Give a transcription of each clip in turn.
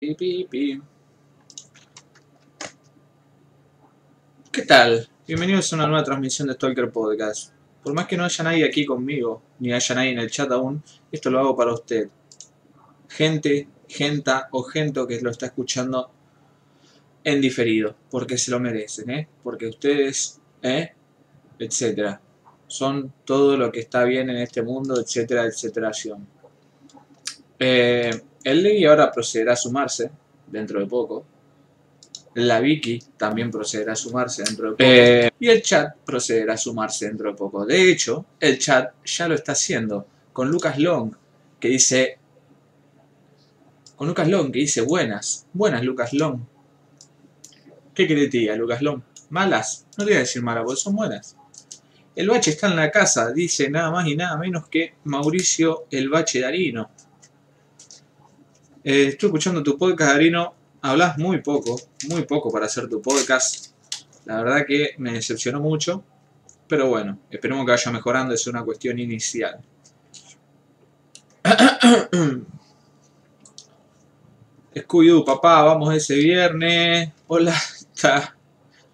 ¿Qué tal? Bienvenidos a una nueva transmisión de Stalker Podcast. Por más que no haya nadie aquí conmigo, ni haya nadie en el chat aún, esto lo hago para usted. Gente, genta o gento que lo está escuchando en diferido, porque se lo merecen, ¿eh? Porque ustedes, ¿eh? Etcétera. Son todo lo que está bien en este mundo, etcétera, etcétera. Eh, el Ley ahora procederá a sumarse dentro de poco. La Vicky también procederá a sumarse dentro de poco. Eh, y el chat procederá a sumarse dentro de poco. De hecho, el chat ya lo está haciendo con Lucas Long, que dice... Con Lucas Long, que dice buenas. Buenas, Lucas Long. ¿Qué querés tía, Lucas Long? ¿Malas? No te voy a decir malas, porque son buenas. El bache está en la casa, dice nada más y nada menos que Mauricio el bache Darino. Eh, estoy escuchando tu podcast, Darino. Hablas muy poco, muy poco para hacer tu podcast. La verdad que me decepcionó mucho. Pero bueno, esperemos que vaya mejorando, es una cuestión inicial. Scooby-Doo, papá, vamos ese viernes. Hola, está.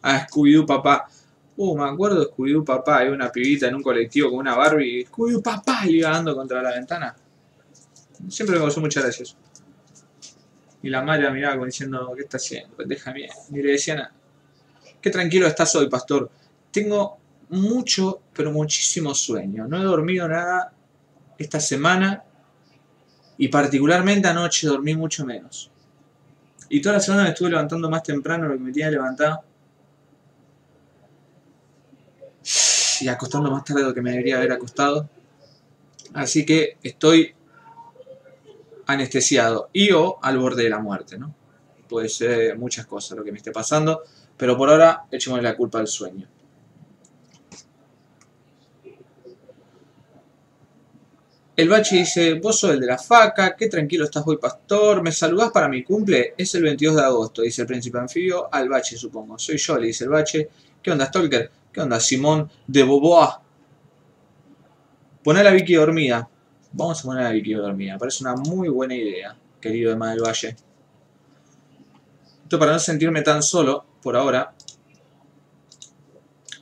Ah, Scooby-Doo, papá. Uh, me acuerdo de Scooby-Doo, papá. Hay una pibita en un colectivo con una Barbie. Scooby-Doo, papá, y iba dando contra la ventana. Siempre me causó muchas gracias. Y la madre miraba como diciendo, ¿qué está haciendo? Déjame. Ni le decía nada. Qué tranquilo estás hoy, pastor. Tengo mucho, pero muchísimo sueño. No he dormido nada esta semana. Y particularmente anoche dormí mucho menos. Y toda la semana me estuve levantando más temprano lo que me tenía levantado. Y acostando más tarde de lo que me debería haber acostado. Así que estoy anestesiado y o al borde de la muerte, ¿no? Puede ser muchas cosas lo que me esté pasando, pero por ahora echemos la culpa al sueño. El bache dice, vos sos el de la faca, qué tranquilo estás hoy, pastor, me saludás para mi cumple, es el 22 de agosto, dice el príncipe anfibio, al bache supongo, soy yo, le dice el bache, ¿qué onda Stalker? ¿Qué onda Simón de Boboa? Poné a la Vicky dormida, Vamos a poner a Vicky dormida. Parece una muy buena idea, querido Emma del Valle. Esto para no sentirme tan solo, por ahora,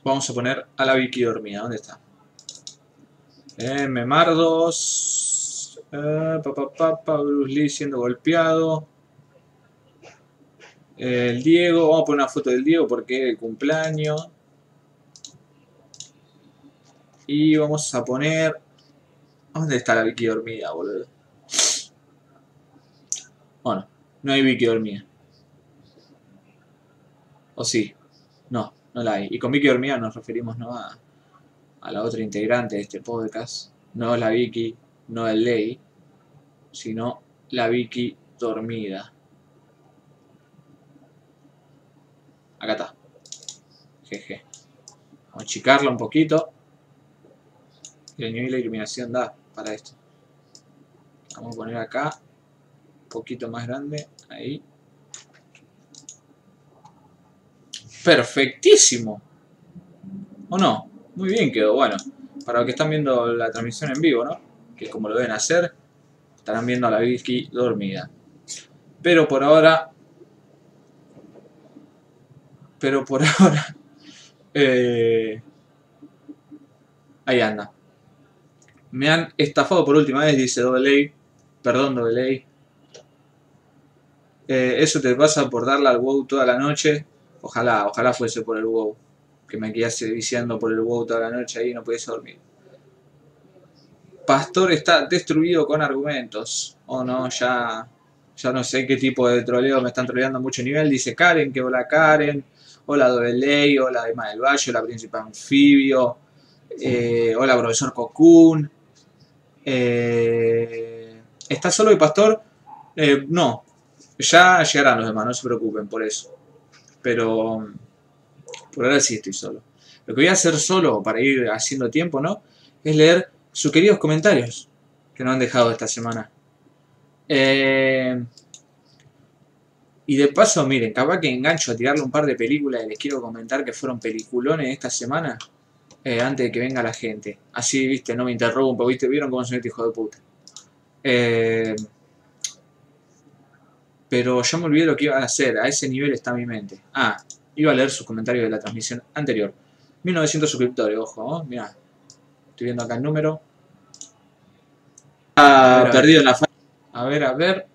vamos a poner a la Vicky dormida. ¿Dónde está? Eh, Memardos. Eh, papá, Bruce Lee siendo golpeado. el Diego. Vamos a poner una foto del Diego porque es el cumpleaños. Y vamos a poner ¿Dónde está la Vicky dormida, boludo? Bueno, no hay Vicky dormida. ¿O sí? No, no la hay. Y con Vicky dormida nos referimos no a, a la otra integrante de este podcast. No la Vicky, no el Ley, sino la Vicky dormida. Acá está. Jeje. Vamos a achicarla un poquito. Y de iluminación da para esto. Vamos a poner acá, un poquito más grande, ahí. ¡Perfectísimo! ¿O no? Muy bien quedó, bueno. Para los que están viendo la transmisión en vivo, ¿no? Que como lo deben hacer, estarán viendo a la Vicky dormida. Pero por ahora... Pero por ahora... Eh, ahí anda. Me han estafado por última vez, dice Doble Perdón, Doble eh, eso te pasa por darle al WoW toda la noche. Ojalá, ojalá fuese por el WoW. Que me quedase viciando por el WoW toda la noche ahí y no pudiese dormir. Pastor está destruido con argumentos. Oh, no, ya, ya no sé qué tipo de troleo me están troleando a mucho nivel. Dice Karen, que hola Karen. Hola Doble hola Emma del Valle, hola Príncipe Anfibio. Eh, hola profesor Cocoon. Eh, ¿Está solo el pastor? Eh, no, ya llegarán los demás, no se preocupen por eso. Pero por ahora sí estoy solo. Lo que voy a hacer solo para ir haciendo tiempo, ¿no? Es leer sus queridos comentarios que nos han dejado esta semana. Eh, y de paso, miren, capaz que engancho a tirarle un par de películas y les quiero comentar que fueron peliculones esta semana. Eh, antes de que venga la gente. Así, viste, no me interrumpo, viste, vieron cómo soy este hijo de puta. Eh, pero ya me olvidé lo que iba a hacer. A ese nivel está mi mente. Ah, iba a leer sus comentarios de la transmisión anterior. 1900 suscriptores, ojo, ¿eh? mira. Estoy viendo acá el número. Ah, perdido en la A ver, a ver.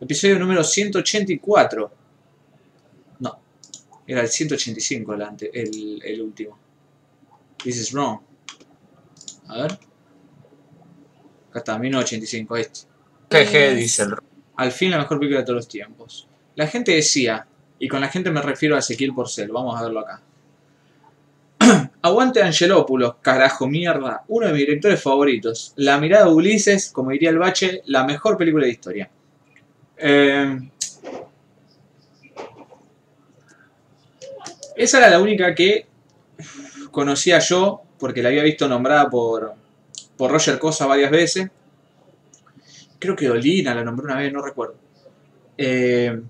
Episodio número 184. No. Era el 185 el, el, el último. This is wrong. A ver. Acá está, 1985 este. GG dice el... Al fin la mejor película de todos los tiempos. La gente decía, y con la gente me refiero a Ezequiel Porcel, vamos a verlo acá. Aguante Angelopoulos, carajo mierda, uno de mis directores favoritos. La mirada de Ulises, como diría el Bache, la mejor película de historia. Eh, esa era la única que conocía yo, porque la había visto nombrada por, por Roger Cosa varias veces. Creo que Olina la nombró una vez, no recuerdo. Eh,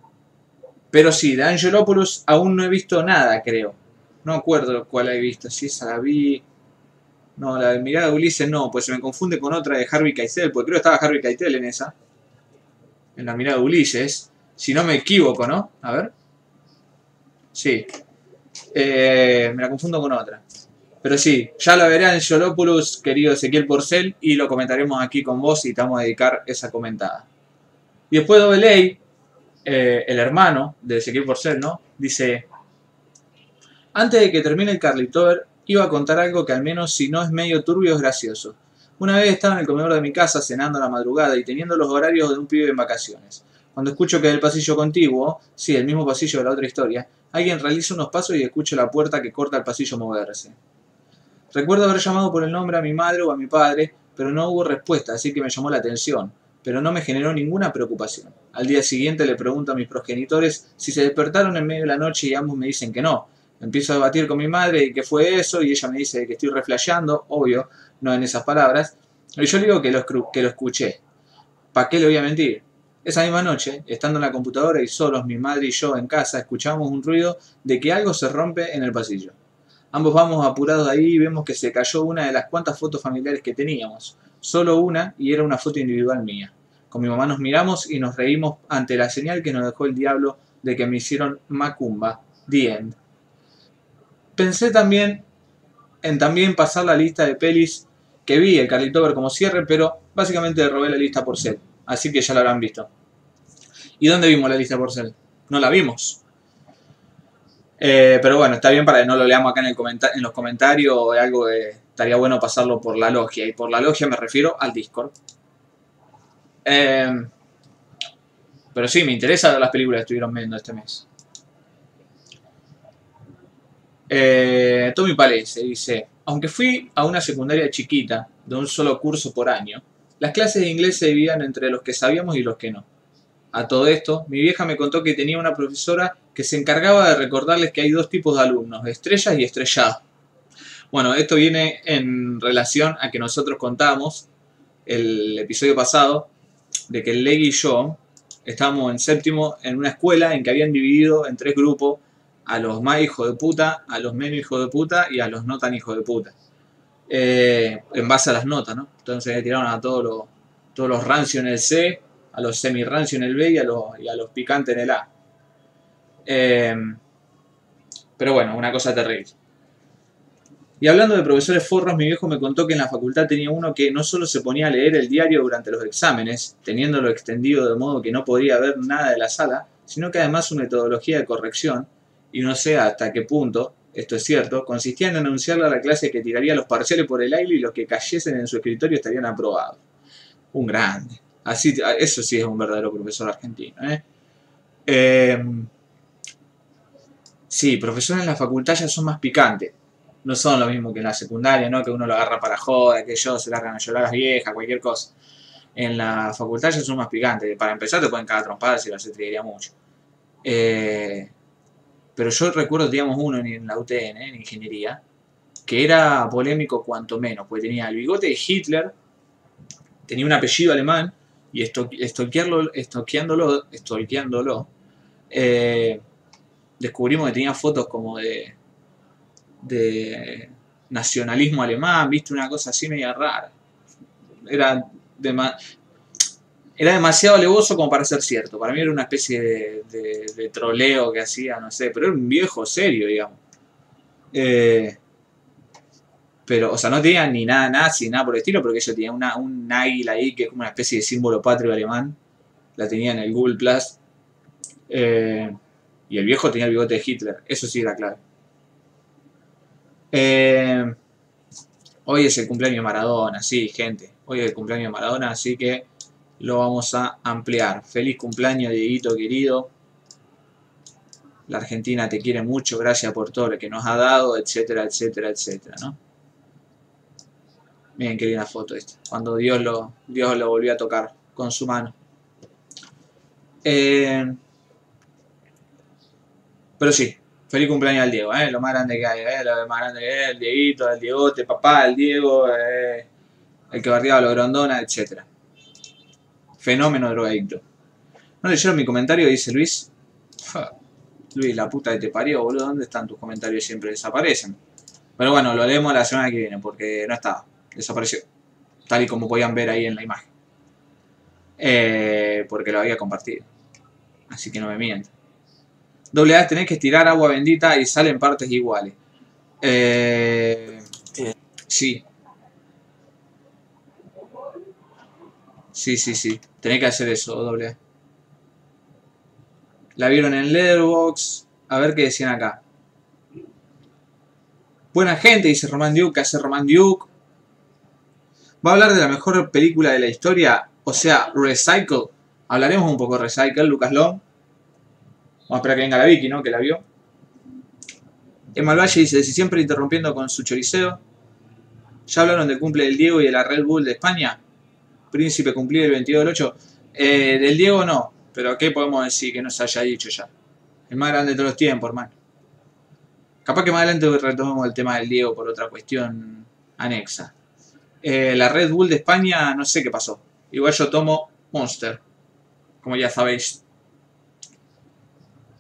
pero sí, de Angelopoulos aún no he visto nada, creo. No acuerdo cuál he visto, si esa la vi... No, la de Mirada de Ulises no, pues se me confunde con otra de Harvey Keitel, porque creo que estaba Harvey Keitel en esa. En la Mirada de Ulises. Si no me equivoco, ¿no? A ver. Sí. Eh, me la confundo con otra. Pero sí, ya la veré en Xolopoulos, querido Ezequiel Porcel, y lo comentaremos aquí con vos y te vamos a dedicar esa comentada. Y después de eh, el hermano de Ezequiel Porcel, ¿no? Dice, antes de que termine el Carlitover, iba a contar algo que al menos si no es medio turbio es gracioso. Una vez estaba en el comedor de mi casa cenando a la madrugada y teniendo los horarios de un pibe en vacaciones. Cuando escucho que del pasillo contiguo, sí, el mismo pasillo de la otra historia, alguien realiza unos pasos y escucho la puerta que corta el pasillo moverse. Recuerdo haber llamado por el nombre a mi madre o a mi padre, pero no hubo respuesta, así que me llamó la atención, pero no me generó ninguna preocupación. Al día siguiente le pregunto a mis progenitores si se despertaron en medio de la noche y ambos me dicen que no, Empiezo a debatir con mi madre y qué fue eso, y ella me dice que estoy reflejando, obvio, no en esas palabras. Y yo le digo que lo, que lo escuché. ¿Para qué le voy a mentir? Esa misma noche, estando en la computadora y solos mi madre y yo en casa, escuchamos un ruido de que algo se rompe en el pasillo. Ambos vamos apurados ahí y vemos que se cayó una de las cuantas fotos familiares que teníamos. Solo una y era una foto individual mía. Con mi mamá nos miramos y nos reímos ante la señal que nos dejó el diablo de que me hicieron Macumba. The End pensé también en también pasar la lista de pelis que vi, el Carlitover como cierre, pero básicamente robé la lista por cel. Así que ya la habrán visto. ¿Y dónde vimos la lista por cel? No la vimos. Eh, pero bueno, está bien para que no lo leamos acá en, el en los comentarios. Es algo que estaría bueno pasarlo por la logia. Y por la logia me refiero al Discord. Eh, pero sí, me interesa las películas que estuvieron viendo este mes. Eh, Tommy Palese dice, aunque fui a una secundaria chiquita, de un solo curso por año, las clases de inglés se dividían entre los que sabíamos y los que no. A todo esto, mi vieja me contó que tenía una profesora que se encargaba de recordarles que hay dos tipos de alumnos, estrellas y estrellados. Bueno, esto viene en relación a que nosotros contamos el episodio pasado de que Leggy y yo estábamos en séptimo en una escuela en que habían dividido en tres grupos a los más hijos de puta, a los menos hijos de puta y a los no tan hijos de puta. Eh, en base a las notas, ¿no? Entonces tiraron a todos los, todos los rancios en el C, a los semi-rancios en el B y a los, y a los picantes en el A. Eh, pero bueno, una cosa terrible. Y hablando de profesores forros, mi viejo me contó que en la facultad tenía uno que no solo se ponía a leer el diario durante los exámenes, teniéndolo extendido de modo que no podía ver nada de la sala, sino que además su metodología de corrección y no sé hasta qué punto esto es cierto, consistía en anunciarle a la clase que tiraría los parciales por el aire y los que cayesen en su escritorio estarían aprobados. Un grande. Así, eso sí es un verdadero profesor argentino. ¿eh? Em, sí, profesores en la facultad ya son más picantes. No son lo mismo que en la secundaria, ¿no? Que uno lo agarra para joda, que ellos se largan a llorar las viejas, cualquier cosa. En la facultad ya son más picantes. Para empezar te pueden cagar trompadas y lo se mucho. Eh, pero yo recuerdo, digamos, uno en, la UTN, en ingeniería, que era polémico cuanto menos, porque tenía el bigote de Hitler, tenía un apellido alemán, y estoqueándolo, eh, descubrimos que tenía fotos como de, de nacionalismo alemán, viste, una cosa así media rara. Era de era demasiado alevoso como para ser cierto. Para mí era una especie de, troleo que hacía, no sé, pero era un viejo serio, digamos. Eh, pero, o sea, no tenía ni nada nazi, nada por el estilo, porque yo tenía un águila ahí que es como una especie de símbolo patrio alemán. La tenía en el Google Plus. Eh, y el viejo tenía el bigote de Hitler. Eso sí era claro. Eh, hoy es el cumpleaños de Maradona, sí, gente. Hoy es el cumpleaños de Maradona, así que lo vamos a ampliar. Feliz cumpleaños, Dieguito querido. La Argentina te quiere mucho, gracias por todo lo que nos ha dado, etcétera, etcétera, etcétera, ¿no? Miren qué linda foto esta. Cuando Dios lo, Dios lo volvió a tocar con su mano. Eh, pero sí, feliz cumpleaños al Diego, ¿eh? Lo más grande que hay, ¿eh? Lo más grande que hay, el Dieguito, el Diegote, papá, el Diego, eh, el que bardeaba a los Grondona, etcétera. Fenómeno drogadicto. ¿No leyeron mi comentario? Dice Luis. Luis, la puta que te parió, boludo. ¿Dónde están tus comentarios? Siempre desaparecen. Pero bueno, lo leemos la semana que viene porque no estaba. Desapareció. Tal y como podían ver ahí en la imagen. Eh, porque lo había compartido. Así que no me mientan. Doble A, tenés que estirar agua bendita y salen partes iguales. Eh, sí. Sí, sí, sí. Tenés que hacer eso, doble. La vieron en Letterboxd. A ver qué decían acá. Buena gente, dice Roman Duke. ¿Qué hace Roman Duke? Va a hablar de la mejor película de la historia. O sea, Recycle. Hablaremos un poco de Recycle, Lucas Long. Vamos a esperar que venga la Vicky, ¿no? Que la vio. Emma Valle dice, si siempre interrumpiendo con su choriceo. ¿Ya hablaron del cumple del Diego y de la Red Bull de España? Príncipe cumplido el 22 del 8. Eh, del Diego no, pero ¿qué podemos decir que nos haya dicho ya? El más grande de todos los tiempos, hermano. Capaz que más adelante retomemos el tema del Diego por otra cuestión anexa. Eh, la Red Bull de España, no sé qué pasó. Igual yo tomo Monster, como ya sabéis.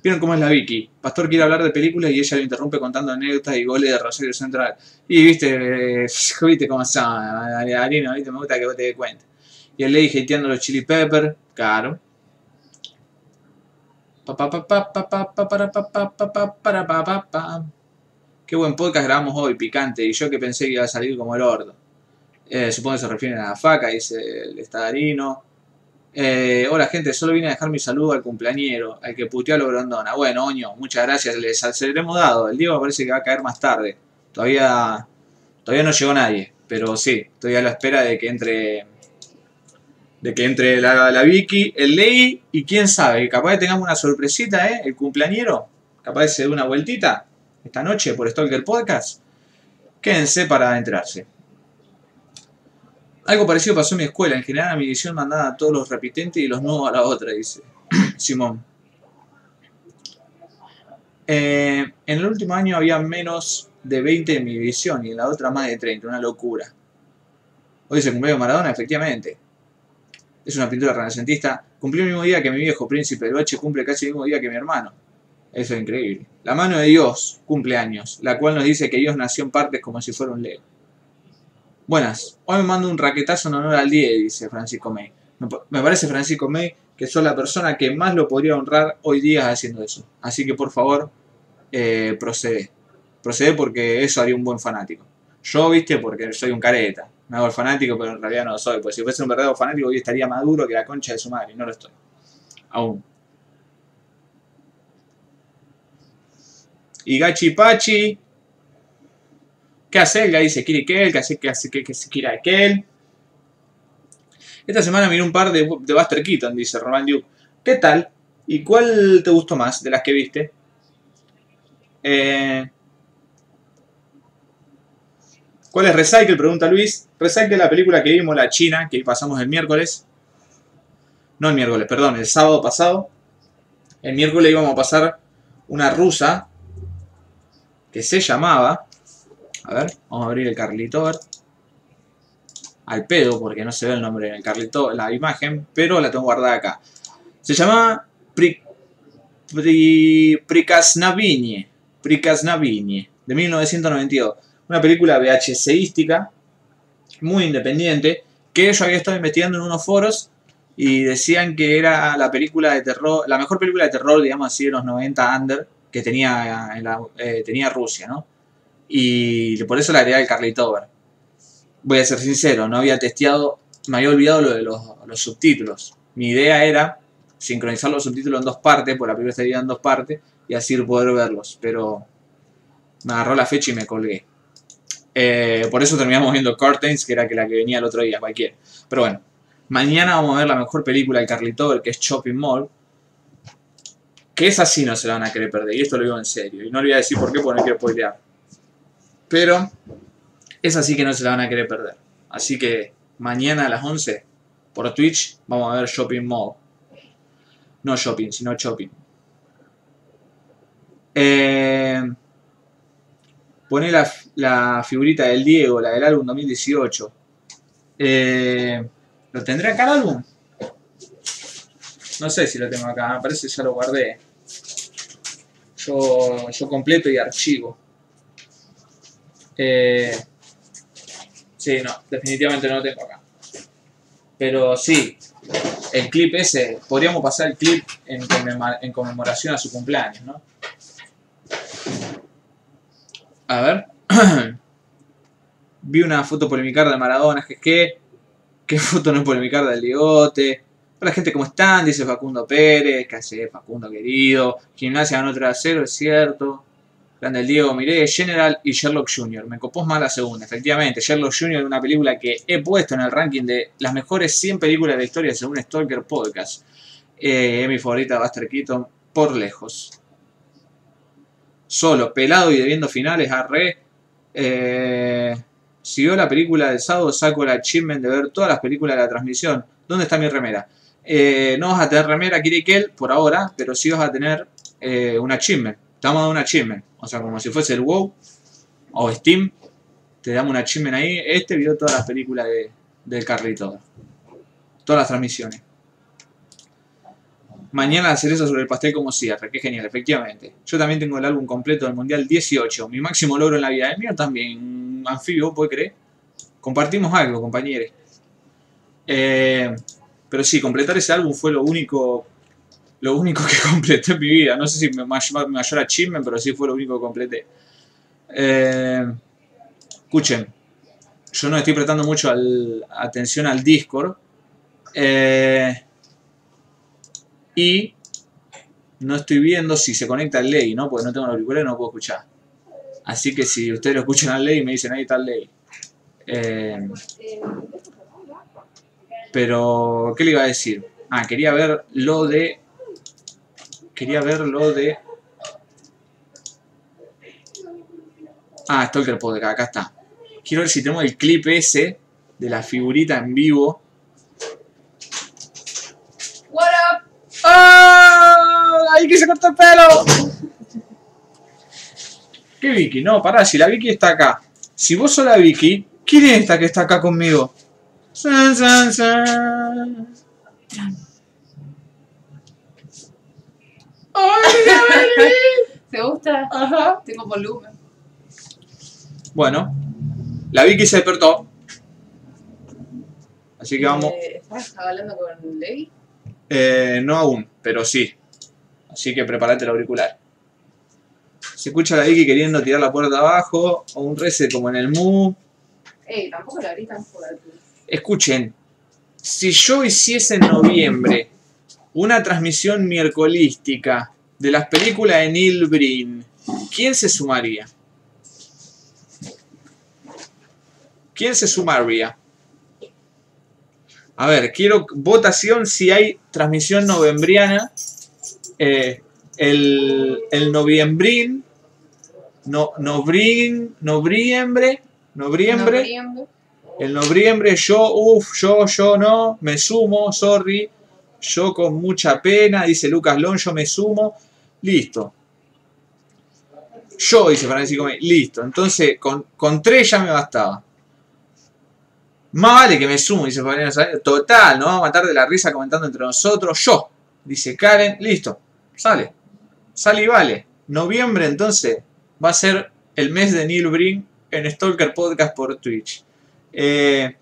¿Vieron cómo es la Vicky? Pastor quiere hablar de películas y ella lo interrumpe contando anécdotas y goles de Rosario Central. Y viste, eh, viste cómo son, Arino, viste, me gusta que vos te des cuenta. Y el ley hateando los chili pepper, claro. Qué buen podcast grabamos hoy, picante. Y yo que pensé que iba a salir como el ordo. Eh, supongo que se refieren a la faca, dice el estadarino. Eh, hola gente, solo vine a dejar mi saludo al cumpleañero, al que puteó a lo Grondona. Bueno, Oño, muchas gracias, les aceleremos dado. El Diego parece que va a caer más tarde. Todavía, todavía no llegó nadie, pero sí, estoy a la espera de que entre de que entre la, la Vicky, el Ley y quién sabe, capaz de tengamos una sorpresita, ¿eh? El cumpleañero, capaz de se dé una vueltita esta noche por Stalker Podcast. Quédense para enterarse. Algo parecido pasó en mi escuela. En general, a mi edición mandaba a todos los repitentes y los nuevos a la otra, dice Simón. Eh, en el último año había menos de 20 en mi división y en la otra más de 30. Una locura. Hoy se cumplió Maradona, efectivamente. Es una pintura renacentista. Cumplió el mismo día que mi viejo príncipe del Bache cumple casi el mismo día que mi hermano. Eso es increíble. La mano de Dios cumple años, la cual nos dice que Dios nació en partes como si fuera un Lego. Buenas, hoy me mando un raquetazo en honor al día, dice Francisco May. Me pa- Me parece, Francisco May, que sos la persona que más lo podría honrar hoy día haciendo eso. Así que por favor, eh, procede. Procede porque eso haría un buen fanático. Yo, viste, porque soy un careta. Me hago el fanático, pero en realidad no lo soy. Pues si fuese un verdadero fanático, hoy estaría más duro que la concha de su madre. Y no lo estoy. Aún. Y Gachi Pachi. ¿Qué hace el? Dice Kirikel. ¿Qué hace? ¿Qué hace? ¿Qué hace Kirikel? Esta semana miré un par de, de Buster Keaton, dice Roman Duke. ¿Qué tal? ¿Y cuál te gustó más de las que viste? Eh, ¿Cuál es Recycle? Pregunta Luis. Recycle es la película que vimos, la china, que pasamos el miércoles. No el miércoles, perdón, el sábado pasado. El miércoles íbamos a pasar una rusa que se llamaba. A ver, vamos a abrir el Carlito, a ver. Al pedo, porque no se ve el nombre en el Carlito, la imagen, pero la tengo guardada acá. Se llama Pri, Pri, de 1992. Una película VHSística, muy independiente, que yo había estado investigando en unos foros y decían que era la película de terror, la mejor película de terror, digamos así, de los 90 under que tenía, en la- eh, tenía Rusia, ¿no? Y por eso le agregué el Carlito Over. Voy a ser sincero, no había testeado, me había olvidado lo de los, los subtítulos. Mi idea era sincronizar los subtítulos en dos partes, porque la película estaría en dos partes, y así poder verlos, pero me agarró la fecha y me colgué. Eh, por eso terminamos viendo Curtains, que era la que venía el otro día, cualquiera. Pero bueno, mañana vamos a ver la mejor película de Carlito Over, que es Shopping Mall. Que esa sí no se la van a querer perder, y esto lo digo en serio. Y no le voy a decir por qué, porque no quiero spoilear. Pero esa sí que no se la van a querer perder. Así que mañana a las 11 por Twitch vamos a ver Shopping Mall. No shopping, sino shopping. Eh, pone la, figurita del Diego, la del álbum 2018. Eh, ¿Lo tendré acá el álbum? No sé si lo tengo acá, me parece que ya lo guardé. Yo, yo completo y archivo. Eh, sí, no, definitivamente no lo tengo acá. Pero sí, el clip ese, podríamos pasar el clip en conmemoración a su cumpleaños, ¿no? A ver. Vi una foto polemicarda de Maradona, que que ¿Qué foto no es polemicarda del Diegote? Hola gente, ¿cómo están? Dice Facundo Pérez, ¿qué hace Facundo querido? Gimnasia ganó 3 a 0, es cierto. Grande el Diego, miré General y Sherlock Jr. Me copó más la segunda, efectivamente. Sherlock Jr. es una película que he puesto en el ranking de las mejores 100 películas de la historia según Stalker Podcast. Eh, es mi favorita Buster Keaton por lejos. Solo, pelado y debiendo finales, arre. Eh, si veo la película del sábado, saco el achievement de ver todas las películas de la transmisión. ¿Dónde está mi remera? Eh, no vas a tener remera Kirikel por ahora, pero sí vas a tener eh, un achievement. Te vamos a dar un achievement. O sea, como si fuese el WoW o Steam. Te damos un achievement ahí. Este vio todas las películas de, del Carlito. Todas las transmisiones. Mañana la cereza sobre el pastel como cierre. Qué genial, efectivamente. Yo también tengo el álbum completo del Mundial 18. Mi máximo logro en la vida. El mío también. Anfibio, ¿puede creer? Compartimos algo, compañeros. Eh, pero sí, completar ese álbum fue lo único lo único que completé en mi vida. No sé si me mayor, mayor achievement, pero sí fue lo único que completé. Eh, escuchen, yo no estoy prestando mucho al- atención al Discord. eh, y no estoy viendo si se conecta al ley, ¿no? Porque no tengo el auricular y no puedo escuchar. Así que si ustedes lo escuchan al ley, me dicen ahí está el ley. Eh, pero, ¿qué le iba a decir? Ah, quería ver lo de. Quería ver lo de. Ah, Stalker Podcast, acá está. Quiero ver si tenemos el clip ese de la figurita en vivo. What up? ¡Ahí que se cortó el pelo! ¿Qué Vicky? No, pará, si la Vicky está acá. Si vos sos la Vicky, ¿quién es esta que está acá conmigo? San, san, san. ¡Ay! ¿Te gusta? Ajá. Tengo volumen. Bueno, la Vicky se despertó. Así que vamos. Eh, ¿Estás hablando con Levi? Eh, no aún, pero sí. Así que prepárate el auricular. Se escucha a la Vicky queriendo tirar la puerta abajo, o un reset como en el Mu. Ey, tampoco la abrí tan fuerte. Escuchen, si yo hiciese en noviembre una transmisión miércolística de las películas de Neil Breen, ¿quién se sumaría? ¿Quién se sumaría? A ver, quiero votación si hay transmisión novembriana. Eh, el, el noviembrín, no, noviembre, noviembre, el noviembre yo, uff, yo, yo no, me sumo, sorry, yo con mucha pena, dice Lucas Lon, yo me sumo, listo. Yo, dice Francisco, listo, entonces con, con tres ya me bastaba. Más vale que me sumo, dice Fabián. Total, nos vamos a matar de la risa comentando entre nosotros. Yo, dice Karen, listo, sale. Sale y vale. Noviembre entonces va a ser el mes de Neil Breen en Stalker Podcast por Twitch. Eh,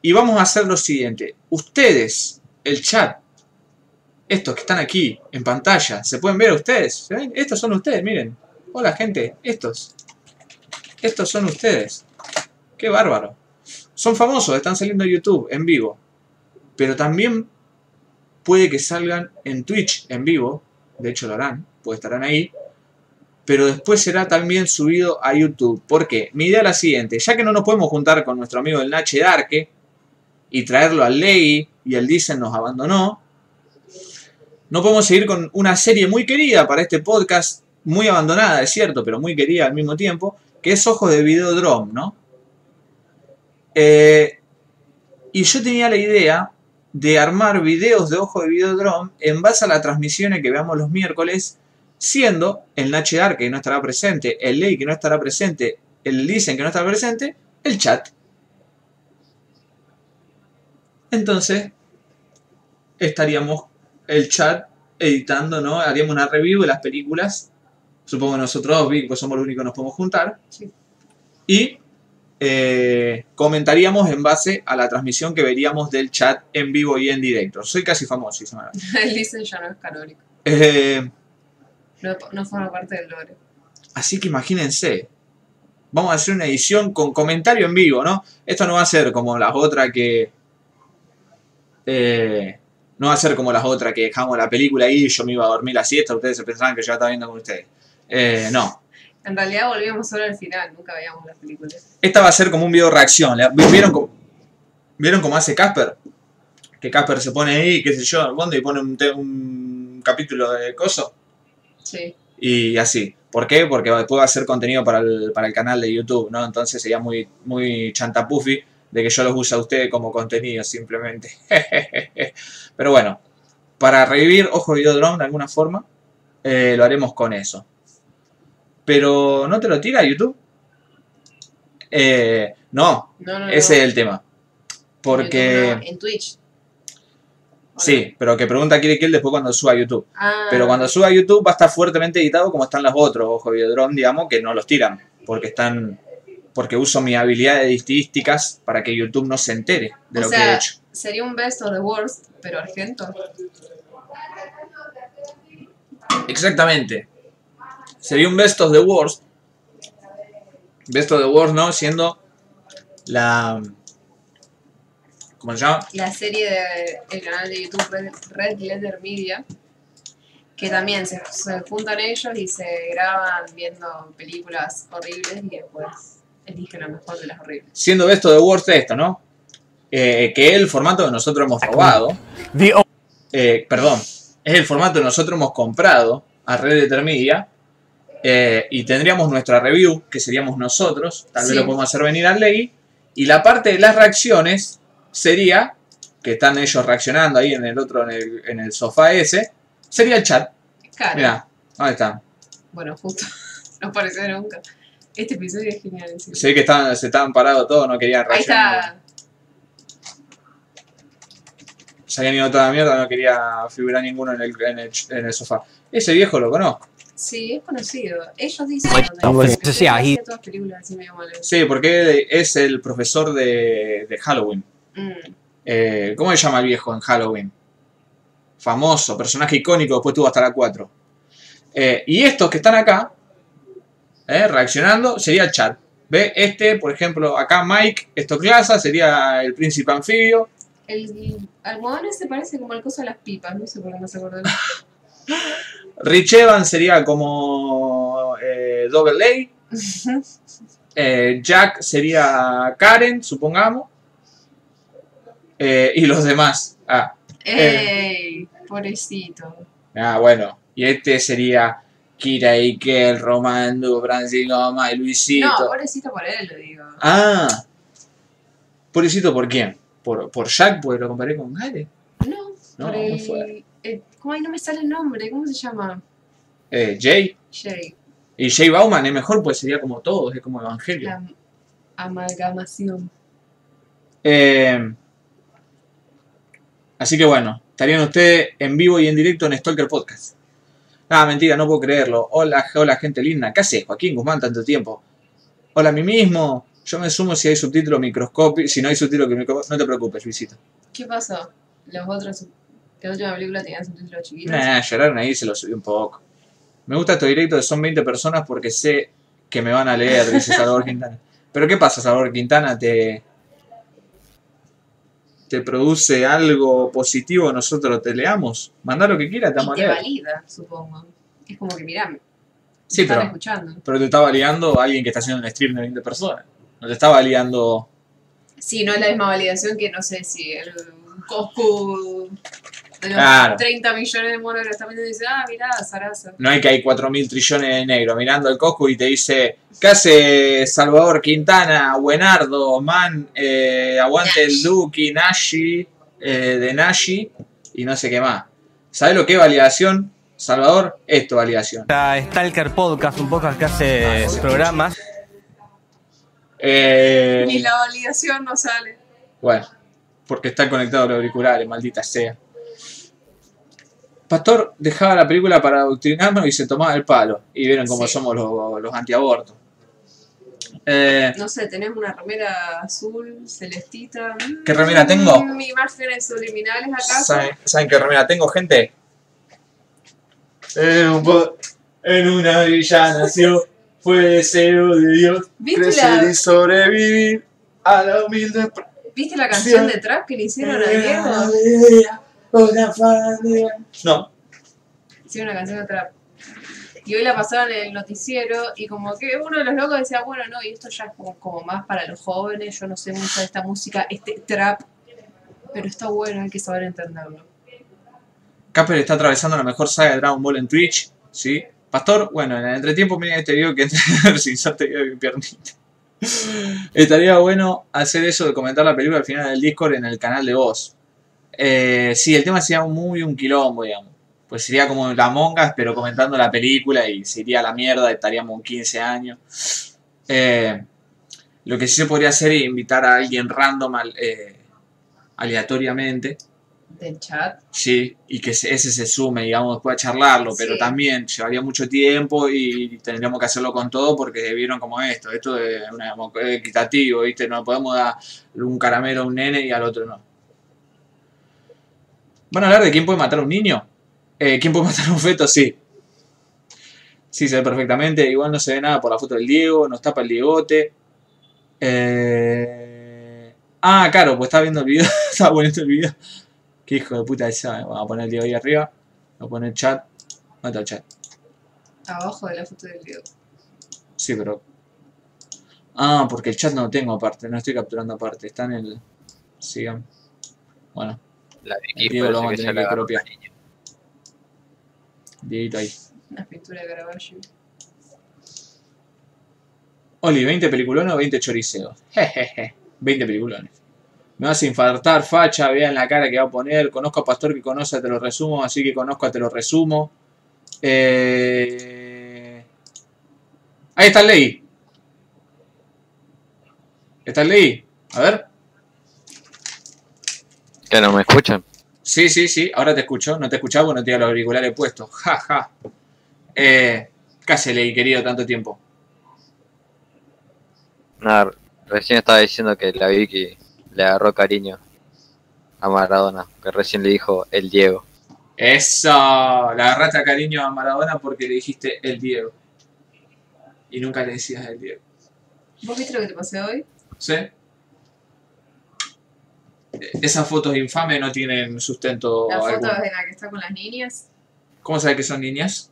y vamos a hacer lo siguiente. Ustedes el chat. Estos que están aquí en pantalla, ¿se pueden ver a ustedes? ¿Se ven? Estos son ustedes, miren. Hola gente, estos. Estos son ustedes. Qué bárbaro. Son famosos, están saliendo en YouTube en vivo. Pero también puede que salgan en Twitch en vivo. De hecho lo harán, pues estarán ahí. Pero después será también subido a YouTube. ¿Por qué? Mi idea es la siguiente. Ya que no nos podemos juntar con nuestro amigo el Nache Darke y traerlo al Ley y el Dicen nos abandonó, no podemos seguir con una serie muy querida para este podcast, muy abandonada, es cierto, pero muy querida al mismo tiempo, que es Ojos de Videodrome, ¿no? Eh, y yo tenía la idea de armar videos de Ojo de Videodrome en base a las transmisiones que veamos los miércoles, siendo el Nache Dark que no estará presente, el Ley que no estará presente, el Dicen que no estará presente, el chat. Entonces, estaríamos el chat editando, ¿no? Haríamos una review de las películas. Supongo que nosotros dos, Vic, pues somos los únicos que nos podemos juntar. Sí. Y eh, comentaríamos en base a la transmisión que veríamos del chat en vivo y en directo. Soy casi famoso. El dicen ya no es canónico. Eh, No, no forma parte del lore. así que imagínense. Vamos a hacer una edición con comentario en vivo, ¿no? Esto no va a ser como las otras que... eh, no va a ser como las otras que dejamos la película ahí y yo me iba a dormir la siesta, ustedes se pensaban que yo estaba viendo con ustedes. No. En realidad volvíamos solo al final, nunca veíamos las películas. Esta va a ser como un video reacción. ¿le- ¿Vieron cómo, ¿Vieron cómo hace Casper? Que Casper se pone ahí, qué sé yo, al fondo y pone un, un capítulo de coso. Sí. Y así. ¿Por qué? Porque después va a ser contenido para el, para el canal de YouTube, ¿no? Entonces sería muy, muy chantapuffy de que yo los use a ustedes como contenido simplemente. Pero bueno, para revivir Ojo Videodrome de alguna forma, eh, lo haremos con eso. Pero ¿no te lo tira YouTube? Eh, no, No, no, no. ese es el tema. Porque... En Twitch. Sí, pero que pregunta quiere que él después cuando suba a YouTube. Ah, Pero cuando suba a YouTube va a estar fuertemente editado como están los otros Ojo Videodrome, digamos, que no los tiran. Porque están. Porque uso mis habilidades estilísticas para que YouTube no se entere de O lo que he hecho. Sería un best of the worst, pero argento. Exactamente. Sería un Best of the Worst. Best of the Worst, ¿no? Siendo la. ¿Cómo se llama? La serie del canal de YouTube Red, Red Letter Media, que también se, se juntan ellos y se graban viendo películas horribles y después eligen lo mejor de las horribles. Siendo Best of the Worst esto, ¿no? Eh, que es el formato que nosotros hemos robado. Eh, perdón, es el formato que nosotros hemos comprado a Red Letter Media. Eh, y tendríamos nuestra review, que seríamos nosotros. Tal vez Sí. lo podemos hacer venir al Ley. Y la parte de las reacciones sería, que están ellos reaccionando ahí en el otro, en el, en el sofá ese, sería el chat. Cara, Mirá, ahí está. bueno, justo, no pareció nunca. Este episodio es genial. en serio. Se ve que estaban, se estaban parados todos, no querían Ahí reaccionar. está. Se habían ido toda la mierda, no quería figurar ninguno en el, en el, en el sofá. Ese viejo lo conozco. Sí, es conocido. Ellos dicen. Pues, "Hacía he- todas películas así medio malas". Sí, porque es el profesor de, de Halloween. Mm, Eh, ¿Cómo se llama el viejo en Halloween? Famoso, personaje icónico, después tuvo hasta la 4. Eh, y estos que están acá, eh, reaccionando, sería el chat. ¿Ve? Este, por ejemplo, acá Mike, esto clasa, sería el príncipe anfibio. El almohadón ese parece como el coso de las pipas, no sé por qué no se acordó. Rich Evans sería como eh, Double A. Eh, Jack sería Karen, supongamos. Eh, y los demás. Ah, ¡Ey! Pobrecito. ah, bueno. Y este sería Kira Ikel, Romando, Francisco Goma y Luisito. No, pobrecito por él, lo digo. Ah. Pobrecito, ¿por quién? ¿Por, por Jack? Porque lo comparé con Gale. No, por el. el- ¿Cómo ahí no me sale el nombre? ¿Cómo se llama? Eh, Jay. Jay. Y Jay Bauman es mejor, pues sería como todos, es como Evangelio. La amalgamación. Eh, así que bueno, estarían ustedes en vivo y en directo en Stalker Podcast. Ah, mentira, no puedo creerlo. Hola, hola gente linda. ¿Qué haces, Joaquín Guzmán, tanto tiempo? Hola, a mí mismo. Yo me sumo si hay subtítulo microscópico. Si no hay subtítulo microscópico, no te preocupes, Luisito. ¿Qué pasó? los otros, que la última película tenían subtítulos chiquitos. Nah, lloraron ahí se lo subí un poco. Me gusta estos directos son 20 personas porque sé que me van a leer, dice Salvador Quintana. Pero ¿qué pasa, Salvador Quintana? ¿Te, te produce algo positivo nosotros te leamos? Mandá lo que quieras, te vamos y a te leer. valida, supongo. Es como que, mirá, me Sí, pero, escuchando. pero te está validando alguien que está haciendo un stream de 20 personas. No te está validando... Sí, no es la misma validación que, no sé, si el Coscu de los Claro. 30 millones de monos que lo están viendo y dice, ah, mirá, Sarasa. No hay que hay 4.000 trillones de negro mirando el Coscu y te dice, ¿qué hace Salvador Quintana, Buenardo, Man, eh, aguante el Nashi. Duki, Nashi, eh, de Nashi y no sé qué más? ¿Sabes lo que es validación, Salvador? Esto, validación. Está Stalker Podcast, un podcast que hace programas. Eh, Ni la validación no sale. Bueno, porque está conectado a los auriculares, maldita sea. Pastor dejaba la película para adoctrinarnos y se tomaba el palo. Y vieron cómo Sí. somos los, los antiabortos. Eh, No sé, tenés una remera azul, celestita. Mm, ¿Qué remera tengo? Imágenes subliminales acaso. ¿Saben, ¿Saben qué remera tengo, gente? En, un en una villa nació, fue deseo de Dios, ¿Viste crecer la- y sobrevivir a la humilde ¿Viste la canción de trap que le hicieron a Diego? Una familia. No, Hicieron una canción de trap. Y hoy la pasaron en el noticiero y como que uno de los locos decía, bueno, no, y esto ya es como, como más para los jóvenes, yo no sé mucho de esta música, este trap, pero está bueno, hay que saber entenderlo. Casper está atravesando la mejor saga de Dragon Ball en Twitch, ¿sí? Pastor, bueno, en el entretiempo miren este video que si te veo mi piernita. Estaría bueno hacer eso de comentar la película al final del Discord en el canal de voz. Eh, sí, el tema sería muy un quilombo, digamos. Pues sería como la mongas, pero comentando la película y se iría a la mierda, estaríamos en 15 años. Eh, lo que sí se podría hacer es invitar a alguien random al- eh, aleatoriamente Del chat. Sí, y que se- ese se sume, digamos, después a charlarlo, pero Sí. también llevaría mucho tiempo y tendríamos que hacerlo con todo porque vieron como esto, esto es una, es equitativo, ¿viste? No podemos dar un caramelo a un nene y al otro no. ¿Van a hablar de quién puede matar a un niño? Eh, ¿Quién puede matar a un feto? Sí. Sí, se ve perfectamente, igual no se ve nada por la foto del Diego, nos tapa el Diegote. Eh... Ah, claro, pues estaba viendo el video, estaba poniendo el video. Qué hijo de puta esa. Vamos a poner el Diego ahí arriba. Vamos a poner el chat. ¿Dónde está el chat? Abajo de la foto del video. Sí, pero. Ah, porque el chat no lo tengo aparte. No estoy capturando aparte. Está en el. Sigan. Bueno, La Vicky Diego lo vamos a tener que copiar. Dieguito ahí. Una pintura de Caravaggio. Oli, 20 peliculones o 20 choriceos. Jejeje. 20 peliculones. Me vas a infartar, facha, vean la cara que va a poner. Conozco a Pastor que conoce, te lo resumo, así que conozco, te lo resumo. Eh... Ahí está el ley. ¿Está el ley? A ver. ¿Que no me escuchan? Sí, sí, sí, ahora te escucho. No te escuchaba porque no tenía los auriculares puestos. Ja, ja. Eh, ¿Qué hace ley, querido, tanto tiempo? Nada, recién estaba diciendo que la Vicky le agarró cariño a Maradona, que recién le dijo el Diego. Eso, le agarraste a cariño a Maradona porque le dijiste el Diego. Y nunca le decías el Diego. ¿Vos viste lo que te pasé hoy? ¿Sí? Esas fotos infames no tienen sustento La foto alguno. de la que está con las niñas. ¿Cómo sabes que son niñas?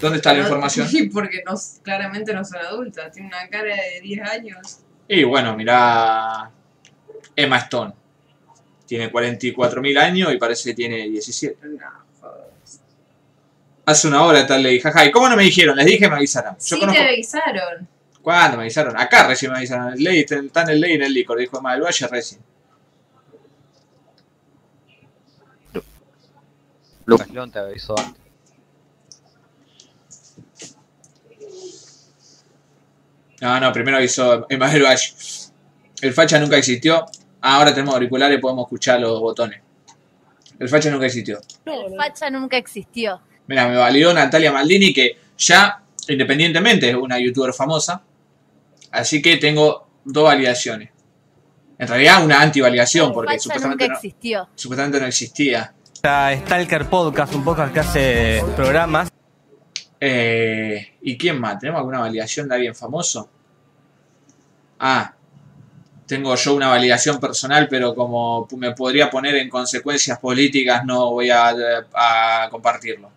¿Dónde está la información? Porque no, claramente no son adultas. Tiene una cara de 10 años. Y bueno, mirá Emma Stone. Tiene 44.000 años y parece que tiene 17. No. Hace una hora tal ley, jaja. ¿Y cómo no me dijeron? Les dije que me avisaran. Yo Sí conozco... te avisaron. ¿Cuándo me avisaron? Acá recién me avisaron. El ley, está en el ley en el licor, dijo Emma del Valle recién. Lucas León te avisó antes. No, no, primero avisó Emma del Valle. El facha nunca existió. Ah, ahora tenemos auriculares y podemos escuchar los botones. El facha nunca existió. El facha nunca existió. Mira, me validó Natalia Maldini, que ya, independientemente, es una youtuber famosa. Así que tengo dos validaciones. En realidad una antivalidación, porque Facha supuestamente nunca no, existió. supuestamente no existía. Está Stalker Podcast, un podcast que hace programas. Eh, ¿Y quién más? ¿Tenemos alguna validación de alguien famoso? Ah, tengo yo una validación personal, pero como me podría poner en consecuencias políticas, no voy a, compartirlo.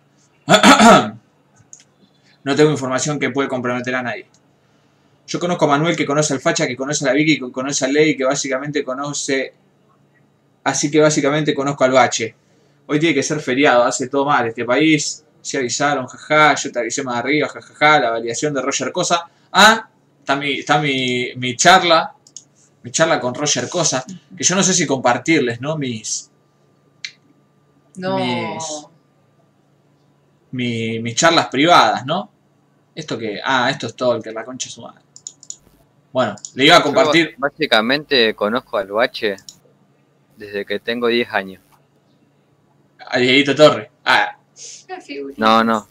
no tengo información que puede comprometer a nadie. Yo conozco a Manuel que conoce al Facha, que conoce a la Vicky, que conoce a Ley, que básicamente conoce... Así que básicamente conozco al Bache. Hoy tiene que ser feriado, hace todo mal este país. Se avisaron, jaja, yo te avisé más arriba, jajaja, la validación de Roger Cosa. Ah, está mi, está mi, mi charla, mi charla con Roger Cosa, que yo no sé si compartirles, ¿no? Mis, No. Mis- mi- mis charlas privadas, ¿no? Esto que, ah, esto es todo, el que la concha es su madre. Bueno, le iba a compartir, Yo básicamente conozco al bache desde que tengo 10 años. A Dieguito Torre. Ah. No, no.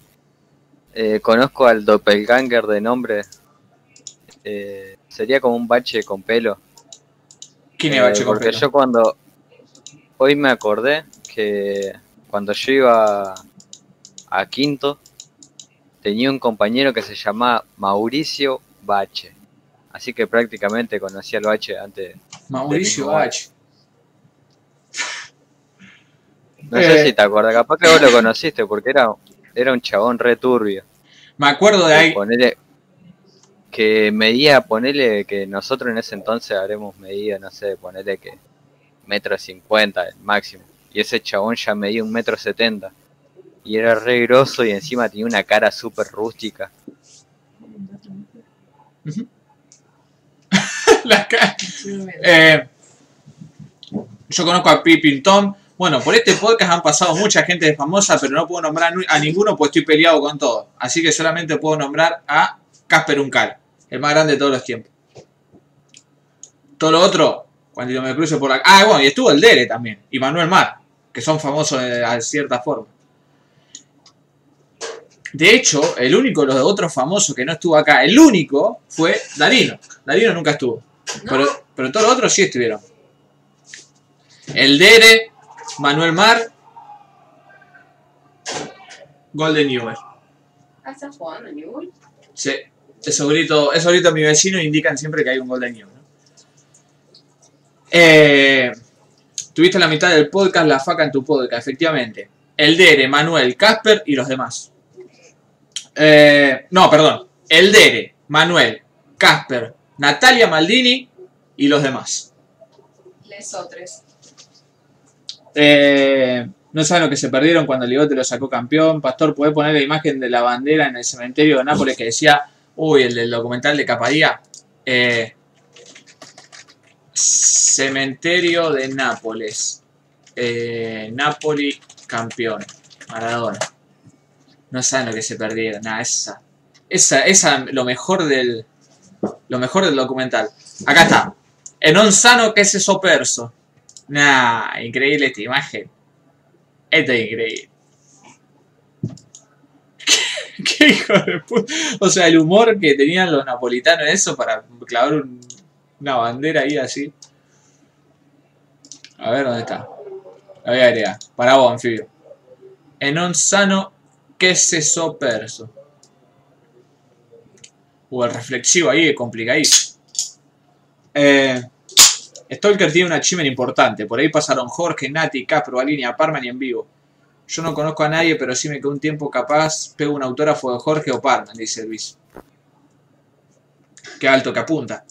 Eh, conozco al doppelganger de nombre. Eh, sería como un bache con pelo. ¿quién Eh, es Bache con Porque pelo? yo cuando... Hoy me acordé que cuando yo iba a quinto, tenía un compañero que se llamaba Mauricio Bache. Así que prácticamente conocía al Bache antes. Mauricio Bache. No Eh. sé si te acuerdas, capaz que vos lo conociste porque era, era un chabón re turbio. Me acuerdo de ahí. Ponele que medía, ponele que nosotros en ese entonces habremos medido, no sé, ponele que metro cincuenta el máximo. Y ese chabón ya medía un metro setenta. Y era re grosso y encima tenía una cara súper rústica. La ca- Sí, bien. Eh, yo conozco a Pippin Tom. Bueno, por este podcast han pasado mucha gente famosa, pero no puedo nombrar a ninguno porque estoy peleado con todos. Así que solamente puedo nombrar a Casper Uncal, el más grande de todos los tiempos. Todo lo otro, cuando yo me cruce por la... Ah, bueno, y estuvo el Dere también, y Manuel Mar, que son famosos de, de cierta forma. De hecho, el único de los otros famosos que no estuvo acá, el único, fue Darino. Darino nunca estuvo. Pero todos los otros sí estuvieron. El Dere, Manuel Mar, Golden Newer. Ah, ¿estás jugando Newell? Sí, esos gritos, esos gritos de mi vecino indican siempre que hay un Golden Newer. ¿no? Eh, tuviste la mitad del podcast, la faca en tu podcast, efectivamente. El Dere, Manuel, Casper y los demás. Eh, no, perdón. El Dere, Manuel, Casper, Natalia Maldini y los demás. Les otros. Eh, no saben lo que se perdieron cuando Ligote lo sacó campeón. Pastor, ¿puede poner la imagen de la bandera en el cementerio de Nápoles que decía, uy, el del documental de Capadía? Eh, cementerio de Nápoles. Eh, campeón. Maradona. No saben lo que se perdieron. Nada, esa. Esa, esa, lo mejor del. Lo mejor del documental. Acá está. En un sano que se soperso. Nah, increíble esta imagen. Esto es increíble. ¿Qué, hijo de puta. O sea, el humor que tenían los napolitanos, eso para clavar un- una bandera ahí así. A ver dónde está. La voy a agregar. Para vos, anfibio. En un sano que se soperso. O el reflexivo ahí complicadísimo. Eh, Stalker tiene una achievement importante. Por ahí pasaron Jorge, Nati, Capro, Alinea, Parman y en vivo. Yo no conozco a nadie, pero sí me quedo un tiempo capaz. Pego un autógrafo de Jorge o Parman, dice Luis. Qué alto que apunta.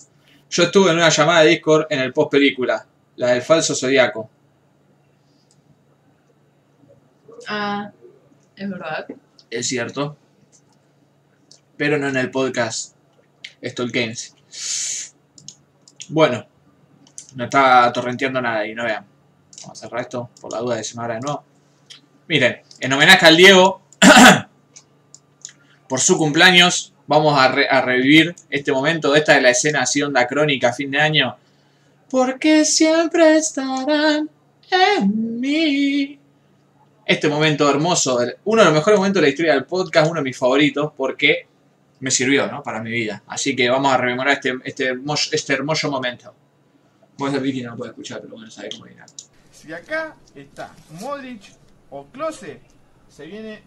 Yo estuve en una llamada de Discord en el post película, la del falso zodiaco. Ah, es verdad. Es cierto. Pero no en el podcast Stolkense. Bueno, no está torrenteando nada y no vean. Vamos a cerrar esto por la duda de abra de nuevo. Miren, en homenaje al Diego, por su cumpleaños, vamos a revivir este momento. Esta es la escena así, onda crónica, fin de año. Porque siempre estarán en mí. Este momento hermoso, uno de los mejores momentos de la historia del podcast, uno de mis favoritos, porque me sirvió, ¿no? Para mi vida. Así que vamos a rememorar este, este, hermoso, este hermoso momento. Vos el Vicky no lo puede escuchar, pero bueno, sabe cómo dirá. Si acá está Modric o Klose, se viene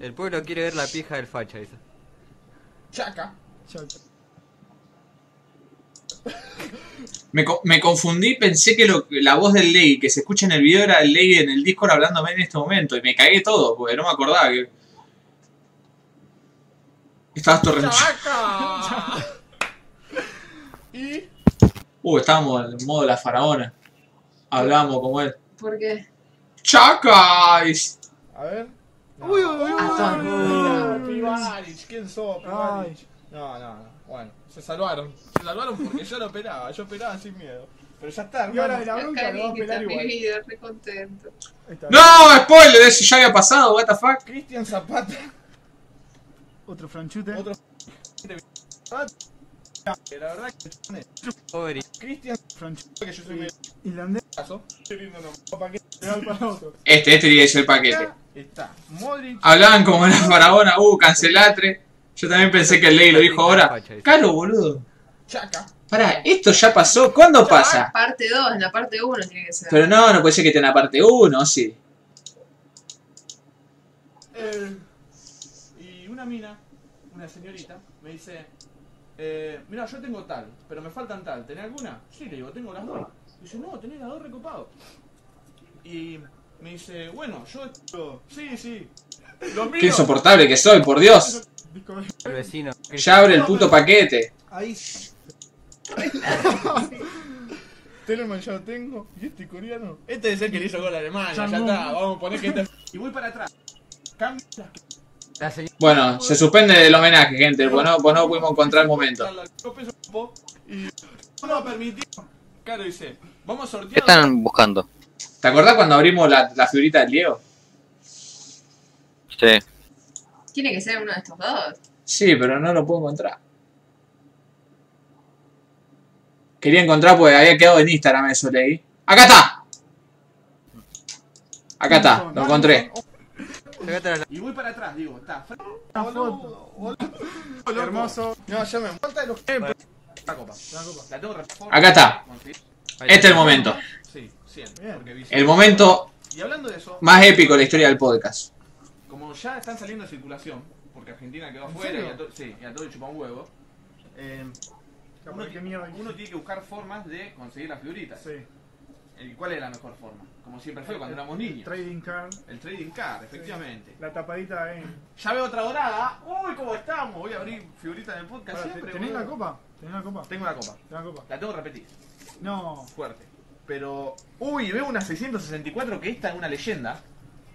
El pueblo quiere ver la pija del facha, dice. Chaca. Me, co- me confundí, pensé que lo- la voz del Ley que se escucha en el video era el Ley en el Discord hablándome en este momento. Y me cagué todo, porque no me acordaba que. Estabas. ¡Chaca! y Uh, estábamos en modo la faraona. Hablábamos como él. ¿Por qué? ¡Chacas! A ver. Uy, uy, uy, todo. uy, Pivaric, ¿quién sos, Pivaric? No, no, no. Bueno, se salvaron. Se salvaron porque yo lo operaba. Yo operaba sin miedo. Pero ya está, Y ahora de hermano. la bronca lo va a mi igual. vida, re contento. ¡No! ¡Spoiler! Eso ya había pasado, what the fuck. Cristian Zapata. Otro franchute. Otro. La verdad que Pobre. Cristian que yo soy otro. Este, este tiene que ser el paquete. Está Modric. Hablaban como la faraona, uh, cancelatre. Yo también pensé que el Ley lo dijo ahora. Caro, boludo. Chaca. Pará, ¿esto ya pasó? ¿Cuándo pasa? Parte 2, en la parte 1 tiene que ser. Pero no, no puede ser que esté en la parte 1, sí. Eh, y una mina, una señorita, me dice, eh, mira, yo tengo tal, pero me faltan tal, ¿tenés alguna? Sí, le digo, tengo las dos. Dice, no, tenés las dos recopado. Y me dice, bueno, yo esto, sí, sí. Los Qué insoportable que soy, por Dios. El vecino. Ya abre el puto paquete. Ahí. Telemann ya lo tengo. ¿Y este coreano? Este es el que le hizo gol a Alemania, ya está, vamos a poner que este... Y voy para atrás. Cambio las Bueno, se suspende el homenaje, gente, pues no, pues no pudimos encontrar el momento. Claro, dice, vamos ¿Qué están buscando? ¿Te acordás cuando abrimos la, la figurita del Diego? Sí. Tiene que ser uno de estos dos. Sí, pero no lo puedo encontrar. Quería encontrar porque había quedado en Instagram eso, leí. ¡Acá está! Acá está, lo encontré. Y voy para atrás, digo, está. Hermoso. No, ya me falta de los. La copa. La copa. La tengo re- Acá está. Este es el momento. Sí, siempre. El momento Y hablando de eso, más épico de la historia del podcast. como ya están saliendo en circulación, porque Argentina quedó ¿En afuera y a, to- sí, y a todo le chupa un huevo, eh, uno, uno tiene que buscar formas de conseguir las figuritas. Sí. ¿Y ¿Cuál es la mejor forma? Como siempre fue cuando éramos niños. Trading card. El trading card, efectivamente. La tapadita ahí. Ya veo otra dorada. Uy, ¿cómo estamos? Voy a abrir figuritas del podcast siempre. ¿Tenés boludo. la copa? ¿Tenés la copa? Tengo la copa. La copa. La tengo que repetir. No. Fuerte. Pero. Uy, veo una 664 que esta es una leyenda.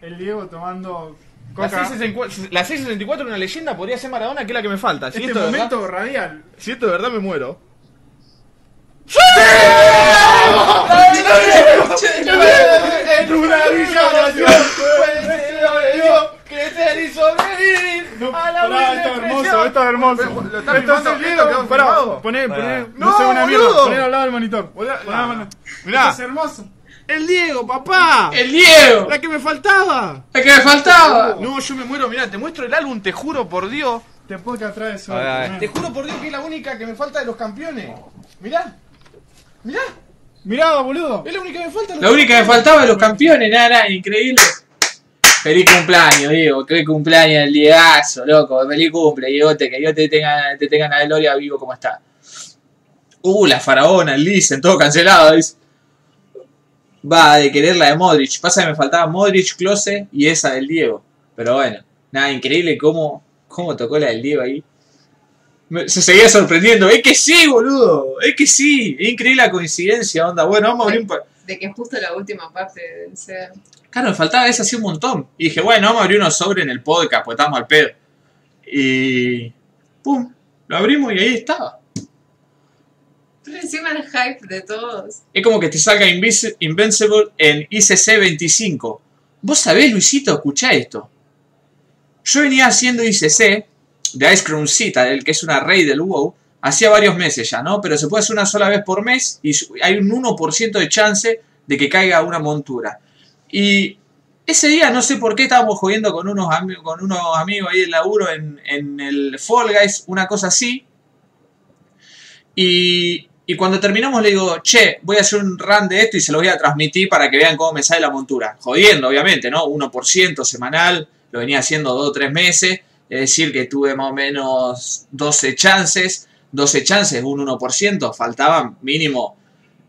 El Diego tomando La coca. 664, la 664 es una leyenda, podría ser Maradona, que es la que me falta. Si Este esto, de verdad, momento radial. si esto de verdad me muero. No, la esto es hermoso, esto es hermoso. ¿lo filmando? ¿Esto. Pará, poné, poné. No, sé una mierda. Poné al lado del monitor. Mirá. Es hermoso. El Diego, papá. ¡El Diego! La que me faltaba. ¡El que me faltaba! No, yo me muero, mirá, te muestro el álbum, te juro por Dios. Te puedo que atrás eso. Te juro por Dios que es la única que me falta de los campeones. Mirá. Mirá, Mirá, boludo. es la única que me falta. La única que me faltaba de los campeones, nada, nada, increíble. Feliz cumpleaños, Diego. Qué cumpleaños el Diegazo, loco. Feliz cumple, Diegote. Que Dios te tenga, te tenga en la gloria vivo como está. Uh, la faraona, el Lisen, todo cancelado. dice. Va, de querer la de Modric. Pasa que me faltaba Modric, Close y esa del Diego. Pero bueno, nada, increíble cómo, cómo tocó la del Diego ahí. Se seguía sorprendiendo. Es que sí, boludo. Es que sí. Es increíble la coincidencia, onda. Bueno, vamos a abrir un pa- De que justo la última parte del ser. Claro, me faltaba esa así un montón. Y dije, bueno, vamos a abrir uno sobre en el podcast, pues estamos al pedo. Y. ¡Pum! Lo abrimos y ahí estaba. Pero encima el hype de todos. Es como que te salga Invis- Invincible en ICC 25. Vos sabés, Luisito, escuchá esto. Yo venía haciendo ICC de Ice Cream Citadel, que es una rey del WoW, hacía varios meses ya, ¿no? Pero se puede hacer una sola vez por mes y hay un 1% de chance de que caiga una montura. Y ese día, no sé por qué, estábamos jodiendo con unos, con unos amigos ahí del laburo en, en el Fall Guys, una cosa así. Y, Y cuando terminamos le digo, che, voy a hacer un run de esto y se lo voy a transmitir para que vean cómo me sale la montura. Jodiendo, obviamente, ¿no? 1% semanal, lo venía haciendo 2 o 3 meses. Es decir, que tuve más o menos 12 chances. 12 chances, un 1%. Faltaban mínimo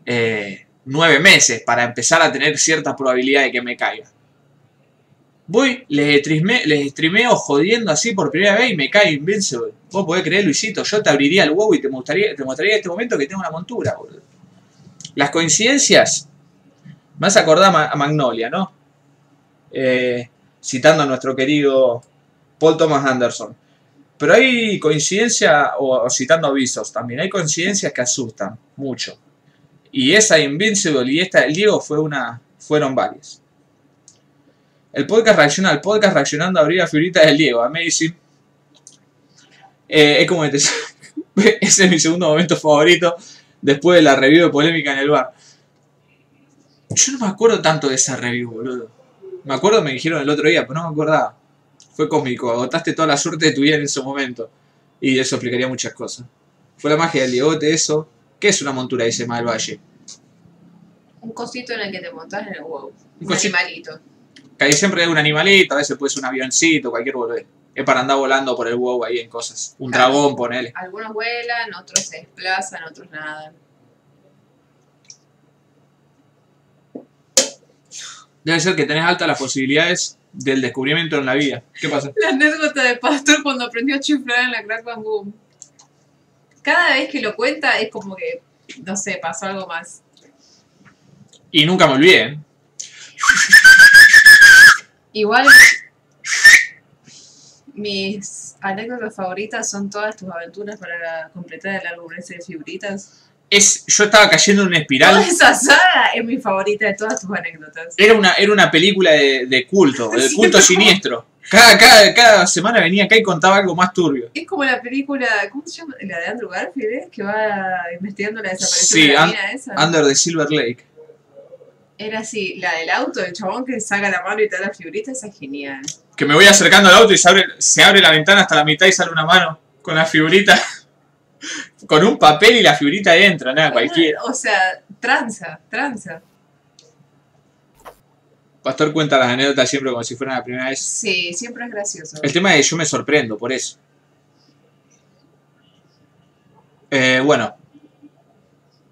eh, 9 meses para empezar a tener cierta probabilidad de que me caiga. Voy, les, streame- les streameo jodiendo así por primera vez y me cae Invincible. Vos podés creer, Luisito, yo te abriría el huevo y te mostraría, te mostraría este momento que tengo una montura, boludo. Las coincidencias. Me acordado a Ma- a Magnolia, ¿no? Eh, citando a nuestro querido Paul Thomas Anderson. Pero hay coincidencias, o, citando a Visos también, hay coincidencias que asustan mucho. Y esa Invincible y esta del Diego fue una, fueron varias. El podcast reacciona al podcast reaccionando a abrir la figurita del Diego. Amazing. Eh, es como ese es mi segundo momento favorito después de la review de polémica en el bar. Yo no me acuerdo tanto de esa review, boludo. Me acuerdo, me dijeron el otro día, pero no me acordaba. Fue cósmico, agotaste toda la suerte de tu vida en ese momento. Y eso explicaría muchas cosas. Fue la magia del Diegote, eso. ¿Qué es una montura? Dice Mal Valle. Un cosito en el que te montás en el huevo. Un, animalito. Que ahí siempre hay un animalito, a veces puede ser un avioncito, cualquier boludez. Es para andar volando por el huevo ahí en cosas. Un Claro. dragón, ponele. Algunos vuelan, otros se desplazan, otros nadan. Debe ser que tenés altas las posibilidades del descubrimiento en la vida. ¿Qué pasa? La anécdota de Pastor cuando aprendió a chiflar en la Crack Bang Boom. Cada vez que lo cuenta es como que, no sé, pasó algo más. Y nunca me olvidé. ¿eh? Igual, mis anécdotas favoritas son todas tus aventuras para completar el álbum ese de figuritas. Es, yo estaba cayendo en una espiral. Toda esa saga es mi favorita de todas tus anécdotas. Era una, era una película de, de culto, de Sí, culto ¿no? siniestro. Cada, cada, cada semana venía acá y contaba algo más turbio. Es como la película, ¿cómo se llama? La de Andrew Garfield, ¿eh? Que va investigando la desaparición Sí, de la An- mina esa. Under the Silver Lake. Era así, la del auto, el chabón que saca la mano y te da la figurita, esa es genial. Que me voy acercando al auto y se abre, se abre la ventana hasta la mitad y sale una mano con la figurita. Con un papel y la figurita adentro, nada, cualquiera. O sea, tranza, tranza. Pastor cuenta las anécdotas siempre como si fuera la primera vez. Sí, siempre es gracioso. El tema es que yo me sorprendo por eso. Eh, bueno,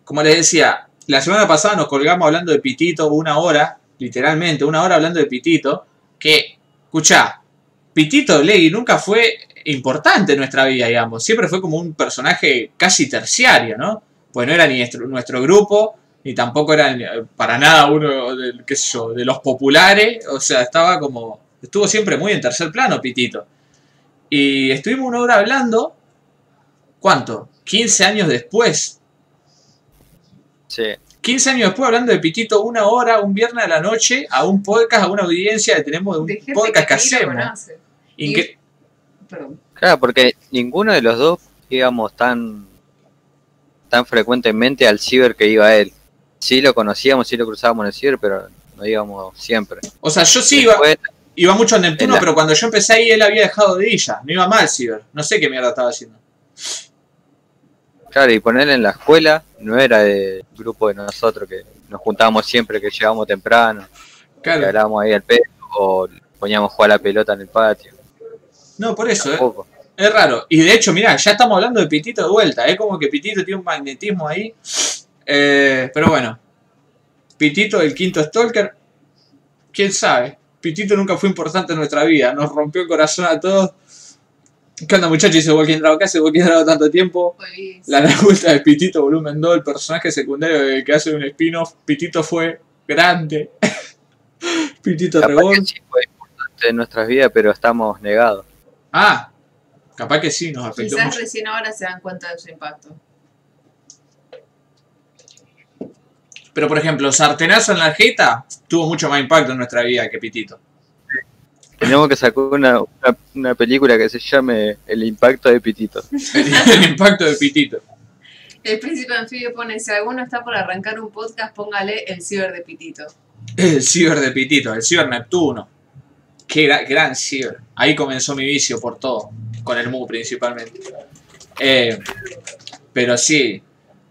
como les decía, la semana pasada nos colgamos hablando de Pitito una hora, literalmente, una hora hablando de Pitito, que, escuchá, Pitito Legui nunca fue importante en nuestra vida, digamos, siempre fue como un personaje casi terciario, ¿no? Pues no era ni nuestro, nuestro grupo, ni tampoco era eh, para nada uno de, qué sé yo, de los populares, o sea, estaba como, estuvo siempre muy en tercer plano Pitito. Y estuvimos una hora hablando, ¿cuánto? 15 años después. Sí. 15 años después hablando de Pitito, una hora, un viernes a la noche, a un podcast, a una audiencia que tenemos de un De podcast que, que hacemos. Perdón. Claro, porque ninguno de los dos íbamos tan tan frecuentemente al ciber que iba él. Sí lo conocíamos, sí lo cruzábamos en el ciber, pero no íbamos siempre. O sea, yo sí iba, Después, iba mucho a Neptuno, En la- pero cuando yo empecé ahí él había dejado de ir ya. No iba mal, Ciber. No sé qué mierda estaba haciendo. claro, y ponerle en la escuela no era del grupo de nosotros que nos juntábamos siempre que llegábamos temprano, que Claro. hablábamos ahí al pedo o poníamos a jugar a la pelota en el patio. No, por eso, ¿eh? Es raro. Y de hecho, mirá, ya estamos hablando de Pitito de vuelta. Es como que Pitito tiene un magnetismo ahí. Eh, pero bueno. Pitito, el quinto Stalker. ¿Quién sabe? Pitito nunca fue importante en nuestra vida. Nos rompió el corazón a todos. ¿Qué onda, muchachos? Dice Walking Drago. ¿Qué hace Walking Drago tanto tiempo? Pues, La vuelta de Pitito, volumen 2. El personaje secundario del que hace un spin-off. Pitito fue grande. Pitito Reborn. sí fue importante en nuestras vidas, pero estamos negados. Ah, capaz que sí, nos afectó Quizás mucho. recién ahora se dan cuenta de su impacto. Pero por ejemplo, Sartenazo en la jeta tuvo mucho más impacto en nuestra vida que Pitito. Tenemos que sacar una, una, una película que se llame El impacto de Pitito. El, el impacto de Pitito. El príncipe anfibio pone, si alguno está por arrancar un podcast, póngale el ciber de Pitito. El ciber de Pitito, el ciber Neptuno. Qué gra- gran ciber. Ahí comenzó mi vicio por todo. Con el Mu principalmente. Eh, pero sí.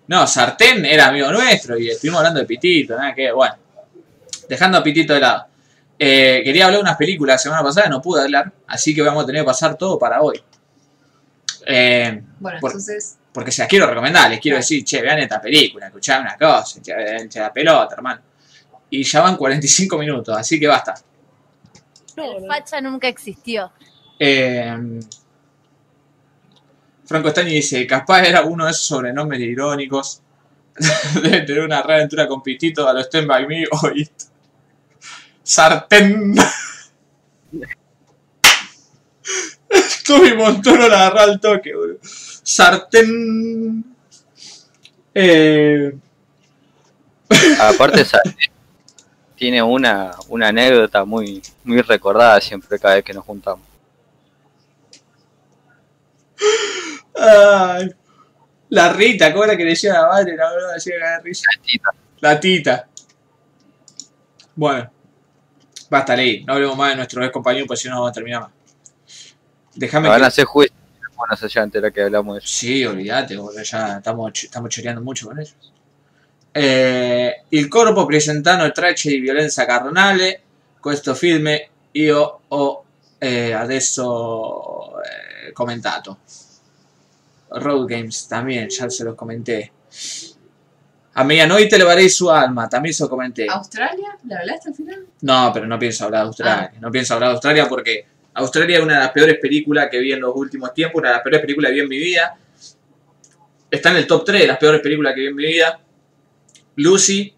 No, Sartén era amigo nuestro y estuvimos hablando de Pitito, nada que, bueno. Dejando a Pitito de lado. Eh, quería hablar de unas películas la semana pasada, no pude hablar, así que vamos a tener que pasar todo para hoy. Eh, Bueno, Por- entonces, porque se las quiero recomendar, les quiero Claro. decir, che, vean esta película, escuchad una cosa, che, che, la pelota, hermano. Y ya van 45 minutos, así que basta. El facha nunca existió. Eh, Franco Stañi dice, capaz era uno de esos sobrenombres irónicos. Debe tener una rara aventura con Pitito a los Stand By Me o It. Sartén. Tommy Montoro la agarró al toque, boludo. Sartén. Eh, Aparte, esa- tiene una, una anécdota muy, muy recordada siempre cada vez que nos juntamos. ay. La Rita, ¿cómo era que le decía a la madre? La verdad, decía era risa. Tita, La tita. Bueno. Basta, Ley. No hablemos más de nuestro ex compañero, pues si no, vamos a terminar más. Déjame me van que... a hacer juicio. Bueno, ya entera que hablamos de eso. Sí, olvídate, boludo, ya estamos, estamos choreando mucho con ellos. Eh, il corpo presentano tracce di violenza carnale, questo film io ho eh, adesso eh, commentato. Road Games también, ya se los comenté. A medianoche levaré su alma, también se lo comenté. ¿Australia? ¿La hablaste al final? No, pero no pienso hablar de Australia. No pienso hablar de Australia porque Australia es una de las peores películas que vi en los últimos tiempos, una de las peores películas que vi en mi vida. Está en el top 3 de las peores películas que vi en mi vida. Lucy,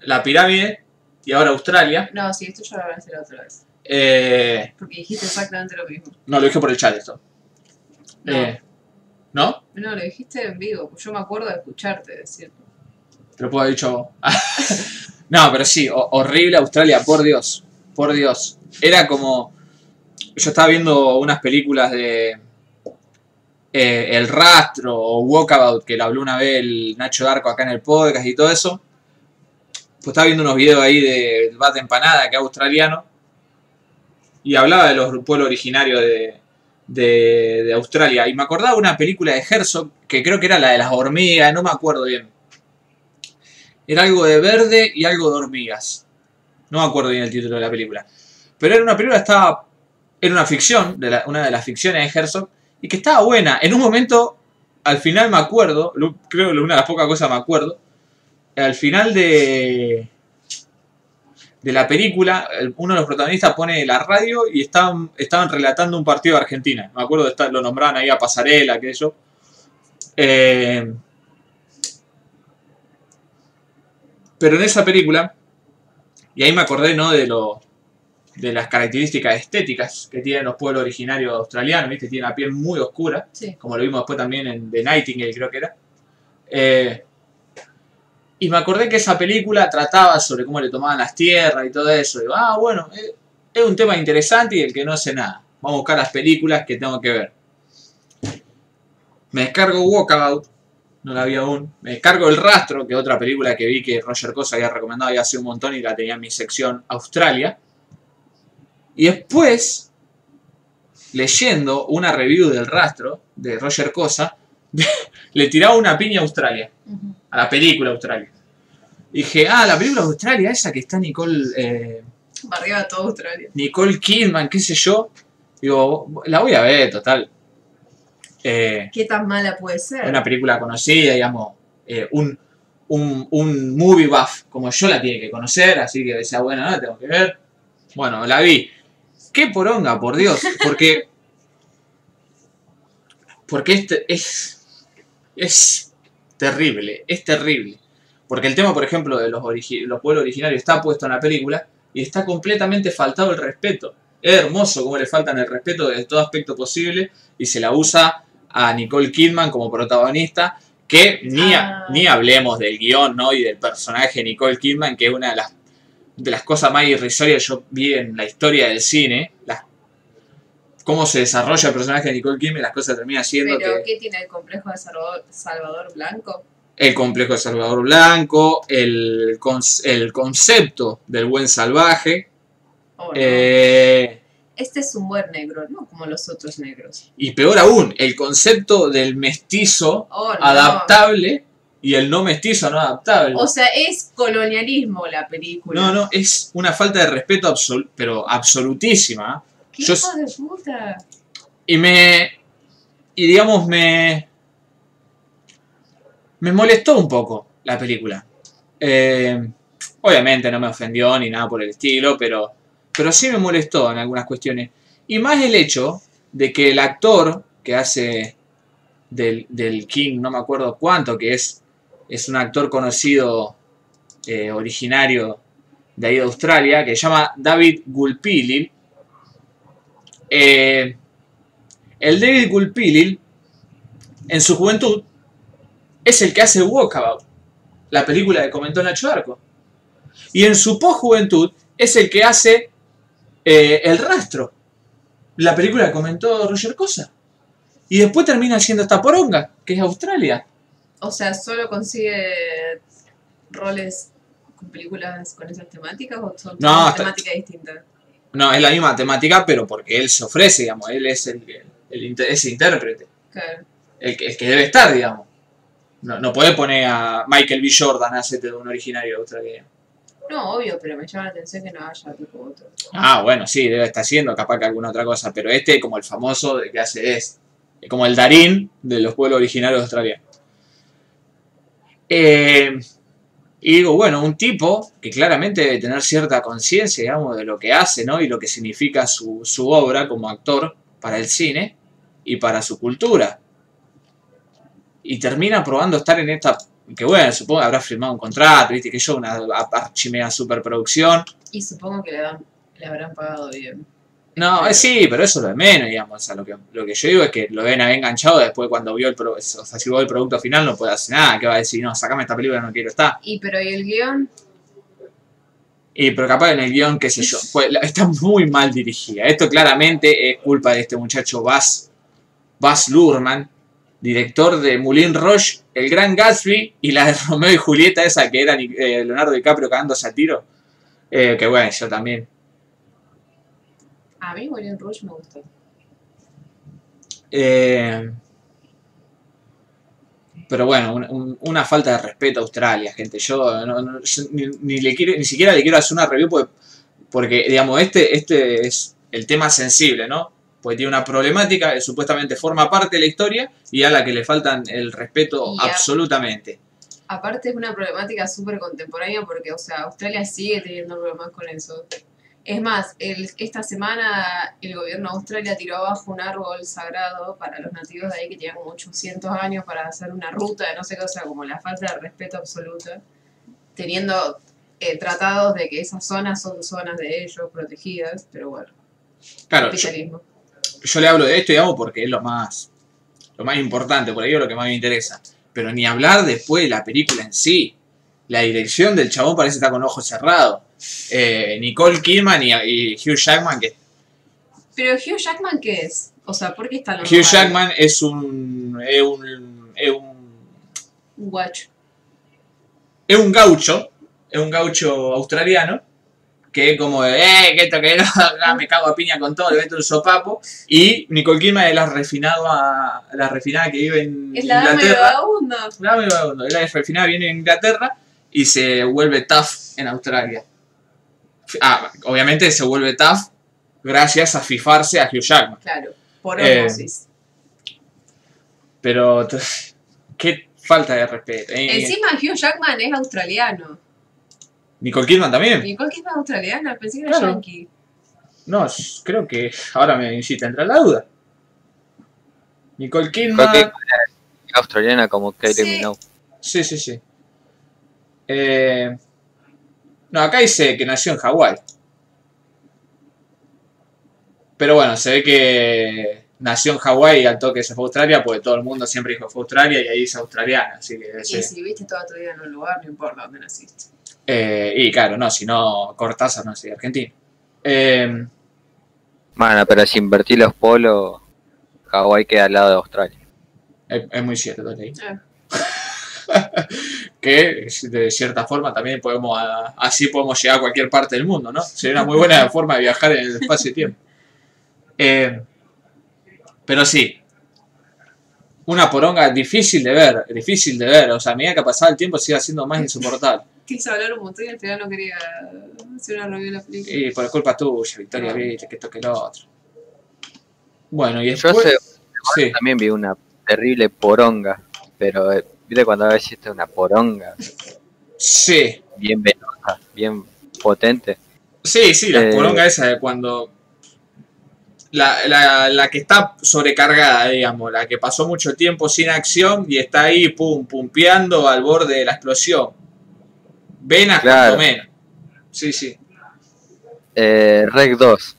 La Pirámide y ahora Australia. No, sí, esto ya lo hablaste la otra vez. Eh, Porque dijiste exactamente lo mismo. no, lo dije por el chat esto. No, Eh, ¿No? no, lo dijiste en vivo. pues Yo me acuerdo de escucharte decirlo. Te lo puedo haber dicho vos. no, pero sí, ho- horrible Australia, por Dios. Por Dios. Era como. Yo estaba viendo unas películas de. Eh, el Rastro o Walkabout, que lo habló una vez el Nacho Darko acá en el podcast y todo eso. Pues estaba viendo unos videos ahí de Bat de Empanada, que es australiano. Y hablaba de los pueblos originarios de, de, Australia. Y me acordaba una película de Herzog, que creo que era la de las hormigas, no me acuerdo bien. Era algo de verde y algo de hormigas. No me acuerdo bien el título de la película. Pero era una película, estaba. Era una ficción, de la- una de las ficciones de Herzog, y que estaba buena. En un momento, al final me acuerdo, creo que una de las pocas cosas me acuerdo, al final de. de la película, el- uno de los protagonistas pone la radio y estaban, estaban relatando un partido de Argentina. Me acuerdo de estar, lo nombraban ahí a Pasarela, aquello. Eh, Pero en esa película, y ahí me acordé, ¿no? De lo de las características estéticas que tienen los pueblos originarios australianos, ¿viste? Tienen la piel muy oscura, Sí. como lo vimos después también en The Nightingale, creo que era. Eh, y me acordé que esa película trataba sobre cómo le tomaban las tierras y todo eso. Y digo, ah, bueno, eh, es un tema interesante y el que no sé nada. Vamos a buscar las películas que tengo que ver. Me descargo Walkabout, no la vi aún. Me descargo El Rastro, que es otra película que vi que Roger Cosa había recomendado ya hace un montón y la tenía en mi sección Australia. Y después, leyendo una review del Rastro de Roger Cosa, le tiraba una piña a Australia, a la película Australia. Dije, ah, la película Australia, esa que está Nicole, eh, Barriaba toda Australia. Nicole Kidman, qué sé yo. Digo, la voy a ver, total. Eh, ¿Qué tan mala puede ser? una película conocida, digamos, eh, un, un, un movie buff como yo la tiene que conocer, así que decía, bueno, no la tengo que ver. Bueno, la vi. Qué poronga, por Dios, porque. Porque este es. Es terrible, es terrible. Porque el tema, por ejemplo, de los, los pueblos originarios está puesto en la película y está completamente faltado el respeto. Es hermoso cómo le faltan el respeto de todo aspecto posible y se la usa a Nicole Kidman como protagonista, que ni, Ah. ni hablemos del guion ¿no? y del personaje Nicole Kidman, que es una de las, de las cosas más irrisorias que yo vi en la historia del cine, las- cómo se desarrolla el personaje de Nicole Kidman las cosas terminan siendo ¿Pero que qué tiene el complejo de Salvador, Salvador Blanco? el complejo de Salvador Blanco, el, el concepto del buen salvaje, Oh, no. eh, Este es un buen negro, no como los otros negros. y peor aún, el concepto del mestizo Oh, no. adaptable y el no mestizo no adaptable. O sea, es colonialismo la película. No, no, es una falta de respeto absol pero absolutísima. ¿Qué yo- hijo de puta? Y me. Y digamos, me. Me molestó un poco la película. Eh, obviamente no me ofendió ni nada por el estilo, pero. Pero sí me molestó en algunas cuestiones. Y más el hecho de que el actor que hace del, del King, no me acuerdo cuánto, que es, es un actor conocido eh, originario de ahí de Australia, que se llama David Gulpilil. Eh, el David Gulpilil, en su juventud, es el que hace Walkabout, la película que comentó Nacho Arco. Y en su posjuventud es el que hace eh, El Rastro, la película que comentó Roger Cosa. Y después termina siendo esta poronga, que es Australia. O sea, ¿solo consigue roles con películas con esas temáticas o son No, está- temáticas distintas? No, es la misma temática, pero porque él se ofrece, digamos, él es el, el, inter- ese intérprete. Claro. el que, el que debe estar, digamos. No, no puede poner a Michael B. Jordan a hacerte de un originario australiano. No, obvio, pero me llama la atención que no haya tipo otro. Ah, bueno, sí, debe estar haciendo capaz que alguna otra cosa, pero este como el famoso de que hace es, como el Darín de los pueblos originarios de Australia. Eh, y digo, bueno, un tipo que claramente debe tener cierta conciencia, digamos, de lo que hace, ¿no? Y lo que significa su, su obra como actor para el cine y para su cultura. Y termina probando estar en esta, que bueno, supongo que habrá firmado un contrato, viste, que yo, una archimea superproducción. Y supongo que le, dan, le habrán pagado bien. No, eh, sí, pero eso es lo de menos, digamos. O sea, lo que, lo que yo digo es que lo deben haber enganchado después cuando vio el, pro- o sea, si vio el producto final no puede hacer nada, que va a decir, no, sacame esta película, no quiero estar. Y pero ¿y el guion? Y pero capaz en el guion, qué sé yo, pues, está muy mal dirigida. Esto claramente es culpa de este muchacho Baz, Baz Luhrmann, director de Moulin Rouge, El Gran Gatsby y la de Romeo y Julieta, esa que era eh, Leonardo DiCaprio cagándose a tiro. Eh, que bueno, yo también. A mí Moulin Rouge me gustó. Eh, pero bueno, un- un- una falta de respeto a Australia, gente. Yo, no- no- yo ni, ni le quiero, ni siquiera le quiero hacer una review porque, porque, digamos, este, este es el tema sensible, ¿no? Porque tiene una problemática que supuestamente forma parte de la historia y a la que le faltan el respeto absolutamente. Aparte es una problemática súper contemporánea porque, o sea, Australia sigue teniendo problemas con eso. Es más, el- esta semana el gobierno de Australia tiró abajo un árbol sagrado para los nativos de ahí que tenían como 800 años para hacer una ruta de no sé qué, o sea, como la falta de respeto absoluta, teniendo eh, tratados de que esas zonas son zonas de ellos protegidas, pero bueno, Claro, yo, le hablo de esto, digamos, porque es lo más, lo más importante, por ahí es lo que más me interesa. Pero ni hablar después de la película en sí. La dirección del chabón parece estar con ojos cerrados. Eh, Nicole Kidman y, y Hugh Jackman, que Pero Hugh Jackman, ¿qué es? O sea, ¿por qué está los Hugh Jackman es un, es un, es un, Un guacho. es un gaucho, es un gaucho australiano, que es como de, eh, que esto que no, me cago a piña con todo, le meto un sopapo. Y Nicole Kidman es la, refinado a, la refinada que vive en Es la dama de Inglaterra. La dama de vagabundo. La refinada viene en Inglaterra y se vuelve tough en Australia. Ah, obviamente se vuelve tough gracias a fifarse a Hugh Jackman. Claro, por Eh, osmosis. Pero qué falta de respeto. Eh, Encima Hugh Jackman es australiano. Nicole Kidman también. Nicole Kidman es australiana, pensé que era Claro. yankee. No, creo que ahora me incita a entrar la duda. Nicole Kidman. Australiana como Kylie Sí. Minogue. Sí, sí, sí. Eh, no, acá dice que nació en Hawái. Pero bueno, se ve que nació en Hawái y al toque se fue a Australia, porque todo el mundo siempre dijo que fue a Australia y ahí es australiana. Así que Y si viviste toda tu vida en un lugar, no importa dónde naciste. Eh, y claro, no, si no, Cortázar no sería argentino. Eh, Bueno, pero si invertí los polos, Hawái queda al lado de Australia. es, es muy cierto, Totei. Eh. que de cierta forma también podemos, así podemos llegar a cualquier parte del mundo, ¿no? Sería una muy buena forma de viajar en el espacio y tiempo. Eh, pero sí, Una poronga difícil de ver, difícil de ver. O sea, a medida que pasaba el tiempo se iba haciendo más insoportable. Quiso hablar un montón y al final no quería hacer una review de la película. Y por culpa tuya, Victoria Villa, que toque el otro. Bueno, y Yo después... hace Sí, también vi una terrible poronga, pero eh, viste cuando a veces una poronga sí. bien venosa, bien potente. Sí, sí, la Eh, poronga esa de cuando... La, la, la que está sobrecargada, digamos, la que pasó mucho tiempo sin acción y está ahí, pum, pumpeando al borde de la explosión. Venas Claro. cuanto menos. Sí, sí. Eh, Rec 2.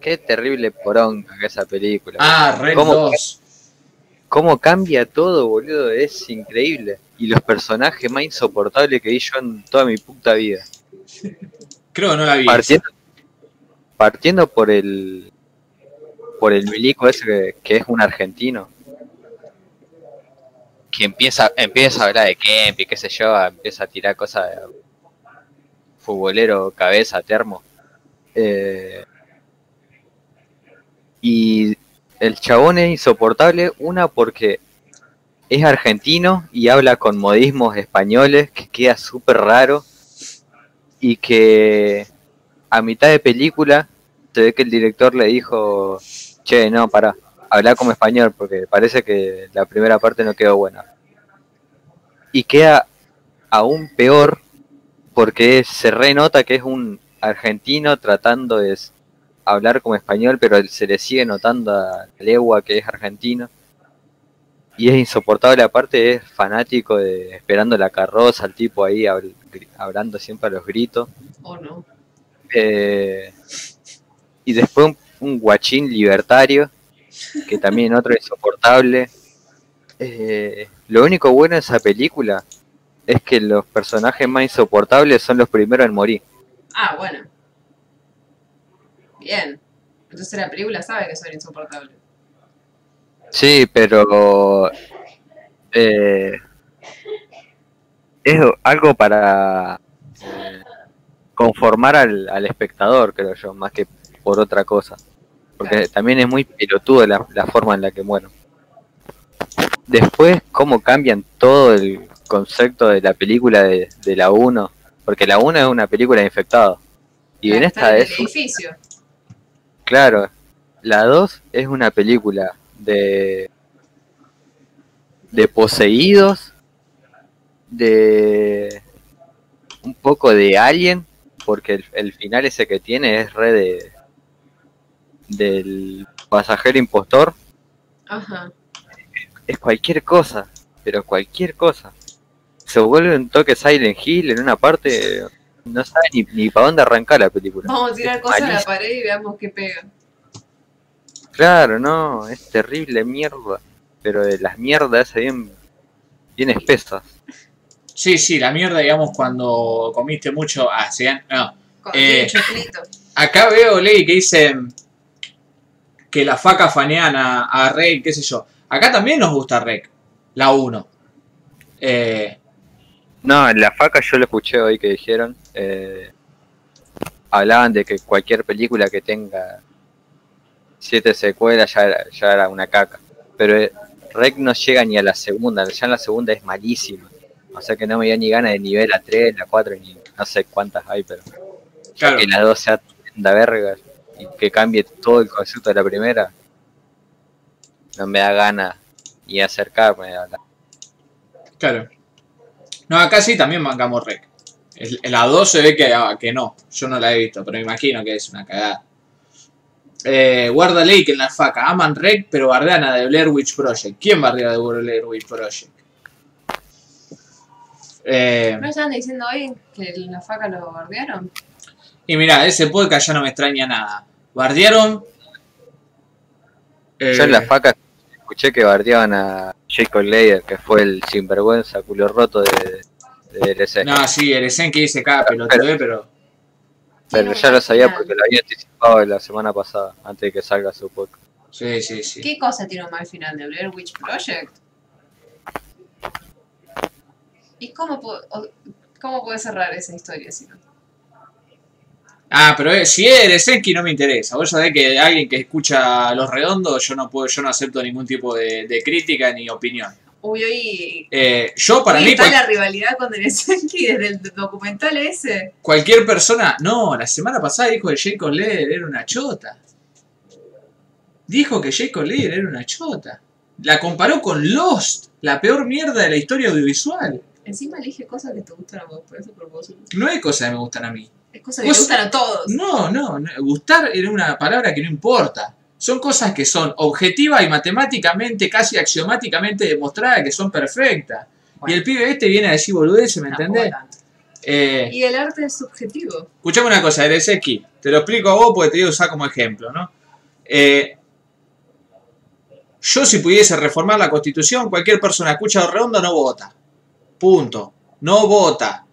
Qué terrible poronga que esa película. Ah, ¿Cómo? 2. Cómo cambia todo, boludo, es increíble. Y los personajes más insoportables que vi yo en toda mi puta vida. Creo que no la vi. Partiendo, partiendo por el por el milico ese que, que es un argentino. Que empieza, empieza a hablar de Kempi, qué sé yo, empieza a tirar cosas de futbolero, cabeza, termo. Eh, y el chabón es insoportable, una porque es argentino y habla con modismos españoles, que queda súper raro. Y que a mitad de película se ve que el director le dijo, che, no, pará, habla como español porque parece que la primera parte no quedó buena. Y queda aún peor porque se renota que es un argentino tratando de hablar como español, pero se le sigue notando a legua que es argentino. Y es insoportable, aparte es fanático de esperando la carroza, el tipo ahí habl- hablando siempre a los gritos. ¿O no? Eh, y después un, un guachín libertario, que también otro insoportable. Eh, lo único bueno de esa película es que los personajes más insoportables son los primeros en morir. Ah, bueno. Bien. Entonces la película sabe que son insoportables. Sí, pero eh, es algo para eh, conformar al, al espectador, creo yo, más que por otra cosa. Porque también es muy pelotudo la, la forma en la que mueren. Después, cómo cambian todo el concepto de la película de, de la 1, porque la 1 es una película de infectados. Y en esta es edificio. Claro, la 2 es una película de de poseídos, de un poco de alien, porque el, el final ese que tiene es re de del pasajero impostor, Ajá. es cualquier cosa, pero cualquier cosa. Se vuelve un toque Silent Hill en una parte, no sabe ni, ni para dónde arrancar la película. Vamos a tirar Es cosas a la pared y veamos qué pega. Claro, no, es terrible mierda. Pero de las mierdas bien, bien espesas. Sí, sí, la mierda, digamos, cuando comiste mucho. Ah, sí, no. Con Eh, tiene choclito. Acá veo, Ley, que dice que la faca fanean a, a Rey, qué sé yo. Acá también nos gusta Rec, la 1. Eh, No, en la faca yo lo escuché hoy que dijeron. eh, hablaban de que cualquier película que tenga siete secuelas ya era, ya era una caca. Pero eh, Rec no llega ni a la segunda, ya en la segunda es malísima. O sea que no me dio ni ganas de nivel a 3, la 4, ni no sé cuántas hay, pero claro, que la 2 sea tremenda verga y que cambie todo el concepto de la primera, no me da ganas ni acercarme a la... claro. No, acá sí también mangamos Rec. El- En la 2 se ve que, ah, que no. Yo no la he visto, pero me imagino que es una cagada. Eh, guarda Lake en la faca. Aman Rec, pero bardean a The Blair Witch Project. ¿Quién bardea The Blair Witch Project? Eh, ¿No estaban diciendo hoy que la faca lo guardiaron? y mira, ese podcast ya no me extraña nada. Bardearon. eh, Yo en la faca escuché que bardeaban a Jacob Layer, que fue el sinvergüenza culo roto de, de. No, sí, Eresen que dice cada pelotudez, pero. pero ya lo sabía porque lo había anticipado la semana pasada, antes de que salga su podcast. Sí, sí, sí. ¿Qué cosa tiene un mal final de Blair Witch Project? ¿Y cómo, pu- o- cómo puede cerrar esa historia si no? Ah, pero eh, si eres Enki no me interesa. Vos sabés que alguien que escucha Los Redondos, yo no puedo, yo no acepto ningún tipo de, de crítica ni opinión. Uy, hoy. Eh, yo para mí está cual- la rivalidad con Denesenki desde el documental ese. cualquier persona, no, la semana pasada dijo que Jacob Leder era una chota. Dijo que Jacob Leder era una chota. La comparó con Lost, la peor mierda de la historia audiovisual. Encima elige cosas que te gustan a vos, por eso propósito. No hay cosas que me gustan a mí. Es cosas que te gustan a todos. No, no, no, gustar era una palabra que no importa. Son cosas que son objetivas y matemáticamente, casi axiomáticamente demostradas que son perfectas. Y el pibe este viene a decir boludeces, ¿me entendés? Eh, Y el arte es subjetivo. escuchame una cosa, Ereseki, te lo explico a vos porque te digo usar como ejemplo, ¿no? Eh, yo si pudiese reformar la constitución, cualquier persona escucha redondo no vota. Punto. No vota.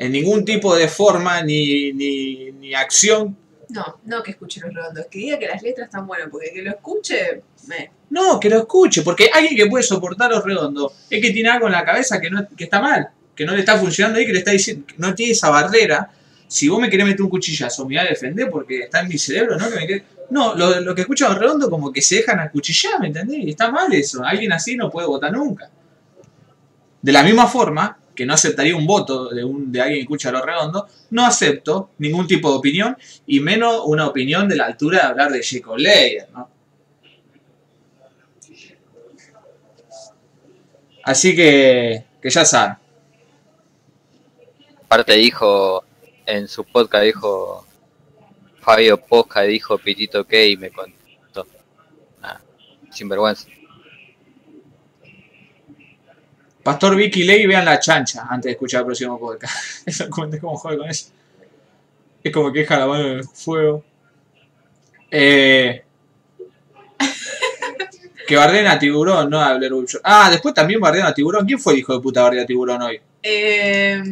En ningún tipo de forma ni, ni, ni acción No, no que escuche los redondos, que diga que las letras están buenas, porque que lo escuche, me. No, que lo escuche, porque alguien que puede soportar los redondos es que tiene algo en la cabeza que, no, que está mal, que no le está funcionando ahí, que le está diciendo, que no tiene esa barrera. Si vos me querés meter un cuchillazo, me voy a defender porque está en mi cerebro, ¿no? Que me quede- No, lo, lo que escuchan los redondos como que se dejan acuchillar, ¿me entendés? Y está mal eso. Alguien así no puede votar nunca. De la misma forma que no aceptaría un voto de, un, de alguien que escucha los redondos, no acepto ningún tipo de opinión y menos una opinión de la altura de hablar de Jacob Leyer, ¿no? Así que, que ya saben. Aparte dijo, en su podcast dijo, Fabio Posca dijo Pitito que y me contó. Ah, sinvergüenza. Pastor Vicky Ley, vean la chancha antes de escuchar el próximo podcast. Eso cuente cómo juega con eso. Es como que deja la mano en el fuego. Eh, que bardean a Tiburón, no a Blair Witch. Ah, después también bardean a Tiburón. ¿Quién fue el hijo de puta bardea a Tiburón hoy? Eh,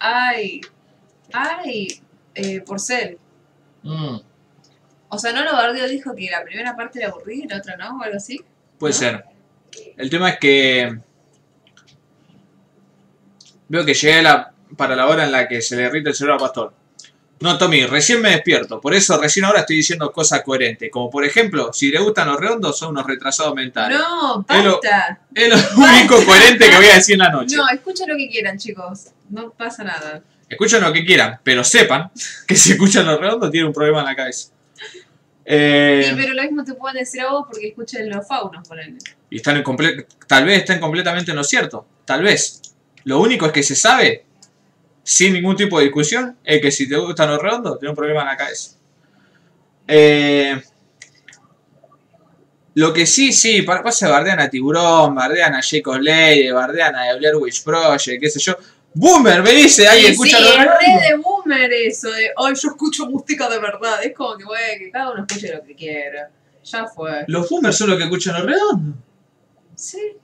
ay, ay, eh, Porcel. Mm, O sea, no lo bardeó, dijo que la primera parte era aburrida y la otra no, o algo así. puede ¿No? ser. El tema es que veo que llegué a la- para la hora en la que se le derrite el cerebro a Pastor. No, Tommy, recién me despierto. Por eso recién ahora estoy diciendo cosas coherentes. Como por ejemplo, si le gustan los redondos, son unos retrasados mentales. No, Es lo- basta. Es lo único coherente que voy a decir en la noche. No, escuchen lo que quieran, chicos. No pasa nada. Escuchen lo que quieran, pero sepan que si escuchan los redondos tienen un problema en la cabeza. Eh, Sí, pero lo mismo te pueden decir a vos porque escuchen los faunos, ponele. y están en comple- tal vez estén completamente en lo cierto. Tal vez. Lo único es que se sabe, sin ningún tipo de discusión, es que si te gustan los redondos, tienes un problema en la cabeza. Eh, lo que sí, sí, para pasa bardean a Tiburón, bardean a Jacob Ley, bardean a The Blair Witch Project, qué sé yo. Boomer, me dice, alguien Sí, escucha sí, los es re de boomer eso de, ay, yo escucho música de verdad. Es como que, güey, que cada uno escuche lo que quiera. Ya fue. Los boomers son los que escuchan los redondos. Sí.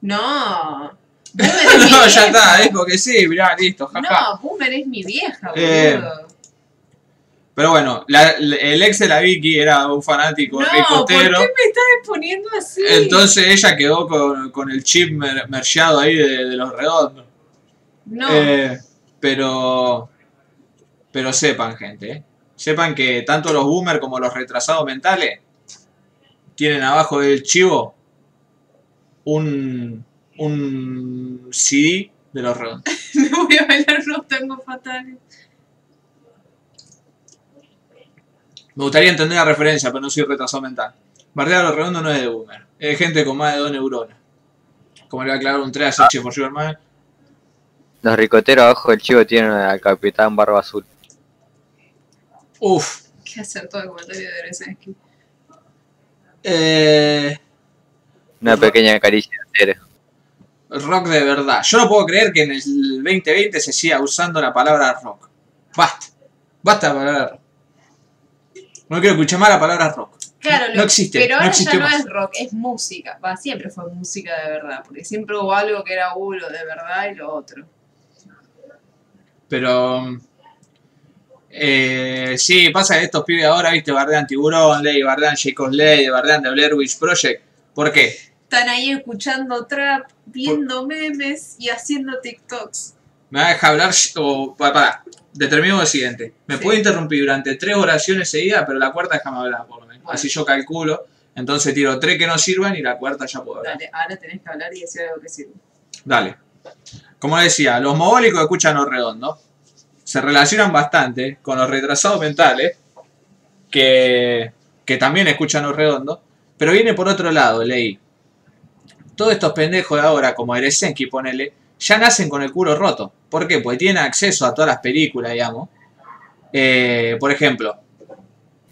No. Es no, ya vieja. está, dijo que sí, mirá, listo, jaja. No, Boomer es mi vieja, boludo. Eh, Pero bueno, la- la- el ex de la Vicky era un fanático no, ¿por qué ricotero. me estás exponiendo así? Entonces ella quedó con, con el chip mer- mercheado ahí de, de los redondos. no. Eh, pero. Pero sepan, gente. eh, Sepan que tanto los boomers como los retrasados mentales tienen abajo del chivo un, un CD de los redondos. me voy a bailar unos tangos fatales. Me gustaría entender la referencia, pero no soy retrasado mental. Bardear a los redondos no es de boomer. Es de gente con más de dos neuronas. Como le va a aclarar un 3 a Che por Superman. Los ricoteros abajo del chivo tienen al capitán Barba Azul. Uf. ¿Qué hacer todo el comentario de Beresensky? Eh, Una pequeña caricia de rock de verdad. Yo no puedo creer que en el 2020 se siga usando la palabra rock. Basta. Basta la palabra rock. No quiero escuchar más la palabra rock. Claro, No lo- existe, Pero no ahora existe ya no más. es rock, es música. Va, siempre fue música de verdad, porque siempre hubo algo que era uno de verdad y lo otro. Pero. Eh, sí, pasa que estos pibes ahora, viste, bardean Tiburón, Ley, bardean Jacob Ley, bardean The Blair Witch Project. ¿Por qué? Están ahí escuchando trap, viendo memes y haciendo TikToks. ¿Me va a dejar hablar? O, para, determinemos lo siguiente. Me Sí. puede interrumpir durante tres oraciones seguidas, pero la cuarta déjame hablar, por lo menos. Bueno. Así yo calculo. Entonces tiro tres que no sirvan y la cuarta ya puedo hablar. Dale, ahora tenés que hablar y decir algo que sirve. Dale. Como decía, los mogólicos escuchan los redondos. Se relacionan bastante con los retrasados mentales, que, que también escuchan los redondos. Pero viene por otro lado, leí. Todos estos pendejos de ahora, como Eresenki, ponele, ya nacen con el culo roto. ¿Por qué? Porque tienen acceso a todas las películas, digamos. Eh, por ejemplo,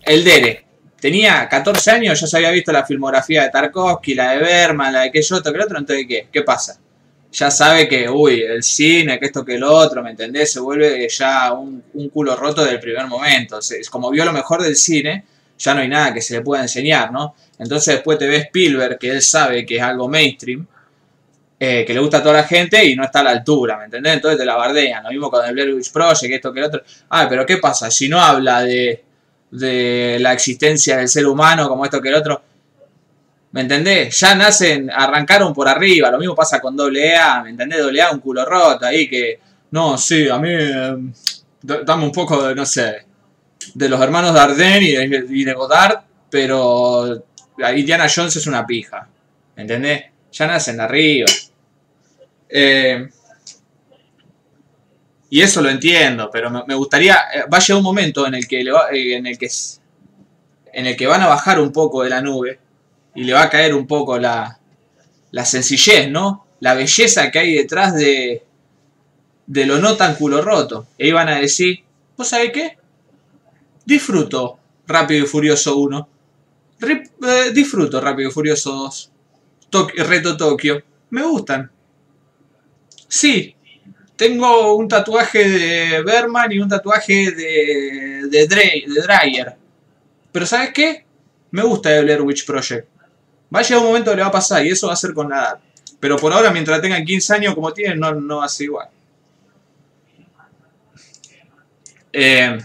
el Dere. Tenía 14 años, ya se había visto la filmografía de Tarkovsky, la de Berman, la de que yo, otro que el otro, entonces ¿qué? ¿Qué pasa? Ya sabe que, uy, el cine, que esto, que lo otro, ¿me entendés? Se vuelve ya un, un culo roto del primer momento. Es como vio lo mejor del cine, ya no hay nada que se le pueda enseñar, ¿no? Entonces después te ve Spielberg, que él sabe que es algo mainstream, eh, que le gusta a toda la gente y no está a la altura, ¿me entendés? Entonces te la bardean. Lo mismo con el Blair Witch Project, esto, que lo otro. Ah, pero ¿qué pasa? Si no habla de, de la existencia del ser humano como esto que el otro, ¿me entendés? Ya nacen, arrancaron por arriba, lo mismo pasa con doble A, ¿me entendés? Doble A, un culo roto ahí que, no, sí, a mí, eh, dame un poco de, no sé, de los hermanos Dardenne y de, y de Godard, pero Indiana Jones es una pija, ¿me entendés? Ya nacen arriba. Eh, y eso lo entiendo, pero me, gustaría. eh, Va a llegar un momento en el que le va- eh, en el que en el que van a bajar un poco de la nube y le va a caer un poco la, la sencillez, ¿no? La belleza que hay detrás de, de lo no tan culo roto. Y ahí van a decir, ¿vos sabés qué? Disfruto Rápido y Furioso 1. Ri- eh, disfruto Rápido y Furioso 2. Tok- Reto Tokio. Me gustan. Sí, tengo un tatuaje de Berman y un tatuaje de, de, Dre- de Dreyer. Pero ¿sabes qué? Me gusta el Blair Witch Project. Va a llegar un momento que le va a pasar y eso va a ser con la. Pero por ahora, mientras tengan 15 años como tienen, no, no va a ser igual. Eh,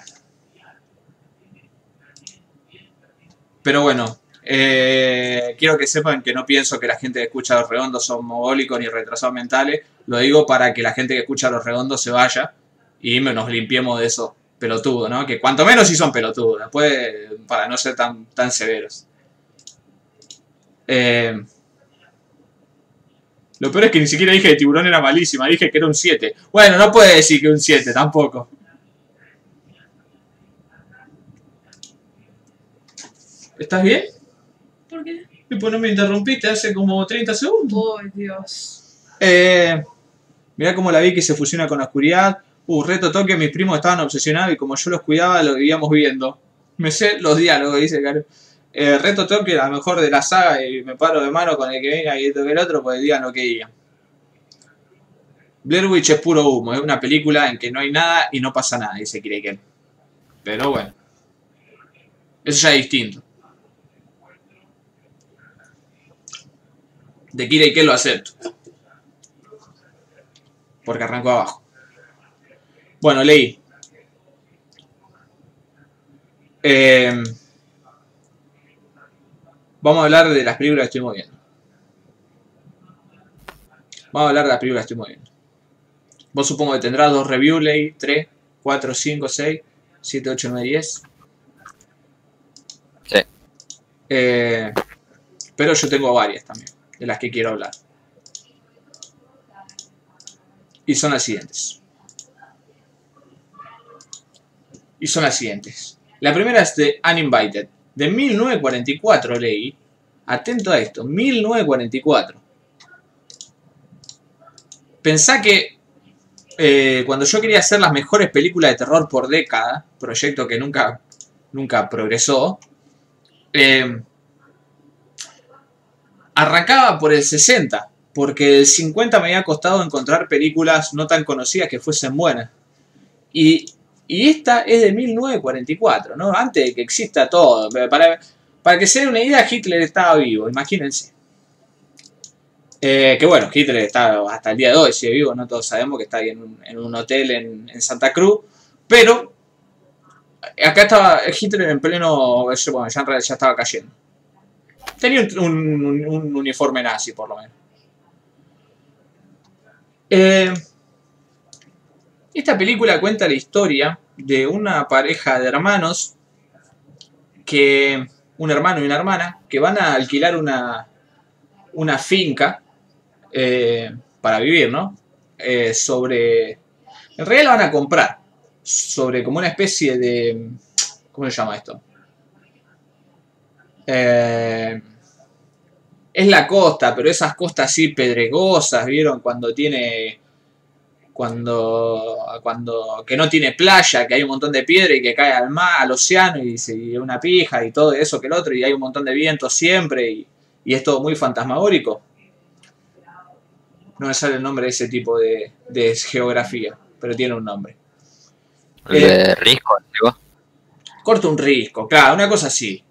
pero bueno, eh, quiero que sepan que no pienso que la gente que escucha Los Redondos son mogólicos ni retrasados mentales. Lo digo para que la gente que escucha Los Redondos se vaya y nos limpiemos de esos pelotudos, ¿no? Que cuanto menos sí son pelotudos, después para no ser tan, tan severos. Eh, lo peor es que ni siquiera dije que tiburón era malísima, dije que era un 7. Bueno, no puede decir que un 7 tampoco. ¿Estás bien? ¿Por qué? Y pues no me interrumpiste hace como 30 segundos. Oh, Dios. Eh, mirá cómo la vi que se fusiona con la oscuridad. Uh, reto toque, mis primos estaban obsesionados y como yo los cuidaba, lo vivíamos viendo. Me sé los diálogos, dice Caro. Eh, reto toque, la mejor de la saga, y me paro de mano con el que venga y esto que el otro, pues digan lo que digan. Blair Witch es puro humo, es una película en que no hay nada y no pasa nada, dice Kireken. Pero bueno. Eso ya es distinto. De Kireken lo acepto. Porque arrancó abajo. Bueno, leí. Eh, vamos a hablar de las películas que estoy moviendo. Vamos a hablar de las películas que estoy moviendo. Vos supongo que tendrás dos reviews, leí. 3, 4, 5, 6, 7, 8, 9, 10. Sí. Eh, pero yo tengo varias también, las que quiero hablar. Y son las siguientes. Y son las siguientes. La primera es de Uninvited. De 1944 leí. Atento a esto. 1944. Pensá que eh, cuando yo quería hacer las mejores películas de terror por década, proyecto que nunca, nunca progresó, eh, arrancaba por el 60, porque el 50 me había costado encontrar películas no tan conocidas que fuesen buenas. Y, y esta es de 1944, ¿no? Antes de que exista todo. Para, para que se den una idea, Hitler estaba vivo, imagínense. Eh, que bueno, Hitler está hasta el día de hoy, sigue vivo, no todos sabemos que está ahí en un, hotel en, Santa Cruz, pero acá estaba Hitler en pleno, bueno, ya ya estaba cayendo. Tenía un, un- un uniforme nazi, por lo menos. Eh, Esta película cuenta la historia de una pareja de hermanos que un hermano y una hermana que van a alquilar una, una finca eh, para vivir, ¿no? Eh, sobre... En realidad la van a comprar. Sobre como una especie de... ¿Cómo se llama esto? Eh, es la costa, pero esas costas así pedregosas, ¿vieron? Cuando tiene... Cuando, cuando que no tiene playa, que hay un montón de piedra y que cae al mar, al océano y, se, y una pija y todo eso que el otro y hay un montón de viento siempre y, y es todo muy fantasmagórico. No me sale el nombre de ese tipo de, de geografía, pero tiene un nombre. El Eh, de Risco. Corta un risco, claro, una cosa así.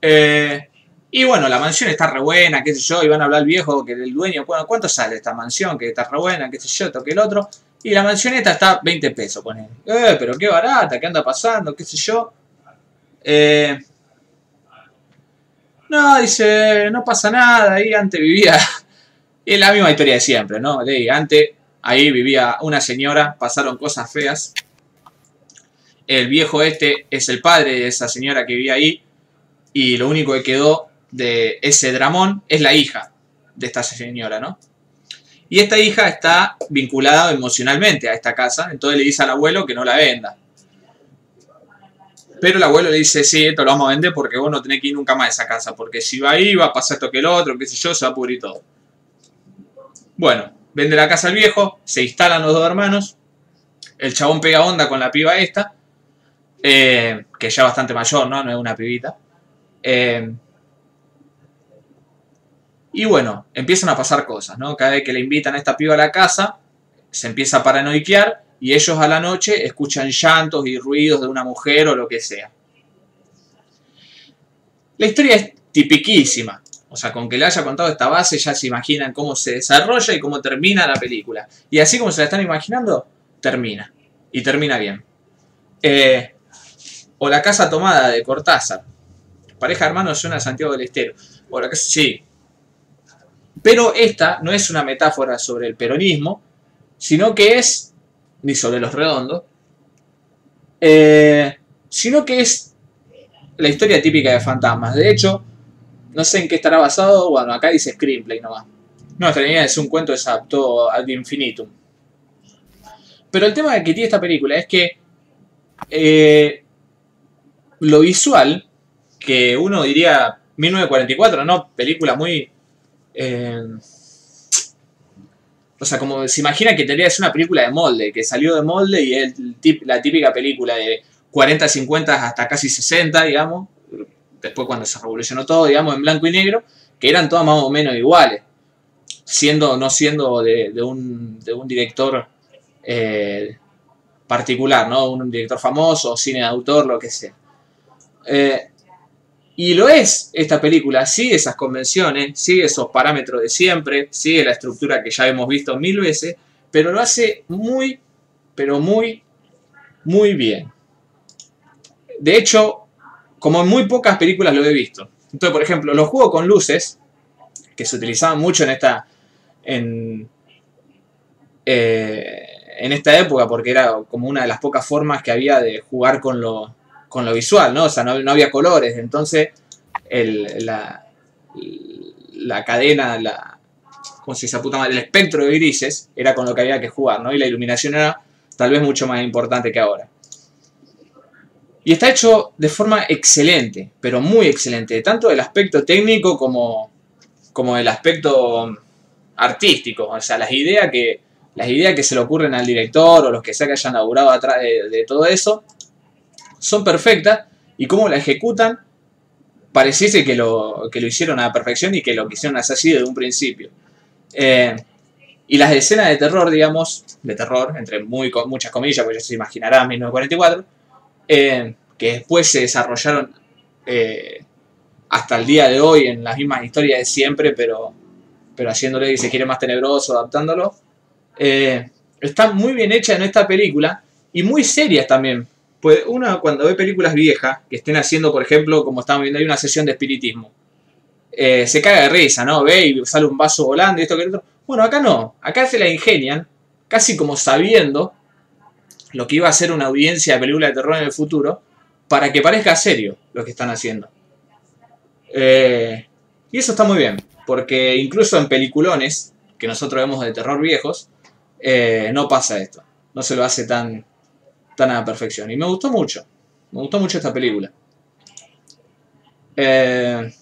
Eh, y bueno, la mansión está re buena, qué sé yo, y van a hablar al viejo que el dueño, ¿cuánto sale esta mansión? Que está re buena, qué sé yo, esto que el otro. Y la mansión esta está 20 pesos, pone. Eh, pero qué barata, qué anda pasando, qué sé yo. Eh, no, dice, no pasa nada, ahí antes vivía. Es la misma historia de siempre, ¿no? De antes, ahí vivía una señora, pasaron cosas feas. El viejo este es el padre de esa señora que vivía ahí. Y lo único que quedó de ese dramón es la hija de esta señora, ¿no? Y esta hija está vinculada emocionalmente a esta casa, entonces le dice al abuelo que no la venda. Pero el abuelo le dice, sí, esto lo vamos a vender porque vos no tenés que ir nunca más a esa casa, porque si va ahí va a pasar esto que el otro, qué sé yo, se va a pudrir todo. Bueno, vende la casa al viejo, se instalan los dos hermanos, el chabón pega onda con la piba esta, eh, que ya bastante mayor, ¿no? No es una pibita. Eh, y bueno, empiezan a pasar cosas, ¿no? Cada vez que le invitan a esta piba a la casa, se empieza a paranoiquear y ellos a la noche escuchan llantos y ruidos de una mujer o lo que sea. La historia es tipiquísima. O sea, con que le haya contado esta base ya se imaginan cómo se desarrolla y cómo termina la película. Y así como se la están imaginando, termina. Y termina bien. Eh, o La Casa Tomada de Cortázar. Pareja de hermanos suena a Santiago del Estero. Casa, sí. Pero esta no es una metáfora sobre el peronismo, sino que es, ni sobre los redondos, eh, sino que es la historia típica de fantasmas. De hecho, no sé en qué estará basado, bueno, acá dice screenplay nomás. No, esta idea es un cuento que se adaptó ad infinitum. Pero el tema que tiene esta película es que eh, lo visual, que uno diría 1944, ¿no? Película muy... eh, o sea, como se imagina que tendría ser una película de molde, que salió de molde y es la típica película de 40, 50 hasta casi 60, digamos. Después cuando se revolucionó todo, digamos, en blanco y negro, que eran todas más o menos iguales. Siendo, no siendo de, de un, de un director eh, particular, ¿no? Un director famoso, cine de autor, lo que sea. Eh, y lo es esta película, sigue esas convenciones, sigue esos parámetros de siempre, sigue la estructura que ya hemos visto mil veces, pero lo hace muy, pero muy, muy bien. De hecho, como en muy pocas películas lo he visto. Entonces, por ejemplo, los juegos con luces, que se utilizaban mucho en esta, en, eh, en esta época, porque era como una de las pocas formas que había de jugar con lo, con lo visual, ¿no? O sea, no, no había colores, entonces el, la, la cadena, la, ¿cómo se madre? El espectro de grises era con lo que había que jugar, ¿no? Y la iluminación era tal vez mucho más importante que ahora. Y está hecho de forma excelente, pero muy excelente, tanto del aspecto técnico como, como aspecto artístico, o sea, las ideas que las ideas que se le ocurren al director o los que sea que hayan laburado atrás de todo eso son perfectas y cómo la ejecutan pareciese que lo, que lo hicieron a la perfección y que lo quisieron hacer así desde un principio. Eh, y las escenas de terror, digamos, de terror, entre muy, muchas comillas, porque ya se imaginarán 1944, eh, que después se desarrollaron eh, hasta el día de hoy en las mismas historias de siempre, pero, pero haciéndole, si se quiere, más tenebroso, adaptándolo. Eh, está muy bien hecha en esta película y muy serias también. Pues uno cuando ve películas viejas que estén haciendo, por ejemplo, como estamos viendo, hay una sesión de espiritismo. eh, se caga de risa, ¿no? Ve y sale un vaso volando y esto que otro. Bueno, acá no. Acá se la ingenian, casi como sabiendo lo que iba a ser una audiencia de película de terror en el futuro, para que parezca serio lo que están haciendo. Eh, y eso está muy bien, porque incluso en peliculones que nosotros vemos de terror viejos, eh, no pasa esto. No se lo hace tan, tan a la perfección. Y me gustó mucho. Me gustó mucho esta película. Eh,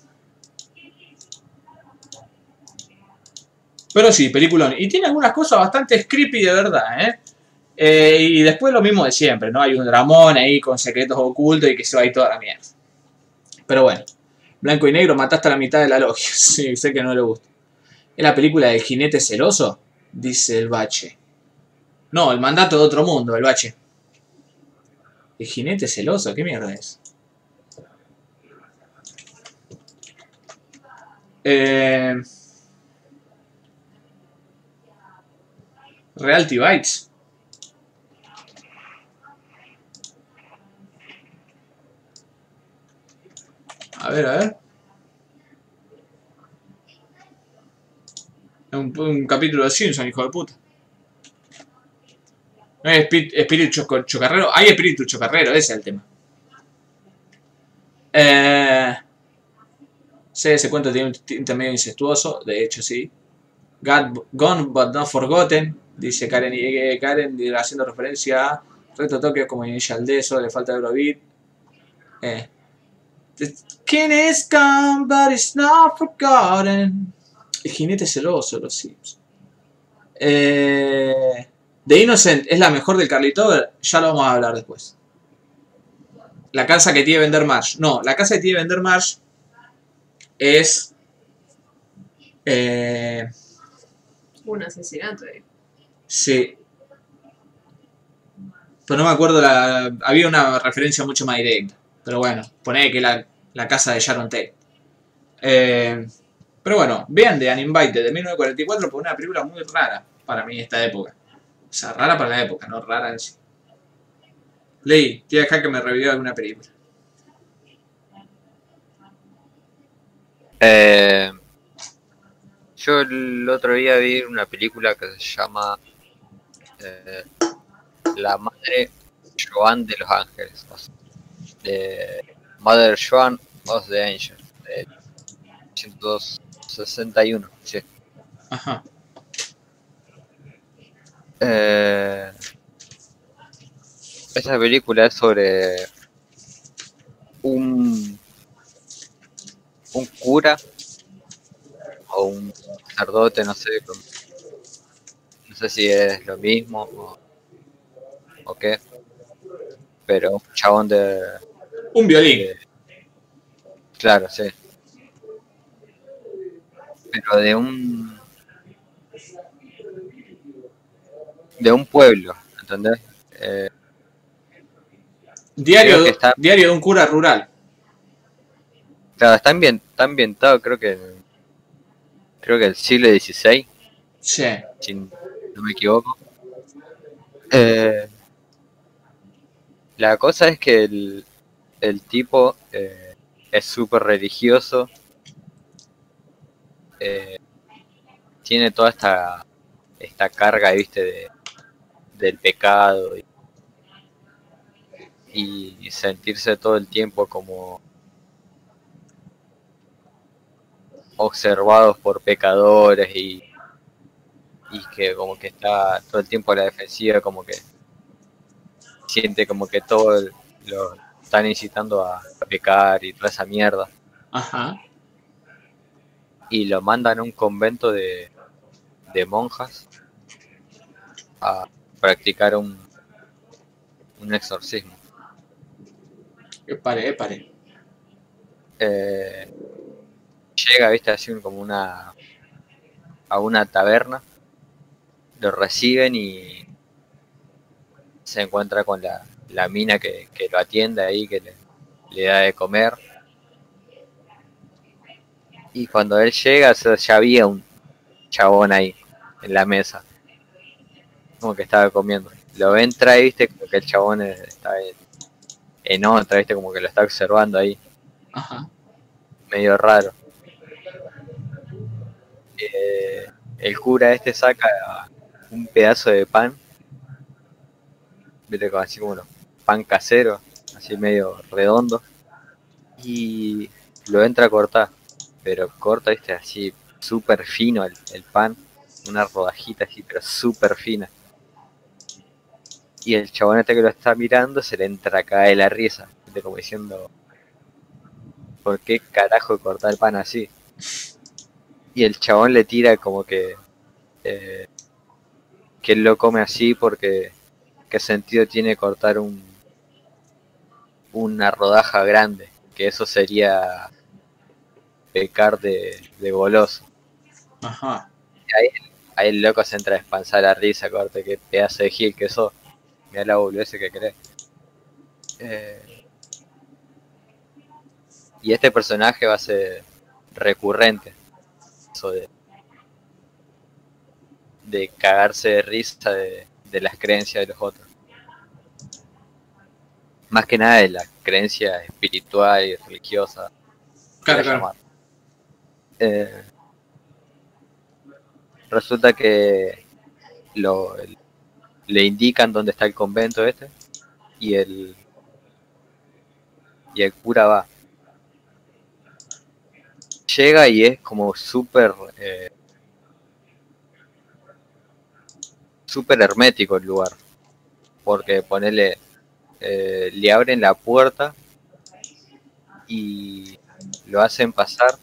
pero sí, peliculón. Y tiene algunas cosas bastante creepy de verdad, ¿eh? Eh, y después lo mismo de siempre, ¿no? Hay un dramón ahí con secretos ocultos y que se va ahí toda la mierda. Pero bueno, blanco y negro, mataste a la mitad de la logia. Sí, sé que no le gusta. ¿Es la película del jinete celoso? Dice el bache. No, el mandato de otro mundo, el bache. ¿El jinete celoso? ¿Qué mierda es? Eh... Realty Bites. A ver, a ver. Un, un capítulo de Simpson, hijo de puta. Espíritu chocarrero. Hay espíritu chocarrero, ese es el tema. Eh, sí, ese cuento tiene un tinte medio incestuoso. De hecho, sí. God, gone but not forgotten. Dice Karen, y eh, Karen haciendo referencia a Reto Tokio como Initial D, solo le falta Eurobeat. Eh. The king is gone, but it's not forgotten. El jinete celoso, los Sims. Eh, The Innocent es la mejor del Carlito, ya lo vamos a hablar después. La casa que tiene vender Marsh. No, la casa que tiene vender Marsh es. Eh, Un asesinato. eh. sí. Pero no me acuerdo, la, había una referencia mucho más directa. Pero bueno, poné que la, la casa de Sharon Tate. Eh, pero bueno, vean The Uninvited de 1944 por una película muy rara para mí esta época. O sea, rara para la época, no rara en sí. Ley, quiero dejar que me reviva alguna película. Eh, yo el otro día vi una película que se llama eh, La Madre Joan de los Ángeles. o sea, de Mother Joan of the Angel. De 161. Sí. Ajá. Eh, esa película es sobre un un cura o un sacerdote, no sé, no sé si es lo mismo o, o qué, pero un chabón de, Un violín. de- claro, sí, pero de un de un pueblo, ¿entendés? Eh, Diario, está- de un cura rural. Claro, está, está ambientado creo que creo que el siglo XVI, Sí. si no me equivoco. Eh, la cosa es que el, el tipo eh, es súper religioso. eh, tiene toda esta esta carga, viste, de, del pecado y, y sentirse todo el tiempo como observados por pecadores y, y que como que está todo el tiempo a la defensiva, como que siente como que todo el- lo están incitando a, a pecar y toda esa mierda. Ajá. Y lo mandan a un convento de, de monjas a practicar un, un exorcismo. Epare, epare. eh, llega, viste, así como una a una taberna, lo reciben y se encuentra con la, la mina que, que lo atiende ahí, que le, le da de comer. Y cuando él llega, ya había un chabón ahí en la mesa, como que estaba comiendo. Lo entra y viste, como que el chabón está en, otra, viste, como que lo está observando ahí Ajá. medio raro. Eh, el cura este saca un pedazo de pan viste, como así como unos pan casero, así medio redondo. Y lo entra a cortar, pero corta, viste, así súper fino el, el pan, una rodajita así, pero súper fina. Y el chabón este que lo está mirando se le entra a caer la risa, viste, como diciendo, ¿por qué carajo cortar el pan así? Y el chabón le tira como que, eh, que él lo come así porque qué sentido tiene cortar un una rodaja grande, que eso sería pecar de, de goloso. Ajá. Ahí el loco se entra a espansar la risa, corte, que pedazo de gil que sos. Mira la ese que crees. Eh, y este personaje va a ser recurrente. Eso de, de cagarse de risa de, de las creencias de los otros. Más que nada de la creencia espiritual y religiosa. Claro, claro. Eh, resulta que lo, el- le indican dónde está el convento este y el y el cura va. Llega y es como súper eh, hermético el lugar. Porque ponele eh, le abren la puerta y lo hacen pasar,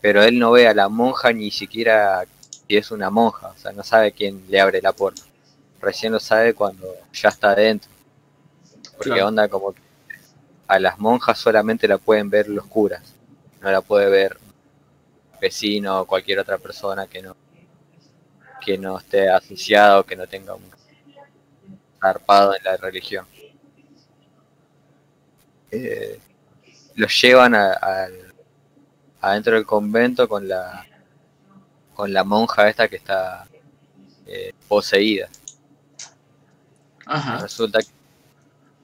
pero él no ve a la monja ni siquiera si es una monja, o sea, no sabe quién le abre la puerta. Recién lo sabe cuando ya está adentro. Porque Claro. onda como que a las monjas solamente la pueden ver los curas, no la puede ver un vecino o cualquier otra persona que no que no esté asociado, que no tenga un zarpado en la religión. Eh, los llevan a- al- adentro del convento con la con la monja esta que está eh, poseída. Resulta que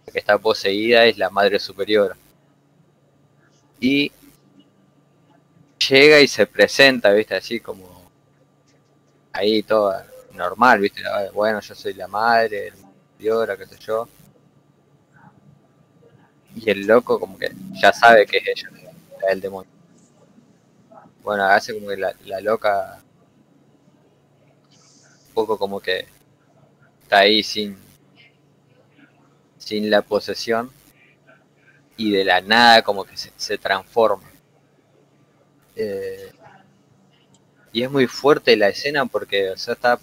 la que está poseída es la madre superiora. Y llega y se presenta, viste, así como ahí toda normal, viste, Ah, bueno, yo soy la madre, la superiora, qué sé yo. Y el loco como que ya sabe que es ella, la del demonio. Bueno, hace como que la, la loca un poco como que está ahí sin sin la posesión y de la nada como que se, transforma. Eh, y es muy fuerte la escena porque o está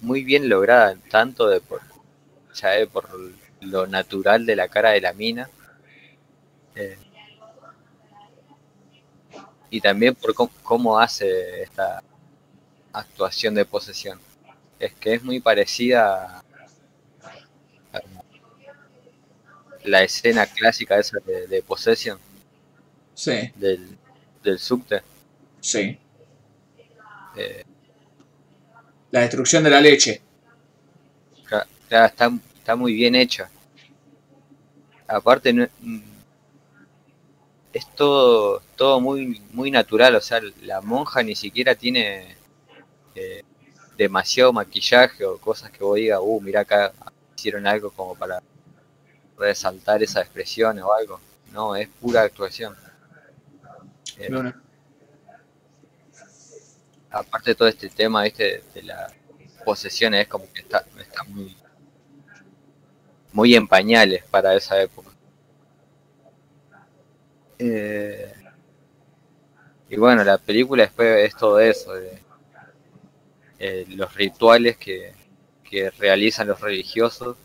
muy bien lograda, tanto de por, ya por lo natural de la cara de la mina. eh, y también por cómo, cómo hace esta actuación de posesión. Es que es muy parecida a, a la escena clásica esa de, de Possession Sí, del, del subte. sí. Eh, La destrucción de la leche. Claro, está, está muy bien hecha. Aparte, no- mm, es todo, todo muy, muy natural. O sea, la monja ni siquiera tiene eh, demasiado maquillaje o cosas que vos digas, uh, mira acá hicieron algo como para resaltar esa expresión o algo. No, es pura actuación. Eh, Bueno, aparte de todo este tema, viste, de la posesión es como que está, está muy, muy en pañales para esa época. Eh, y bueno, la película después es todo eso, de, eh, los rituales que, que realizan los religiosos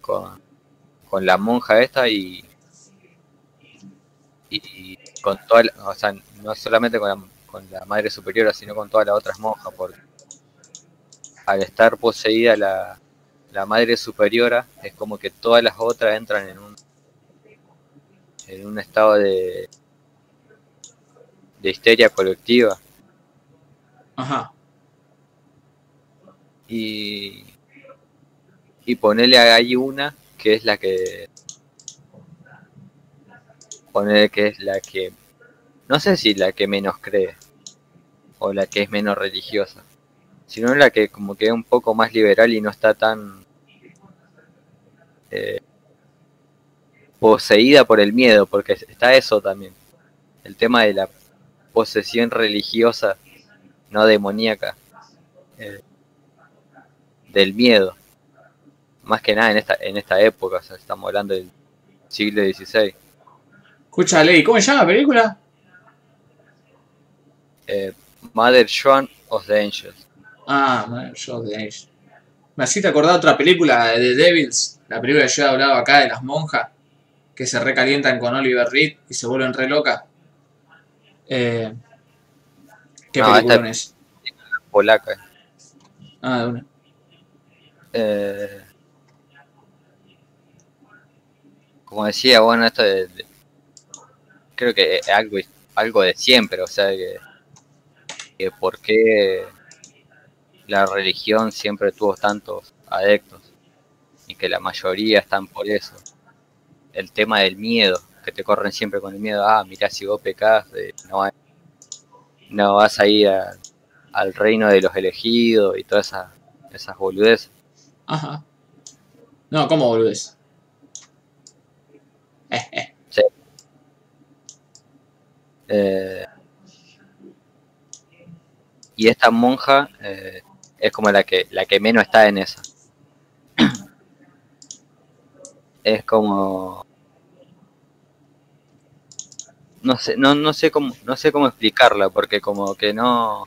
con, con la monja esta y, y con toda la- o sea, no solamente con la, con la madre superiora, sino con todas las otras monjas, porque al estar poseída la, la madre superiora, es como que todas las otras entran en un en un estado de de histeria colectiva ajá. y y ponerle ahí una que es la que ponerle que es la que no sé si la que menos cree o la que es menos religiosa sino la que como que es un poco más liberal y no está tan eh, poseída por el miedo, porque está eso también, el tema de la posesión religiosa, no demoníaca, eh, del miedo, más que nada en esta en esta época, o sea, estamos hablando del siglo XVI. Escucha, Ley, ¿cómo se llama la película? Eh, Mother Joan of the Angels. Ah, bueno, yo de Age. Me hacía acordar otra película de The Devils, la película que yo he hablado acá de las monjas, que se recalientan con Oliver Reed y se vuelven re locas. Eh, ¿Qué No, película esta- es? Polaca. Ah, de una. Eh, como decía, bueno, esto de, creo que es algo, algo de siempre, o sea, que, que por qué la religión siempre tuvo tantos adeptos y que la mayoría están por eso. El tema del miedo, que te corren siempre con el miedo, ah, mirá, si vos pecás, eh, no, va- no vas a ir al reino de los elegidos y todas esas, esas boludeces. Ajá. No, ¿cómo volvés? Eh. Eh, y esta monja eh, es como la que la que menos está en esa. es como no sé, no, no sé cómo, no sé cómo explicarla, porque como que no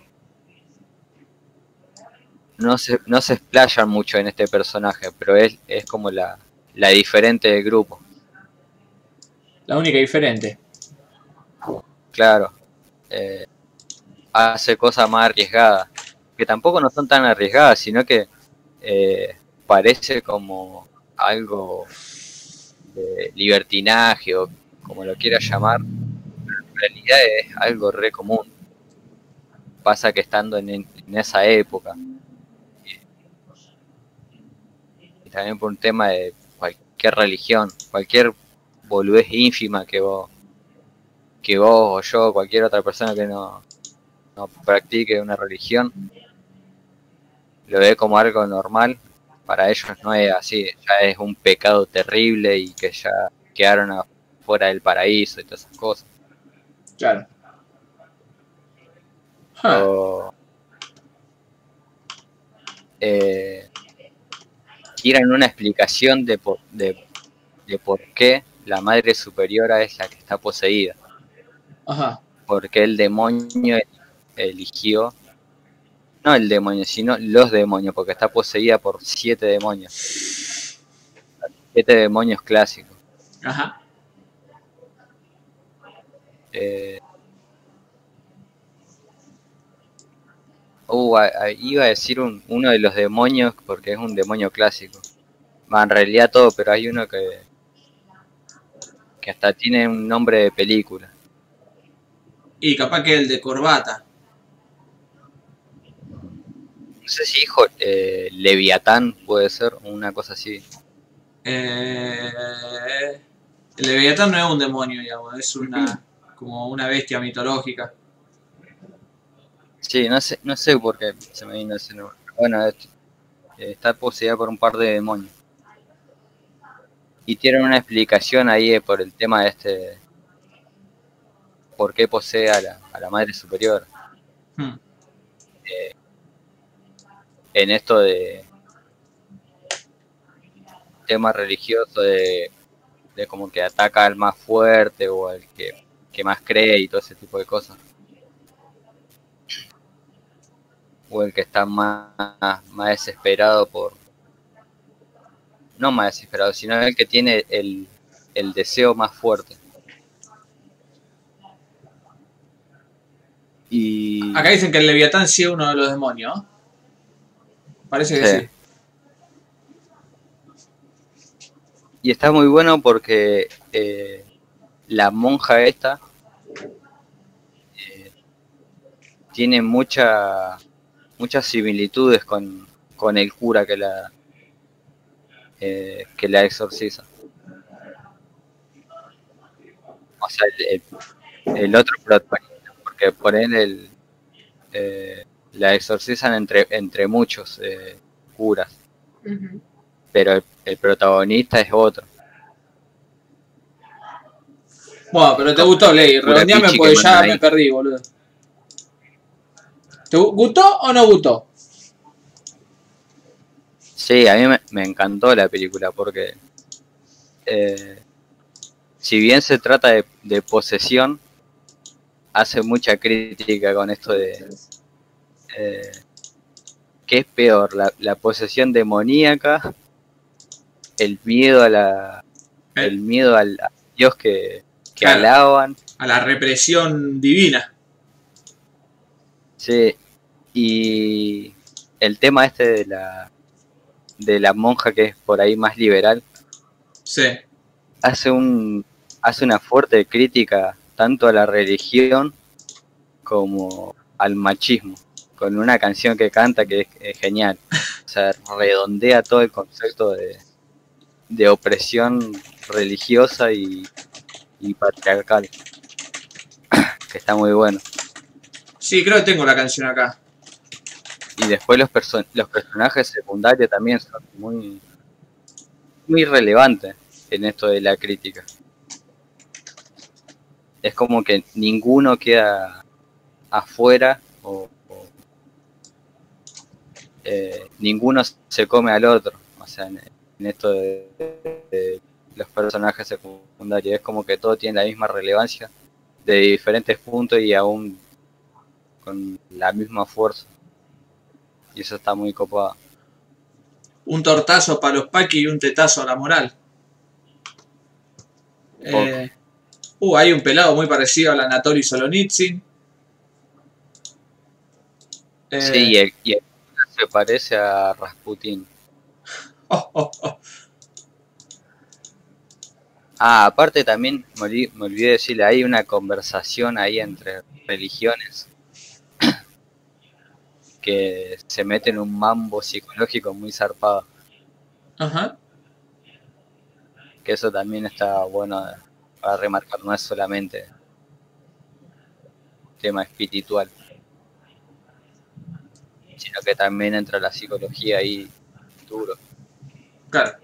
no se, no se explayan mucho en este personaje, pero es, es como la, la diferente del grupo. La única diferente. Claro. Eh, hace cosas más arriesgadas. Que tampoco no son tan arriesgadas, sino que eh, parece como algo de libertinaje o como lo quieras llamar. Pero en realidad es algo re común. Pasa que estando en, en esa época. Y también por un tema de cualquier religión, cualquier boludez ínfima que vos que vos o yo o cualquier otra persona que no, no practique una religión lo ve como algo normal, para ellos no es así, ya es un pecado terrible y que ya quedaron afuera del paraíso y todas esas cosas. Claro. Ah, O, eh, quieren una explicación de por, de, de por qué la madre superiora es la que está poseída. Ajá. porque el demonio eligió, no el demonio, sino los demonios, porque está poseída por siete demonios. Siete demonios clásicos. Ajá. Eh, uh, iba a decir un- uno de los demonios porque es un demonio clásico. Va, en realidad todo, pero hay uno que, que hasta tiene un nombre de película. Y capaz que el de corbata. No sé si hijo eh, Leviatán puede ser, una cosa así. Eh, el Leviatán no es un demonio, digamos, es una como una bestia mitológica. Sí, no sé, no sé por qué se me vino ese nombre. Bueno, eh, está poseída por un par de demonios. Y tienen una explicación ahí eh, por el tema de este. por qué posee a la, a la madre superior. Hmm. En esto de. tema religioso de. de como que ataca al más fuerte o al que, que más cree y todo ese tipo de cosas. o el que está más, más desesperado por... No más desesperado, sino el que tiene el, el deseo más fuerte. Y... Acá dicen que el Leviatán sí es uno de los demonios. Parece que Sí. sí. Y está muy bueno porque eh, la monja esta eh, tiene mucha, muchas similitudes con, con el cura que la eh, que la exorciza. O sea, el, el- el otro protagonista, porque por él el, eh, la exorcizan entre, entre muchos eh, curas, pero el, el protagonista es otro. Bueno, pero te gustó, Ley. Redondeame porque que ya me perdí, boludo. ¿Te gu- gustó o no gustó? Sí, a mí me, me encantó la película porque eh, si bien se trata de, de posesión, hace mucha crítica con esto de eh, qué es peor, la, la posesión demoníaca, el miedo a la, el miedo al a Dios que, que Claro. alaban, A la represión divina. sí, y el tema este de la de la monja que es por ahí más liberal Sí. hace un hace una fuerte crítica tanto a la religión como al machismo con una canción que canta que es, es genial o sea redondea todo el concepto de, de opresión religiosa y, y patriarcal que está muy bueno Sí, creo que tengo la canción acá. Y después los perso- los personajes secundarios también son muy muy relevantes en esto de la crítica. Es como que ninguno queda afuera o, eh, ninguno se come al otro o sea en, en esto de, de los personajes secundarios. Es como que todo tiene la misma relevancia de diferentes puntos y aún con la misma fuerza y eso está muy copado. Un tortazo para los paquis y un tetazo a la moral. Eh, uh, hay un pelado muy parecido al Anatoly Solonitsyn. Eh, Sí, y el, y el se parece a Rasputin. oh, oh, oh. Ah, aparte también me olvidé, me olvidé decirle, hay una conversación ahí entre religiones que se mete en un mambo psicológico muy zarpado. Ajá. Que eso también está bueno para remarcar, no es solamente tema espiritual, sino que también entra la psicología ahí duro. Claro.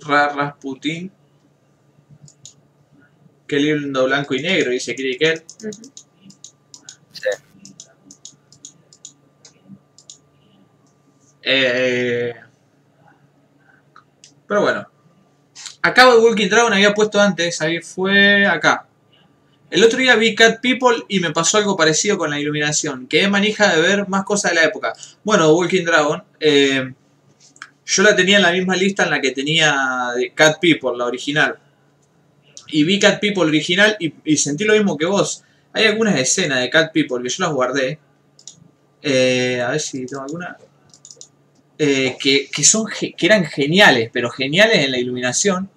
Ra Rasputin. Qué lindo blanco y negro, dice Kriker. Ujú. Sí. Eh, pero bueno. Acá de Walking Dragon había puesto antes, ahí fue acá. El otro día vi Cat People y me pasó algo parecido con la iluminación. Quedé manija de ver más cosas de la época. Bueno, Walking Dragon, eh, yo la tenía en la misma lista en la que tenía Cat People, la original. Y vi Cat People original y, y sentí lo mismo que vos. Hay algunas escenas de Cat People que yo las guardé. Eh, a ver si tengo alguna. Eh, que, que son que eran geniales, pero geniales en la iluminación.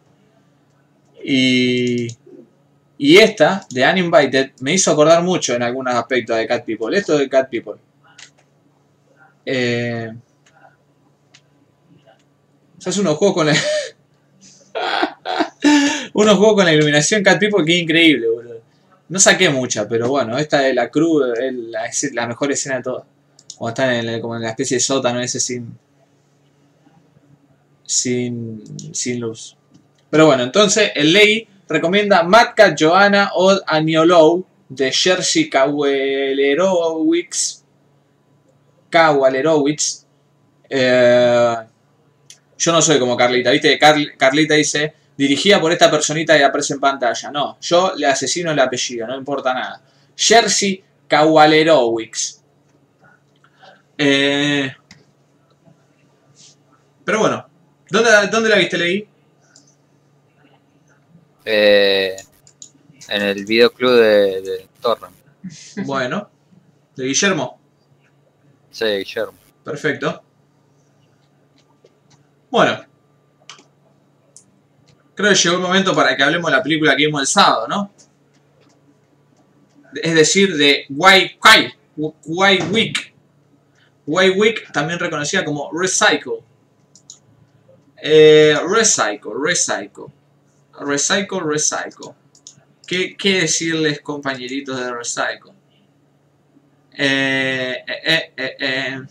Y, y esta, de Uninvited, me hizo acordar mucho en algunos aspectos de Cat People. Esto de Cat People. Eh, se hace unos juegos con la. unos juegos con la iluminación Cat People que es increíble, boludo. No saqué mucha, pero bueno, esta de la cruz es la, es la mejor escena de todas. Cuando están en el- como en la especie de sótano ese sin. Sin, sin luz. Pero bueno, entonces el ley recomienda Matka Joanna Od Aniolou de Jerzy Kawalerowicz. Kawalerowicz. Eh, yo no soy como Carlita, ¿viste? Carl- Carlita dice, dirigida por esta personita que aparece en pantalla. No, yo le asesino el apellido, no importa nada. Jerzy Kawalerowicz. Eh, pero bueno, ¿dónde, ¿dónde la viste, Leí? Eh, en el videoclub de, de Torrent. Bueno, de Guillermo. Sí, Guillermo. Perfecto. Bueno. Creo que llegó el momento para que hablemos de la película que vimos el sábado, ¿no? Es decir, de White Week. White Week, también reconocida como Recycle. Eh, recycle, Recycle. Recycle, Recycle. ¿Qué, qué decirles, compañeritos de Recycle? Eh, eh, eh.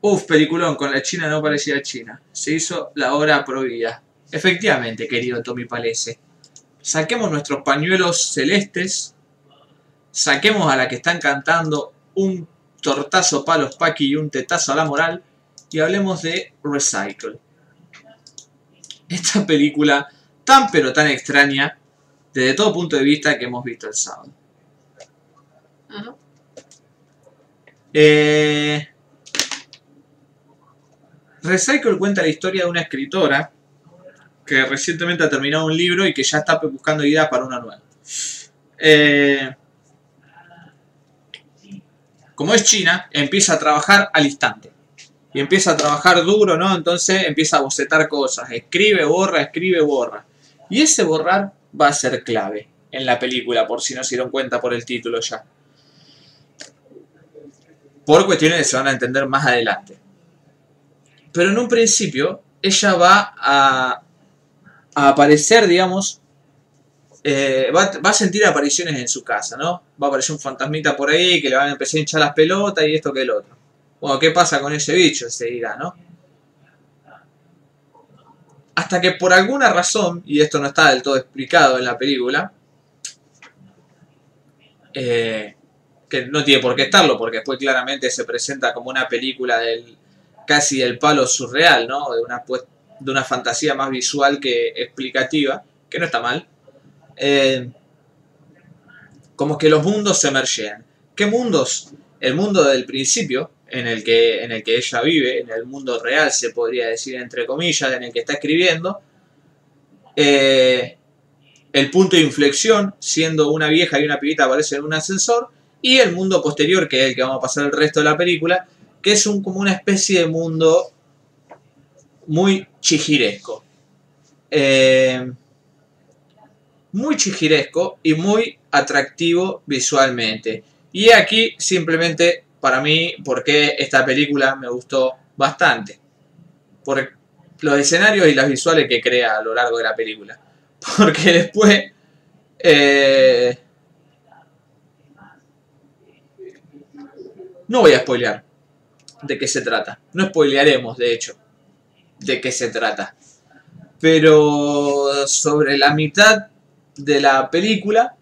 Uf, peliculón, con la China no parecía China. Se hizo la hora prohibida. Efectivamente, querido Tommy Palese. Saquemos nuestros pañuelos celestes. Saquemos a la que están cantando un tortazo para los paqui y un tetazo a la moral. Y hablemos de Recycle. Esta película tan pero tan extraña desde todo punto de vista que hemos visto el sábado. Eh, Recycle cuenta la historia de una escritora que recientemente ha terminado un libro y que ya está buscando ideas para una nueva. Eh, como es China, empieza a trabajar al instante. Y empieza a trabajar duro, ¿no? Entonces empieza a bocetar cosas. Escribe, borra, escribe, borra. Y ese borrar va a ser clave en la película, por si no se dieron cuenta por el título ya. Por cuestiones que se van a entender más adelante. Pero en un principio, ella va a, a aparecer, digamos, eh, va, a sentir apariciones en su casa, ¿no? Va a aparecer un fantasmita por ahí que le van a empezar a hinchar las pelotas y esto que el otro. Bueno, ¿qué pasa con ese bicho? Se dirá, ¿no? Hasta que por alguna razón, y esto no está del todo explicado en la película, eh, que no tiene por qué estarlo, porque después claramente se presenta como una película del casi del palo surreal, ¿no? De una, pues- de una fantasía más visual que explicativa, que no está mal. Eh, como que los mundos se mergean. ¿Qué mundos? El mundo del principio, en el, que, en el que ella vive, en el mundo real se podría decir entre comillas, en el que está escribiendo. Eh, el punto de inflexión, siendo una vieja y una pibita aparece en un ascensor. Y el mundo posterior, que es el que vamos a pasar el resto de la película, que es un, como una especie de mundo muy chijiresco. Eh, muy chijiresco y muy atractivo visualmente. Y aquí simplemente para mí, porque esta película me gustó bastante. Por los escenarios y las visuales que crea a lo largo de la película. Porque después... eh, no voy a spoilear de qué se trata. No spoilearemos, de hecho, de qué se trata. Pero sobre la mitad de la película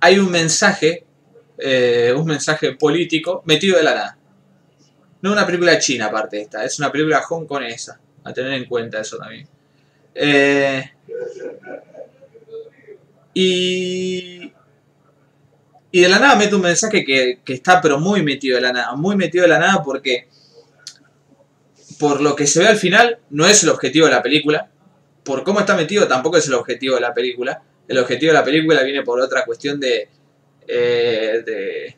hay un mensaje, eh, un mensaje político metido de la nada. No es una película china aparte esta, es una película hongkonesa. A tener en cuenta eso también. Eh, y, y de la nada mete un mensaje que, que está pero muy metido de la nada. Muy metido de la nada porque por lo que se ve al final no es el objetivo de la película. Por cómo está metido tampoco es el objetivo de la película. El objetivo de la película viene por otra cuestión de... eh, de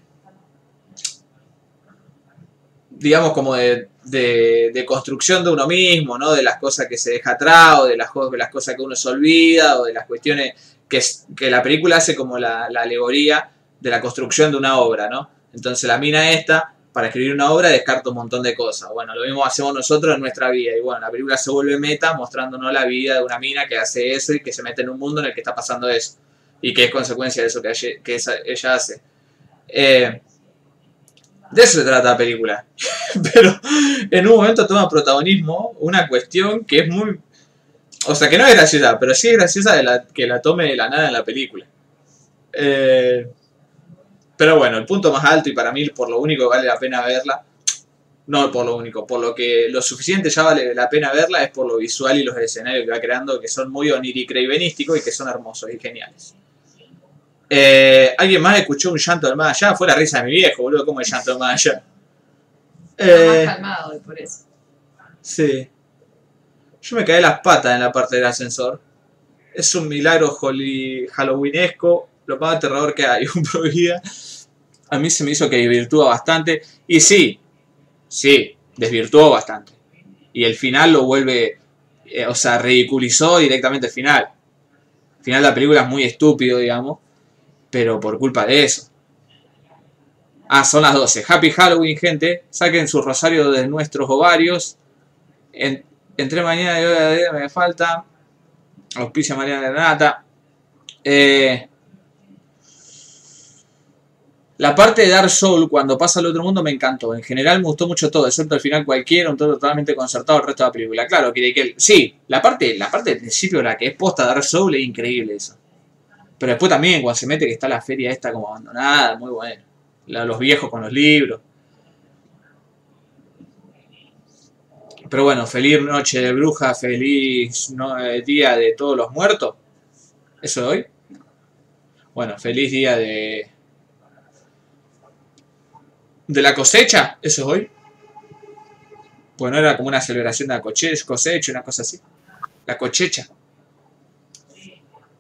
digamos como de, de, de construcción de uno mismo, ¿no? De las cosas que se deja atrás, o de las, de las cosas que uno se olvida, o de las cuestiones que, que la película hace como la, la alegoría de la construcción de una obra, ¿no? Entonces la mina esta, para escribir una obra, descarta un montón de cosas. Bueno, lo mismo hacemos nosotros en nuestra vida. Y bueno, la película se vuelve meta mostrándonos la vida de una mina que hace eso y que se mete en un mundo en el que está pasando eso. Y que es consecuencia de eso que, ella hace. Eh, de eso se trata la película. Pero en un momento toma protagonismo una cuestión que es muy... O sea, que no es graciosa, pero sí es graciosa de la, que la tome de la nada en la película. Eh, pero bueno, el punto más alto y para mí por lo único que vale la pena verla, no por lo único, por lo que lo suficiente ya vale la pena verla es por lo visual y los escenarios que va creando que son muy onirico-y que son hermosos y geniales. Eh, ¿Alguien más escuchó un llanto del más allá? Fue la risa de mi viejo, boludo, como el llanto del más allá. Eh, más calmado por eso. Sí. Yo me caí las patas en la parte del ascensor. Es un milagro halloweenesco, lo más aterrador que hay, un prohibida. A mí se me hizo que desvirtúa bastante. Y sí, sí, desvirtuó bastante. Y el final lo vuelve, eh, o sea, ridiculizó directamente el final. El final de la película es muy estúpido, digamos, pero por culpa de eso. Ah, son las 12. Happy Halloween, gente. Saquen su rosario de nuestros ovarios. En- entre mañana y hoy a día me falta. Auspicia Mariana Granata. Eh, la parte de Dark Soul cuando pasa al otro mundo me encantó. En general me gustó mucho todo, excepto al final cualquiera, un todo totalmente concertado el resto de la película. Claro, que, que sí, la parte, la parte del principio, la que es posta Dark Soul, es increíble eso. Pero después también, cuando se mete que está la feria esta como abandonada, muy bueno. La- los viejos con los libros. Pero bueno, feliz noche de bruja, feliz eh, día de todos los muertos. ¿Eso de hoy? Bueno, feliz día de... ¿De la cosecha? ¿Eso es hoy? Pues no era como una celebración de la cosecha, una cosa así. La cosecha.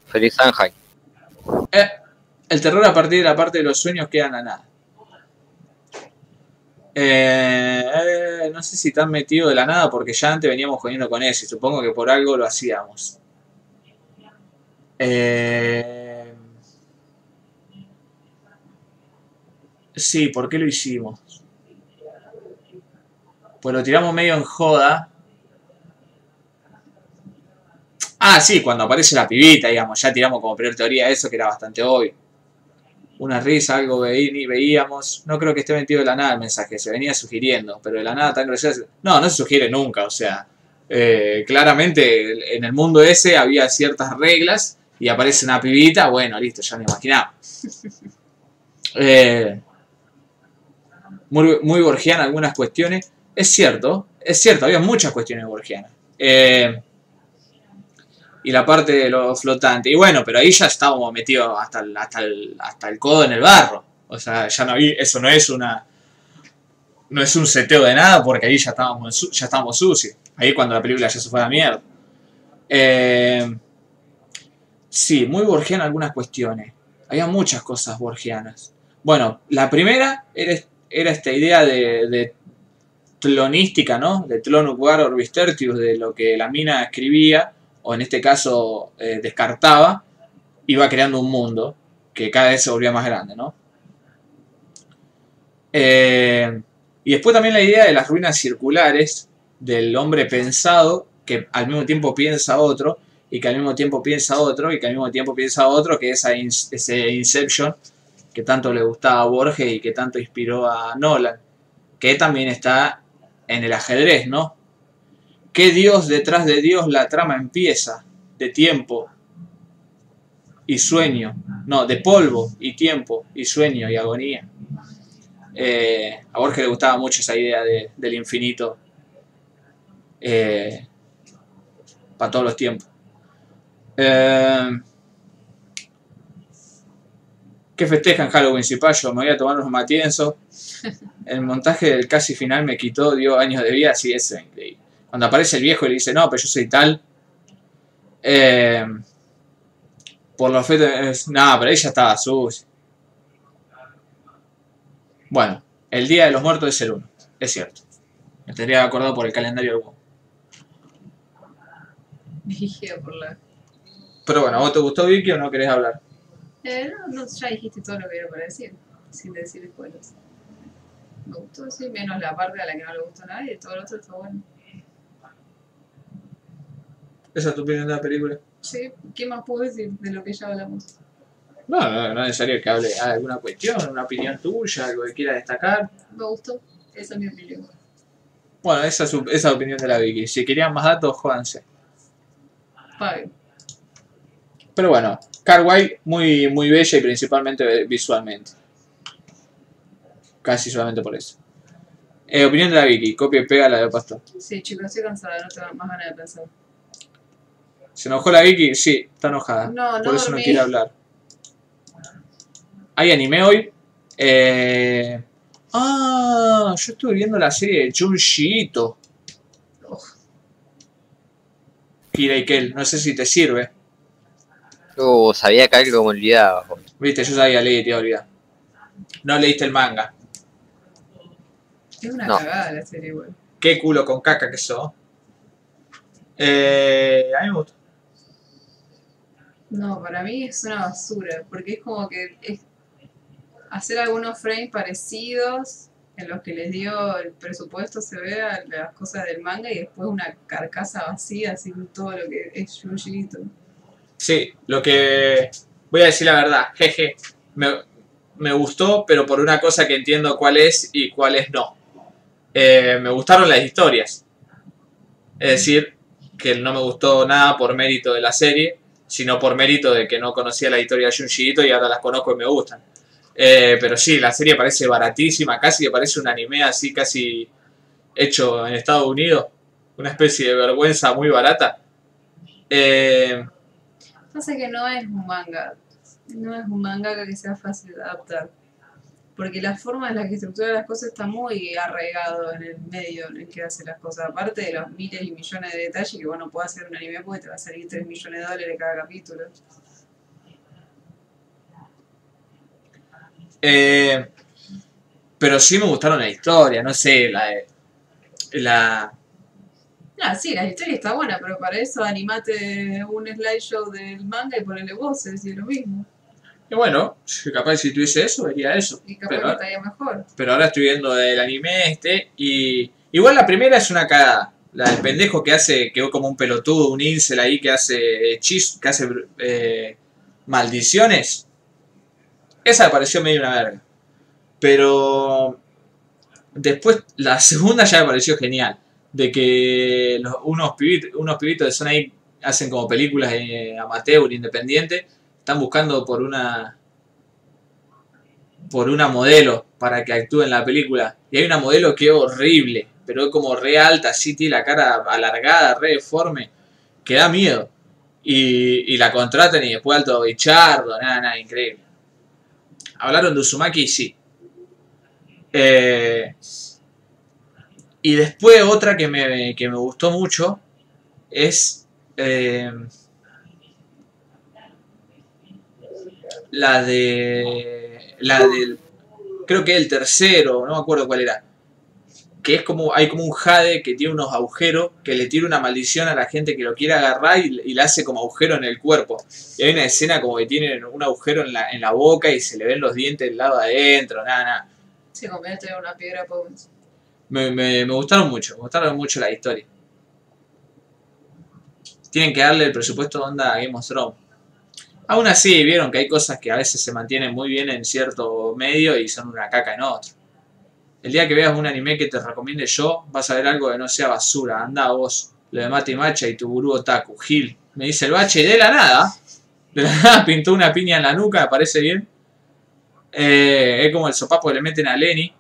Feliz Sanjay. Eh, el terror a partir de la parte de los sueños queda en la nada. Eh, eh, no sé si tan metido de la nada porque ya antes veníamos jodiendo con eso y supongo que por algo lo hacíamos. Eh, sí, ¿por qué lo hicimos? Pues lo tiramos medio en joda. Ah, sí, cuando aparece la pibita, digamos, ya tiramos como primer teoría eso, que era bastante obvio. Una risa, algo veí- veíamos. No creo que esté metido de la nada el mensaje, se venía sugiriendo, pero de la nada tan gracioso. No, no se sugiere nunca, o sea, eh, claramente en el mundo ese había ciertas reglas y aparece una pibita, bueno, listo, ya me imaginaba. Eh, muy, muy borgiana algunas cuestiones. Es cierto, es cierto, había muchas cuestiones borgianas. Eh, y la parte de lo flotante. Y bueno, pero ahí ya estábamos metidos hasta el, hasta el, hasta el codo en el barro. O sea, ya no había, eso no es una. No es un seteo de nada porque ahí ya estábamos, ya estábamos sucios. Ahí cuando la película ya se fue a la mierda. Eh, sí, muy borgiana algunas cuestiones. Había muchas cosas borgianas. Bueno, la primera era, era esta idea de, de tlonística, ¿no? De Tlonuk Orbis Tertius, de lo que la mina escribía, o en este caso eh, descartaba, iba creando un mundo que cada vez se volvía más grande, ¿no? Eh, y después también la idea de las ruinas circulares, del hombre pensado, que al mismo tiempo piensa otro, y que al mismo tiempo piensa otro, y que al mismo tiempo piensa otro, que ins- ese Inception que tanto le gustaba a Borges y que tanto inspiró a Nolan, que también está en el ajedrez, ¿no? ¿Qué Dios detrás de Dios la trama empieza? De tiempo y sueño. No, de polvo y tiempo y sueño y agonía. Eh, a Borges le gustaba mucho esa idea de- del infinito eh, para todos los tiempos. Eh, ¿Qué festejan Halloween, Cipayo? Me voy a tomar unos matienzos. El montaje del casi final me quitó, dio años de vida, sí, es increíble. Cuando aparece el viejo y le dice, no, pero yo soy tal. Eh, por los fetos, no, pero ella estaba sucia. Bueno, el Día de los Muertos es el 1, es cierto. Me tendría acordado por el calendario del. Pero bueno, ¿a vos te gustó Vicky o no querés hablar? Eh, no, no, ya dijiste todo lo que era para decir, sin decir spoilers. Me gustó, sí, menos la parte a la que no le gustó a nadie, todo lo otro está bueno. Esa es tu opinión de la película. Sí, ¿qué más puedo decir de lo que ya hablamos? No, no, no es necesario que hable de alguna cuestión, una opinión tuya, algo que quiera destacar. Me gustó, esa es mi opinión. Bueno, esa es su- esa es la opinión de la Vicky. Si querían más datos, jódanse. Pague. Pero bueno, Carguay muy, muy bella y principalmente visualmente. Casi solamente por eso. Eh, opinión de la Vicky, copia y pega la de Pastor. Sí, chicos, estoy cansada, no tengo más ganas de pensar. ¿Se enojó la Vicky? Sí, está enojada. No, no por eso no quiere hablar. Hay anime hoy. Eh... Ah, yo estuve viendo la serie de Junji Ito. Kira no sé si te sirve. Uh, sabía que algo me olvidaba. Viste, yo sabía leer te iba a olvidar. No leíste el manga. Es una No. cagada la serie, igual. Qué culo con caca que sos. Eh, a mí me gustó. No, para mí es una basura, porque es como que es hacer algunos frames parecidos en los que les dio el presupuesto, se ve a las cosas del manga y después una carcasa vacía, sin todo lo que es Junji Ito. Sí, lo que voy a decir la verdad, jeje, me, me gustó, pero por una cosa que entiendo cuál es y cuál es no. Eh, me gustaron las historias. Es decir, que no me gustó nada por mérito de la serie, sino por mérito de que no conocía la historia de Junji Ito y ahora las conozco y me gustan. Eh, pero sí, la serie parece baratísima, casi que parece un anime así, casi hecho en Estados Unidos. Una especie de vergüenza muy barata. Eh, Pasa que no es un manga. No es un manga que sea fácil de adaptar. Porque la forma en la que estructura las cosas está muy arraigado en el medio en el que hace las cosas. Aparte de los miles y millones de detalles que bueno, puede hacer un anime porque te va a salir 3 millones de dólares cada capítulo. eh, pero sí me gustaron la historia, no sé, la, la, Ah, sí, la historia está buena, pero para eso animate un slideshow del manga y ponele voces y es lo mismo. Y bueno, capaz si tuviese eso, vería eso. Y capaz Pero, que estaría mejor. pero ahora estoy viendo el anime este y... Igual la primera es una cagada. La del pendejo que hace, que como un pelotudo, un incel ahí que hace hechizos, que hace eh, maldiciones. Esa me pareció medio una verga. Pero después la segunda ya me pareció genial. De que unos, pibitos, unos pibitos ahí, hacen como películas eh, amateur, independiente, están buscando por una por una modelo para que actúe en la película. Y hay una modelo que es horrible, pero es como re alta, así tiene la cara alargada, re deforme, que da miedo. Y, y la contratan y después alto bichardo, nada, nada, increíble. Hablaron de Uzumaki, sí. Eh, y después otra que me, que me gustó mucho es eh, la de la del creo que el tercero, no me acuerdo cuál era. Que es como, hay como un jade que tiene unos agujeros, que le tira una maldición a la gente que lo quiere agarrar y, y le hace como agujero en el cuerpo. Y hay una escena como que tiene un agujero en la, en la boca y se le ven los dientes del lado de adentro, nada, nada. Se convierte una piedra. Me, me, gustaron mucho, me gustaron mucho la historia. Tienen que darle el presupuesto onda a Game of Thrones. Aún así, vieron que hay cosas que a veces se mantienen muy bien en cierto medio y son una caca en otro. El día que veas un anime que te recomiende yo, vas a ver algo que no sea basura. Anda vos, lo de Mati Macha y tu gurú otaku, Gil. Me dice el bache de la nada, de la nada pintó una piña en la nuca, me parece bien. Eh, es como el sopapo que le meten a Lenny.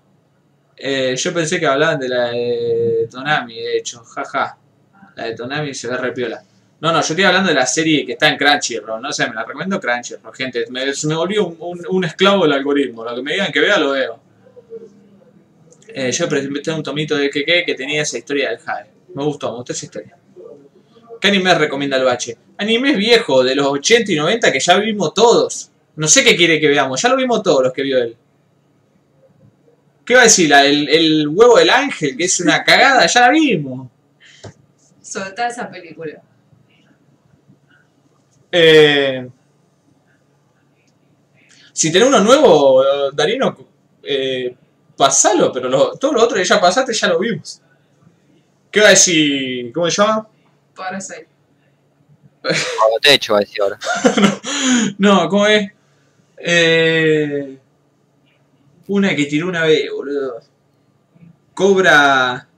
Eh, yo pensé que hablaban de la de Tonami, de hecho, jaja. La de Tonami se ve repiola. No, no, yo estoy hablando de la serie que está en Crunchyroll, no sé, me la recomiendo Crunchyroll, gente. Me, me volví un, un- un esclavo del algoritmo, lo que me digan que vea, lo veo. Eh, yo presenté un tomito de Keke que tenía esa historia del Jade. Me gustó, me gustó esa historia. ¿Qué anime recomienda el bache? Animes viejos, de los 80 y 90 que ya vimos todos. No sé qué quiere que veamos, ya lo vimos todos los que vio él. ¿Qué va a decir? La- el, el huevo del ángel, que es una cagada, ya la vimos. Soltá esa película. Eh, si tenés uno nuevo, Darino, eh, pasalo, pero lo- todo lo otro que ya pasaste ya lo vimos. ¿Qué va a decir? ¿Cómo se llama? Parasite. Bajo techo, va a decir ahora. No, ¿cómo es? Eh, una que tiró una vez, boludo. Cobra.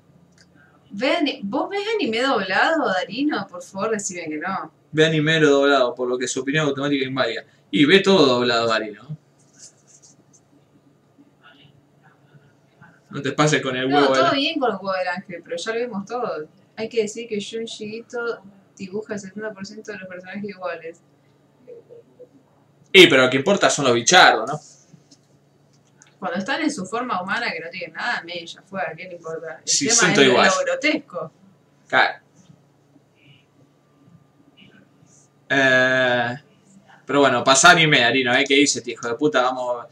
¿Ve ¿Vos ves anime doblado, Darino? Por favor, decime que no. Ve anime doblado, por lo que su opinión automática es inválida. Y ve todo doblado, Darino. No te pases con el No, huevo. de todo bien con el juego del ángel, pero ya lo vimos todo. Hay que decir que Junji Ito dibuja el 70% de los personajes iguales. Y pero lo que importa son los bichardos, ¿no? Cuando están en su forma humana, que no tienen nada, me ya fue, ¿a qué le importa? El Sí, tema siento es igual. lo grotesco. Claro. Eh, pero bueno, pasá anime, Arino, ¿eh? ¿Qué dice, hijo de puta? Vamos.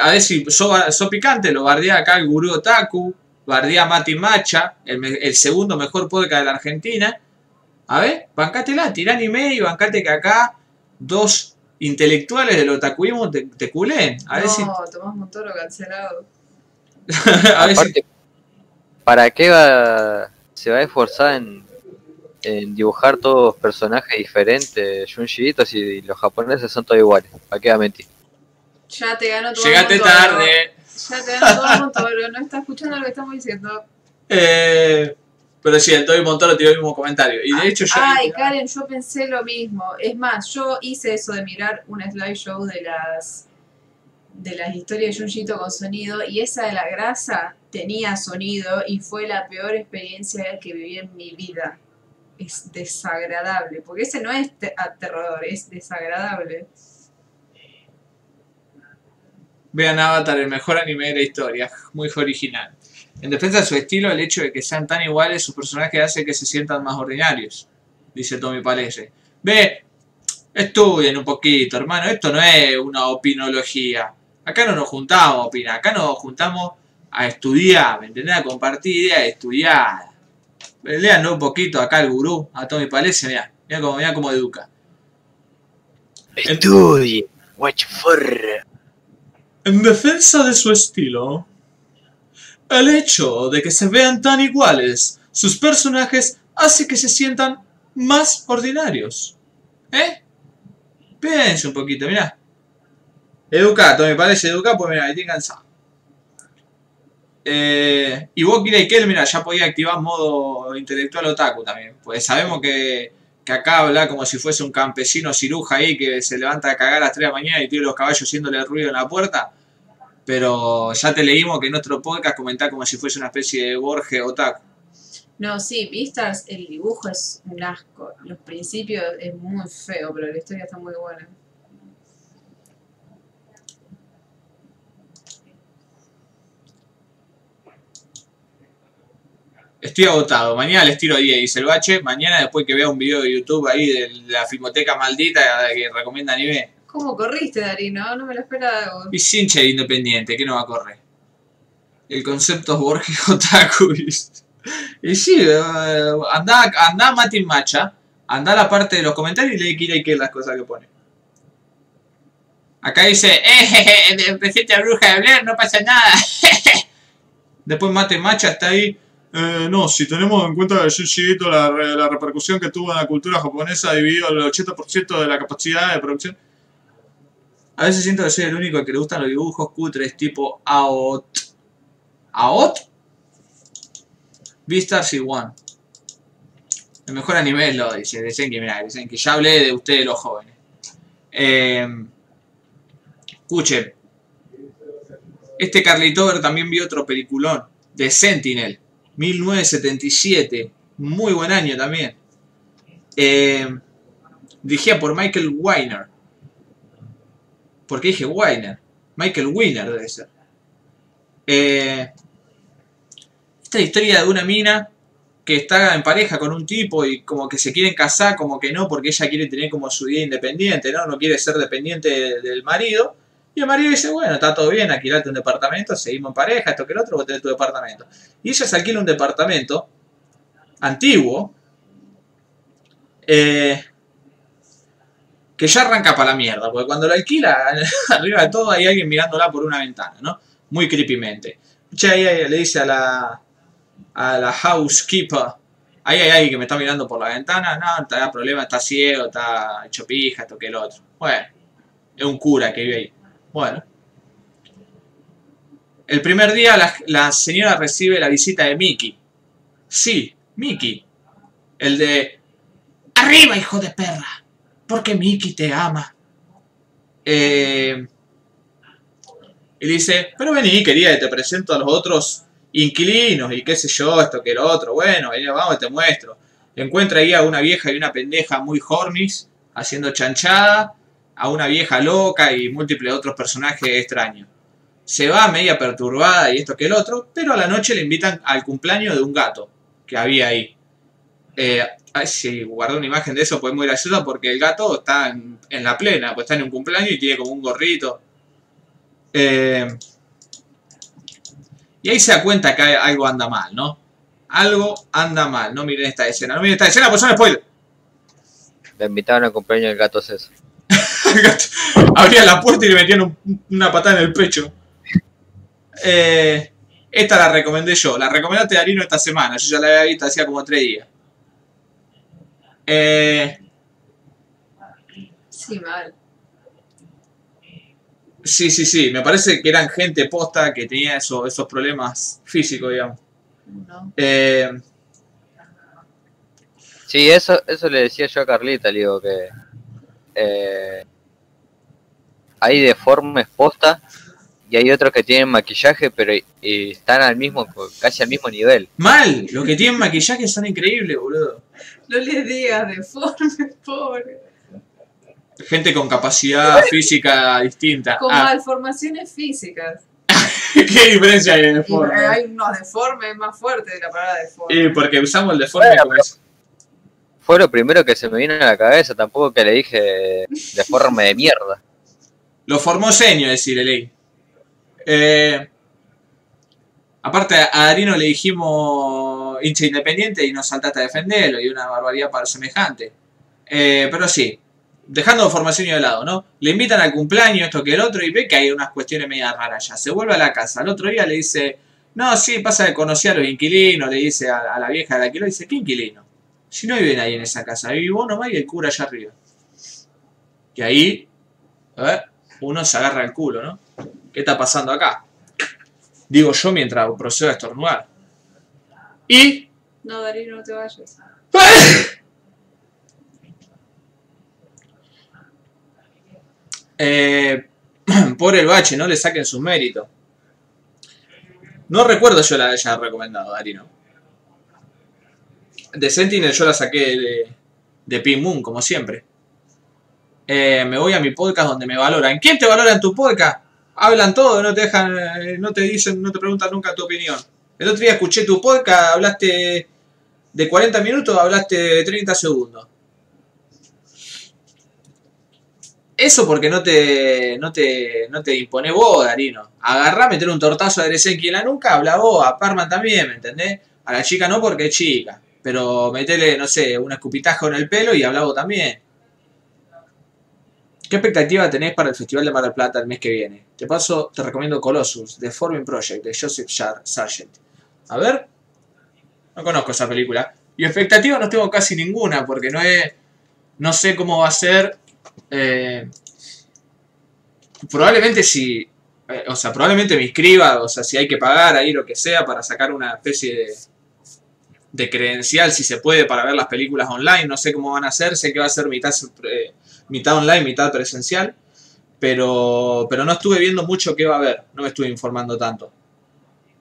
A ver si sos so picante, lo bardea acá el gurú Otaku, bardea Mati Macha, el segundo mejor podcast de la Argentina. A ver, bancátela, tirá anime y bancate que acá dos intelectuales del otakuismo te, te culen. A ver no, si. Tomás Montoro cancelado. a ver si- Aparte, ¿para qué va, se va a esforzar en en dibujar todos personajes diferentes, Junjiitos, y los japoneses son todos iguales. ¿Para qué va a mentir? Ya te ganó todo Llegaste Montoro. tarde. Ya te ganó todo Montoro. No está escuchando lo que estamos diciendo. Eh, pero sí, el Toby Montoro tiró el mismo comentario. Y de hecho yo... Ay, Karen, yo pensé lo mismo. Es más, yo hice eso de mirar un slideshow de las de las historias de Junjito con sonido y esa de la grasa tenía sonido y fue la peor experiencia que viví en mi vida. Es desagradable, porque ese no es te- aterrador, es desagradable. Vean Avatar, el mejor anime de la historia. Muy original. En defensa de su estilo, el hecho de que sean tan iguales, sus personajes hace que se sientan más ordinarios. Dice Tommy Palese. Ve, estudien un poquito, hermano. Esto no es una opinología. Acá no nos juntamos a opinar. Acá nos juntamos a estudiar, ¿me entendés? A compartir ideas, a estudiar. Lean un poquito acá el gurú, a Tommy Palese, mirá. Mirá cómo, mirá cómo educa. Estudie, watch for. En defensa de su estilo, el hecho de que se vean tan iguales sus personajes hace que se sientan más ordinarios. ¿Eh? Piensa un poquito, mirá. Educato, me parece educado, pues mira, estoy cansado. Eh, y vos, Kira Ikel, mira, ya podía activar modo intelectual otaku también. Pues sabemos que, que acá habla como si fuese un campesino ciruja ahí que se levanta a cagar a las 3 de la mañana y tiene los caballos haciéndole ruido en la puerta. Pero ya te leímos que en nuestro podcast comentás como si fuese una especie de Borges otaku. No, sí, vistas, el dibujo es un asco. Los principios es muy feo, pero la historia está muy buena. Estoy agotado. Mañana les tiro 10, dice el bache. Mañana después que vea un video de YouTube ahí de la filmoteca maldita que recomienda anime. ¿Cómo corriste, Darino? No me lo esperaba. Y Sinche independiente, ¿qué no va a correr? El concepto es Borges Otaku. Y sí, eh, anda, anda a Matin Macha, anda a la parte de los comentarios y lee Kira y que las cosas que pone. Acá dice, eh, jeje, presente a Bruja de Blair, no pasa nada. Después Mate Macha está ahí. Eh, no, si tenemos en cuenta que Junjiito la, la repercusión que tuvo en la cultura japonesa dividido el 80% de la capacidad de producción. A veces siento que soy el único que le gustan los dibujos cutres tipo AOT. ¿AOT? Beastars y One. El mejor anime lo dice, dicen que mirá, dicen que ya hablé de ustedes los jóvenes. Eh, escuchen. Este Carlitover también vio otro peliculón, de Sentinel, 1977. Muy buen año también. Eh, por Michael Weiner. ¿Por qué dije Weiner? Michael Weiner debe ser. Eh, esta historia de una mina que está en pareja con un tipo y como que se quieren casar, como que no, porque ella quiere tener como su vida independiente, ¿no? No quiere ser dependiente de- del marido. Y el marido dice, bueno, está todo bien, alquilate un departamento, seguimos en pareja, esto que el otro, vos tenés tu departamento. Y ella se alquila un departamento antiguo, eh, que ya arranca para la mierda, porque cuando lo alquila, arriba de todo hay alguien mirándola por una ventana, ¿no? Muy creepymente. Che, ahí, ahí le dice a la, a la housekeeper, ahí hay alguien que me está mirando por la ventana, no, te da problema, está ciego, está hecho pija, esto el otro. Bueno, es un cura que vive ahí. Bueno. El primer día la, la señora recibe la visita de Mickey. Sí, Mickey. El de... Arriba, hijo de perra. Porque Mickey te ama. Eh, y dice, pero vení, querida, te presento a los otros inquilinos y qué sé yo, esto que lo otro. Bueno, vení, vamos, te muestro. Encuentra ahí a una vieja y una pendeja muy hornis haciendo chanchada, a una vieja loca y múltiples otros personajes extraños. Se va media perturbada y esto que el otro, pero a la noche le invitan al cumpleaños de un gato que había ahí. Eh, ay, si guardé una imagen de eso, pues es muy gracioso porque el gato está en, en la plena, pues está en un cumpleaños y tiene como un gorrito. Eh, y ahí se da cuenta que hay- algo anda mal, ¿no? Algo anda mal. No miren esta escena. No miren esta escena, pues son spoilers. Le invitaron al cumpleaños del gato César. El gato abría la puerta y le metían un- una patada en el pecho. Eh, esta la recomendé yo. La recomendaste Darino esta semana. Yo ya la había visto hacía como tres días. Eh, Sí, mal. sí, sí, sí. Me parece que eran gente posta que tenía eso- esos problemas físicos, digamos. No. Eh, Sí, eso, eso le decía yo a Carlita, le digo que eh, hay deformes posta y hay otros que tienen maquillaje, pero y- y están al mismo, casi al mismo nivel. mal. Los que tienen maquillaje son increíbles, boludo. No le digas deforme, pobre. Gente con capacidad física distinta. Con Ah, malformaciones físicas. ¿Qué diferencia hay de Y deforme? hay unos deformes más fuertes de la palabra deforme. Y porque usamos el deforme Bueno, como es. Fue lo primero que se me vino a la cabeza, tampoco que le dije deforme de mierda. Lo formó Seño, decirle ley. Eh, aparte, a Darino le dijimos hincha independiente y nos saltaste a defenderlo y una barbaridad para semejante. Eh, pero sí, dejando formación de lado, ¿no? Le invitan al cumpleaños, esto que el otro, y ve que hay unas cuestiones medio raras ya. Se vuelve a la casa. Al otro día le dice, no, sí, pasa de conocer a los inquilinos, le dice a, la vieja de alquiler, dice, ¿qué inquilino? Si no vive nadie en esa casa, vive nomás y el cura allá arriba. Y ahí, a ver, uno se agarra el culo, ¿no? ¿Qué está pasando acá? Digo yo mientras procedo a estornudar. Y... No, Darío, no te vayas. Eh, por el bache, no le saquen sus méritos. No recuerdo yo la haya recomendado, Darino. De Sentinel yo la saqué de, de Pink Moon, como siempre. Eh, me voy a mi podcast donde me valoran. ¿Quién te valora en tu podcast? Hablan todo, no te dejan, eh, no te dicen, no te preguntan nunca tu opinión. El otro día escuché tu podcast, hablaste de 40 minutos, hablaste de 30 segundos. Eso porque no te, no te, no te impones vos, Darino. Agarrá, meter un tortazo a Dresenki en la nuca, habla vos, a Parman también, ¿me entendés? A la chica no porque es chica. Pero metele, no sé, un escupitajo en el pelo y habla vos también. ¿Qué expectativa tenés para el Festival de Mar del Plata el mes que viene? Te paso, te recomiendo Colossus, The Forming Project, de Joseph Sargent. A ver. No conozco esa película. Y expectativa no tengo casi ninguna, porque no es. No sé cómo va a ser. eh, probablemente si. eh, o sea, probablemente me inscriba, o sea, si hay que pagar ahí lo que sea para sacar una especie de. de credencial, si se puede, para ver las películas online. No sé cómo van a ser, sé que va a ser mitad, mitad online, mitad presencial. Pero, pero no estuve viendo mucho qué va a haber, no me estuve informando tanto.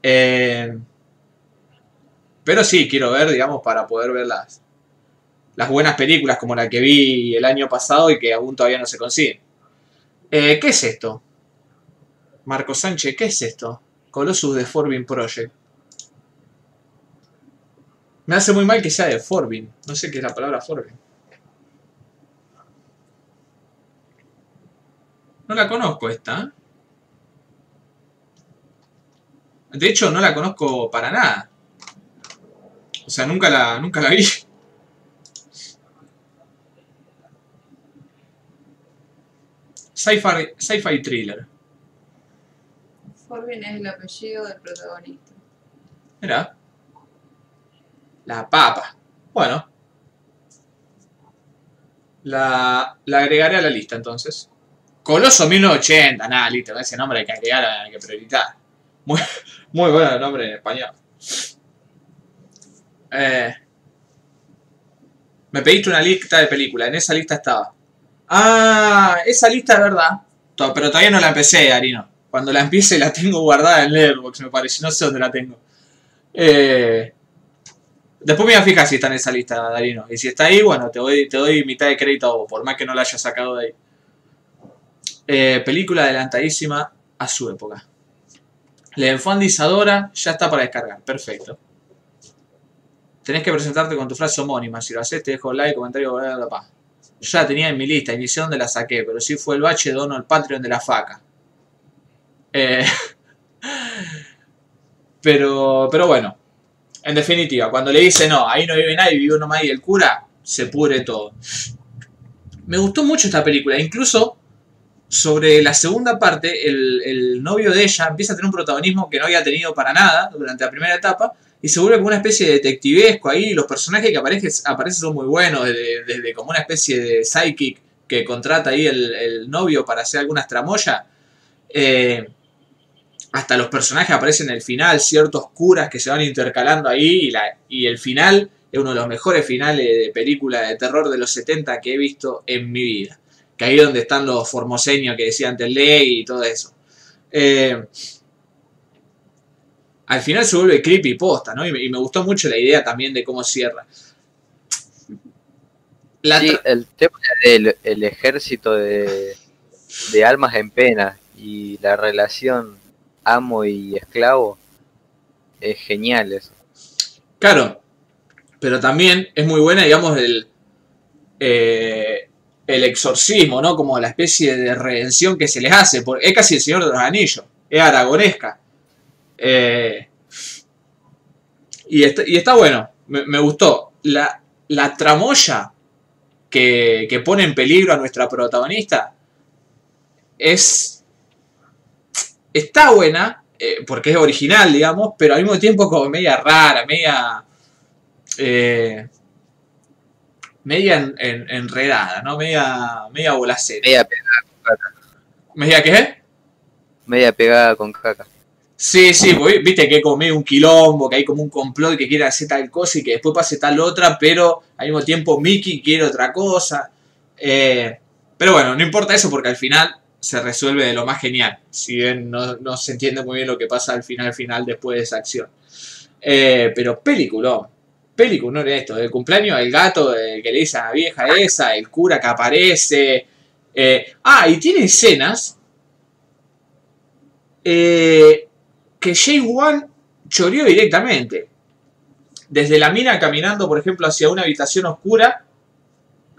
Eh, pero sí, quiero ver, digamos, para poder ver las, las buenas películas como la que vi el año pasado y que aún todavía no se consiguen. Eh, ¿Qué es esto? Marco Sánchez, ¿qué es esto? Colossus de Forbin Project. Me hace muy mal que sea de Forbin. No sé qué es la palabra Forbin. No la conozco esta. ¿eh? De hecho, no la conozco para nada. O sea, nunca la, nunca la vi. Sci-fi thriller. Forbin es el apellido del protagonista. Mira. La papa. Bueno. La, la agregaré a la lista entonces. Coloso 1980. Nada, listo. Ese nombre hay que agregar, hay que prioritar. Muy, muy bueno el nombre en español. Eh, me pediste una lista de películas. En esa lista estaba. Ah, esa lista es verdad. Pero todavía no la empecé, Arino. Cuando la empiece la tengo guardada en Letterboxd, me parece. No sé dónde la tengo. Eh, después me voy a fijar si está en esa lista, Darino. Y si está ahí, bueno, te doy, mitad de crédito a vos, por más que no la haya sacado de ahí. Eh, película adelantadísima a su época. La infandizadora ya está para descargar. Perfecto. Tenés que presentarte con tu frase homónima. Si lo haces, te dejo like, comentario, bla, bla, bla. Yo ya la tenía en mi lista, y ni sé dónde la saqué, pero sí fue el bache dono al Patreon de la faca. Eh, pero, pero bueno, en definitiva, cuando le dice no, ahí no vive nadie, vive uno más y el cura, se pudre todo. Me gustó mucho esta película, incluso sobre la segunda parte, el novio de ella empieza a tener un protagonismo que no había tenido para nada durante la primera etapa, y se vuelve como una especie de detectivesco ahí. Los personajes que aparecen, aparecen son muy buenos, desde, como una especie de psychic que contrata ahí el, el novio para hacer algunas tramoyas. Eh, hasta los personajes aparecen en el final, ciertos curas que se van intercalando ahí y, la, y el final es uno de los mejores finales de película de terror de los 70 que he visto en mi vida. Que ahí es donde están los formoseños que decía antes Ley y todo eso. Eh, al final se vuelve creepy posta, ¿no? Y me, y me gustó mucho la idea también de cómo cierra. La Sí, el tema del el ejército de, de almas en pena y la relación amo y esclavo es genial eso. Claro, pero también es muy buena, digamos, el, eh, el exorcismo, ¿no? Como la especie de redención que se les hace. Porque es casi el Señor de los Anillos, es aragonesca. Eh, y, está, y está bueno, me, me gustó. La, la tramoya que, que pone en peligro a nuestra protagonista es. Está buena, eh, porque es original, digamos, pero al mismo tiempo como media rara, media. eh, media en- en- enredada, ¿no? Media, media bolacera. Media, pe- ¿Media qué? media pegada con caca. Sí, sí, porque viste que medio un quilombo, que hay como un complot que quiere hacer tal cosa y que después pase tal otra, pero al mismo tiempo Mickey quiere otra cosa. Eh, pero bueno, no importa eso porque al final se resuelve de lo más genial. Si bien no, no se entiende muy bien lo que pasa al final, final después de esa acción. Eh, pero película, película, no esto, el cumpleaños del gato que le dice a la vieja esa, el cura que aparece. eh, ah, y tiene escenas eh, que Jay One choreó directamente. Desde la mina caminando, por ejemplo, hacia una habitación oscura,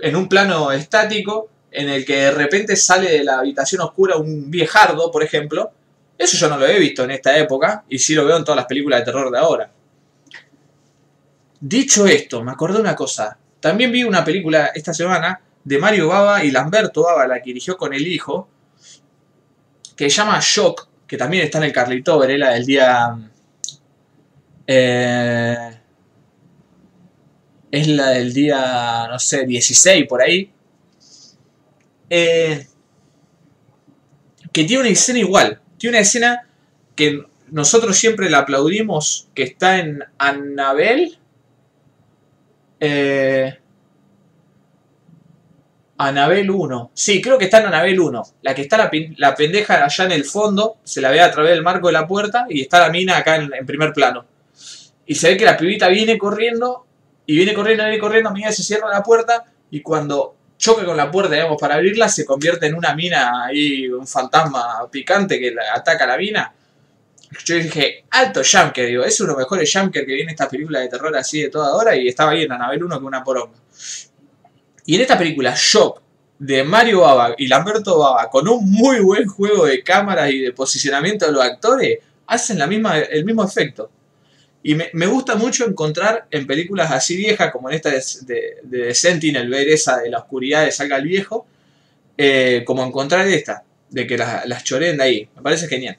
en un plano estático, en el que de repente sale de la habitación oscura un viejardo, por ejemplo. Eso yo no lo he visto en esta época, y sí lo veo en todas las películas de terror de ahora. Dicho esto, me acordé una cosa. También vi una película esta semana de Mario Baba y Lamberto Baba, la que dirigió con el hijo, que se llama Shock, que también está en el Carlito Varela del día. eh, es la del día, no sé, 16 por ahí. Eh, que tiene una escena igual. Tiene una escena que nosotros siempre la aplaudimos, que está en Annabelle. Eh, Anabel 1. Sí, creo que está en Anabel 1. La que está la, la pendeja allá en el fondo, se la ve a través del marco de la puerta y está la mina acá en, primer plano. Y se ve que la pibita viene corriendo y viene corriendo, viene corriendo, a medida se cierra la puerta y cuando choca con la puerta, digamos, para abrirla, se convierte en una mina ahí, un fantasma picante que la- ataca a la mina. Yo dije, alto jumpker, digo, es uno de los mejores jumpker que viene esta película de terror así de toda hora y estaba ahí en Anabel 1 con una poronga. Y en esta película, Shock, de Mario Baba y Lamberto Baba, con un muy buen juego de cámaras y de posicionamiento de los actores, hacen la misma, el mismo efecto. Y me, gusta mucho encontrar en películas así viejas, como en esta de, de, Sentinel, ver esa de la oscuridad de salga el viejo, eh, como encontrar esta, de que las, las de ahí. Me parece genial.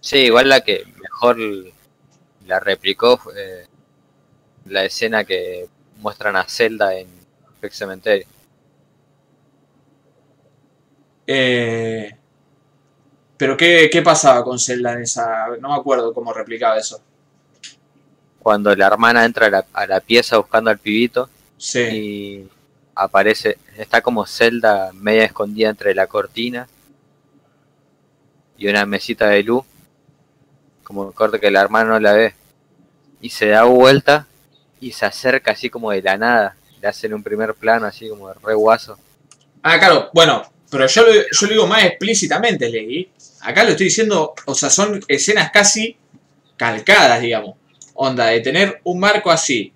Sí, igual la que mejor la replicó fue eh, la escena que muestran a Zelda en Pet Cemetery. Eh, pero ¿qué, ¿qué pasaba con Zelda en esa? No me acuerdo cómo replicaba eso. Cuando la hermana entra a la, a la pieza buscando al pibito Sí. y aparece, está como Zelda media escondida entre la cortina y una mesita de luz, como corte que la hermana no la ve, y se da vuelta y se acerca así como de la nada, le hacen un primer plano así como de re guaso. Ah, claro, bueno, pero yo lo, yo lo digo más explícitamente, Legui. Acá lo estoy diciendo, o sea, son escenas casi calcadas, digamos. Onda, de tener un marco así,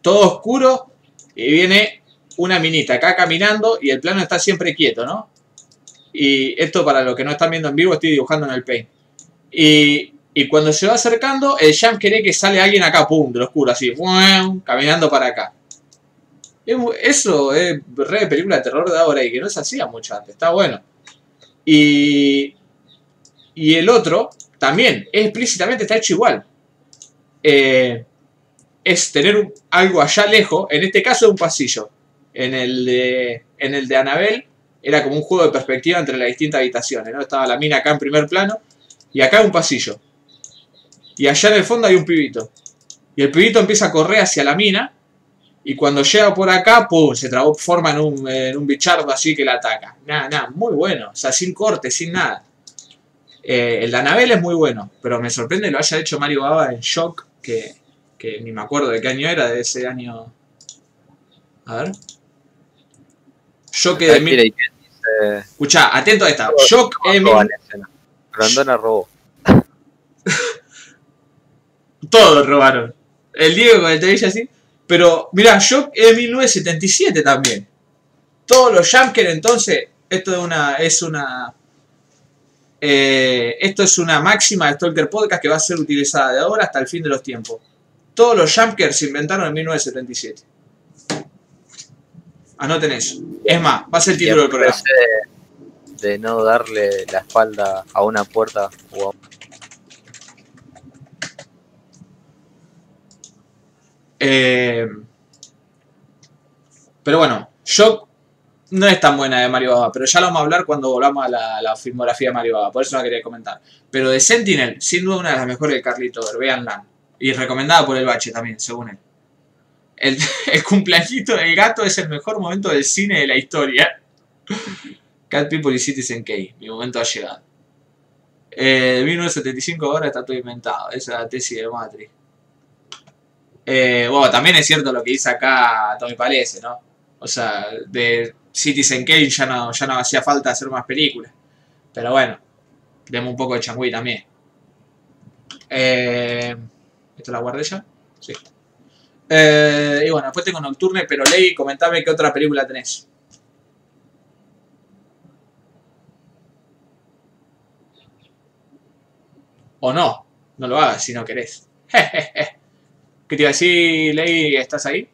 todo oscuro, y viene una minita acá caminando y el plano está siempre quieto, ¿no? Y esto para los que no están viendo en vivo, estoy dibujando en el paint. Y, y cuando se va acercando, el jump quiere que sale alguien acá, pum, de lo oscuro, así, caminando para acá. Eso es re película de terror de ahora y que no se hacía mucho antes, está bueno. Y, y el otro también, explícitamente está hecho igual. eh, es tener algo allá lejos, en este caso un pasillo. En el de, en el de Anabel era como un juego de perspectiva entre las distintas habitaciones, ¿no? Estaba la mina acá en primer plano y acá un pasillo. Y allá en el fondo hay un pibito. Y el pibito empieza a correr hacia la mina y cuando llega por acá, pum, se transforma en un, en un bichardo así que la ataca. Nada, nada, muy bueno. O sea, sin corte, sin nada. Eh, el de Anabel es muy bueno, pero me sorprende que lo haya hecho Mario Baba en Shock, que, que ni me acuerdo de qué año era, de ese año... A ver. Shock de... Mil- Escuchá, atento a esta. Shock es mil-. Grandona robó. Todos robaron. El Diego con el así. Pero, mirá, Shock es de 1977 también. Todos los Jumpker, entonces, esto es una. Es una eh, esto es una máxima de Stalker Podcast que va a ser utilizada de ahora hasta el fin de los tiempos. Todos los Jumpker se inventaron en 1977. Anoten eso. Es más, va a ser el título del programa. de, de no darle la espalda a una puerta o a Eh, pero bueno, Shock no es tan buena de Mario Baba, pero ya lo vamos a hablar cuando volvamos a la, la filmografía de Mario Baba, por eso no quería comentar. Pero de Sentinel, sin duda una de las mejores de Carlito Over, véanla. Y recomendada por el bache también, según él. El, el cumpleañito del gato es el mejor momento del cine de la historia. Cat People y Citizen K, mi momento ha llegado. Eh, 1975 ahora está todo inventado, esa es la tesis de Matrix. Eh, bueno, también es cierto lo que dice acá Tommy Palese, ¿no? O sea, de Citizen Kane ya no, ya no hacía falta hacer más películas. Pero bueno, demos un poco de changüí también. Eh, ¿Esto la guardé ya? Sí. Eh, y bueno, después tengo Nocturne, pero Ley, comentame qué otra película tenés. O no, no lo hagas si no querés. ¿Qué te iba a decir, Ley? ¿Estás ahí?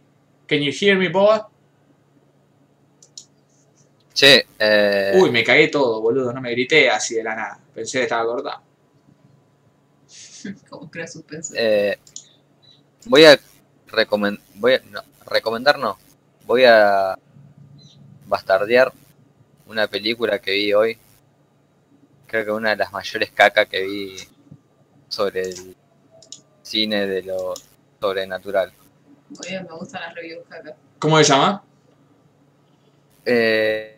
Can you hear me, boa? Che, eh, Uy, me cagué todo, boludo. No me grité así de la nada. Pensé que estaba cortado. Como crea suspenso. eh, voy a recomendar, voy a, no, recomendar no, voy a bastardear una película que vi hoy. Creo que una de las mayores cacas que vi sobre el cine de lo sobrenatural. Muy bien, me gustan las reviews acá. ¿Cómo se llama? Eh,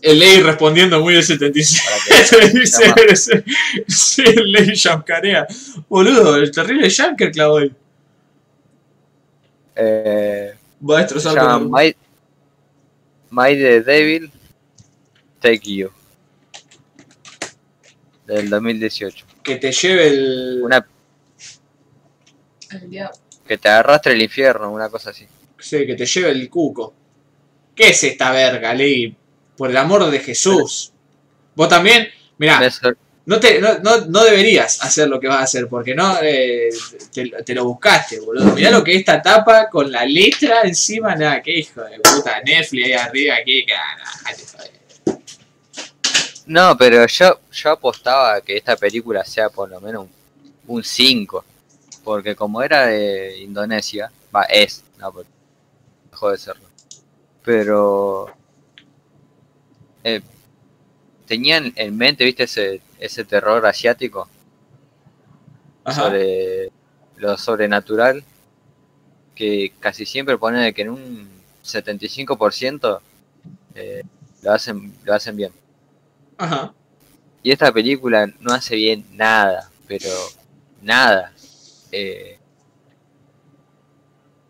El Ley respondiendo muy del 76. para que Dice, ese- sí, el Ley Jamcarea. Boludo, el terrible Jamker clavó hoy. eh, Va a destrozar todo. My, My the Devil Take You del 2018. Que te lleve el. Una El diablo. que te arrastre el infierno, una cosa así. Sí, que te lleve el cuco. ¿Qué es esta verga, Ley? Por el amor de Jesús. Vos también. Mirá, no, te, no, no, no deberías hacer lo que vas a hacer, porque no eh, te, te lo buscaste, boludo. Mirá lo que es esta tapa con la letra encima, nada, qué hijo de puta, Netflix ahí arriba, que joder. No, pero yo, yo apostaba a que esta película sea por lo menos un 5. Porque como era de Indonesia, va, es, no, porque dejó de serlo. Pero eh, tenían en mente, viste, ese, ese terror asiático Ajá. sobre lo sobrenatural, que casi siempre pone que en un 75% eh, lo, hacen, lo hacen bien. Ajá. Y esta película no hace bien nada, pero nada. Eh,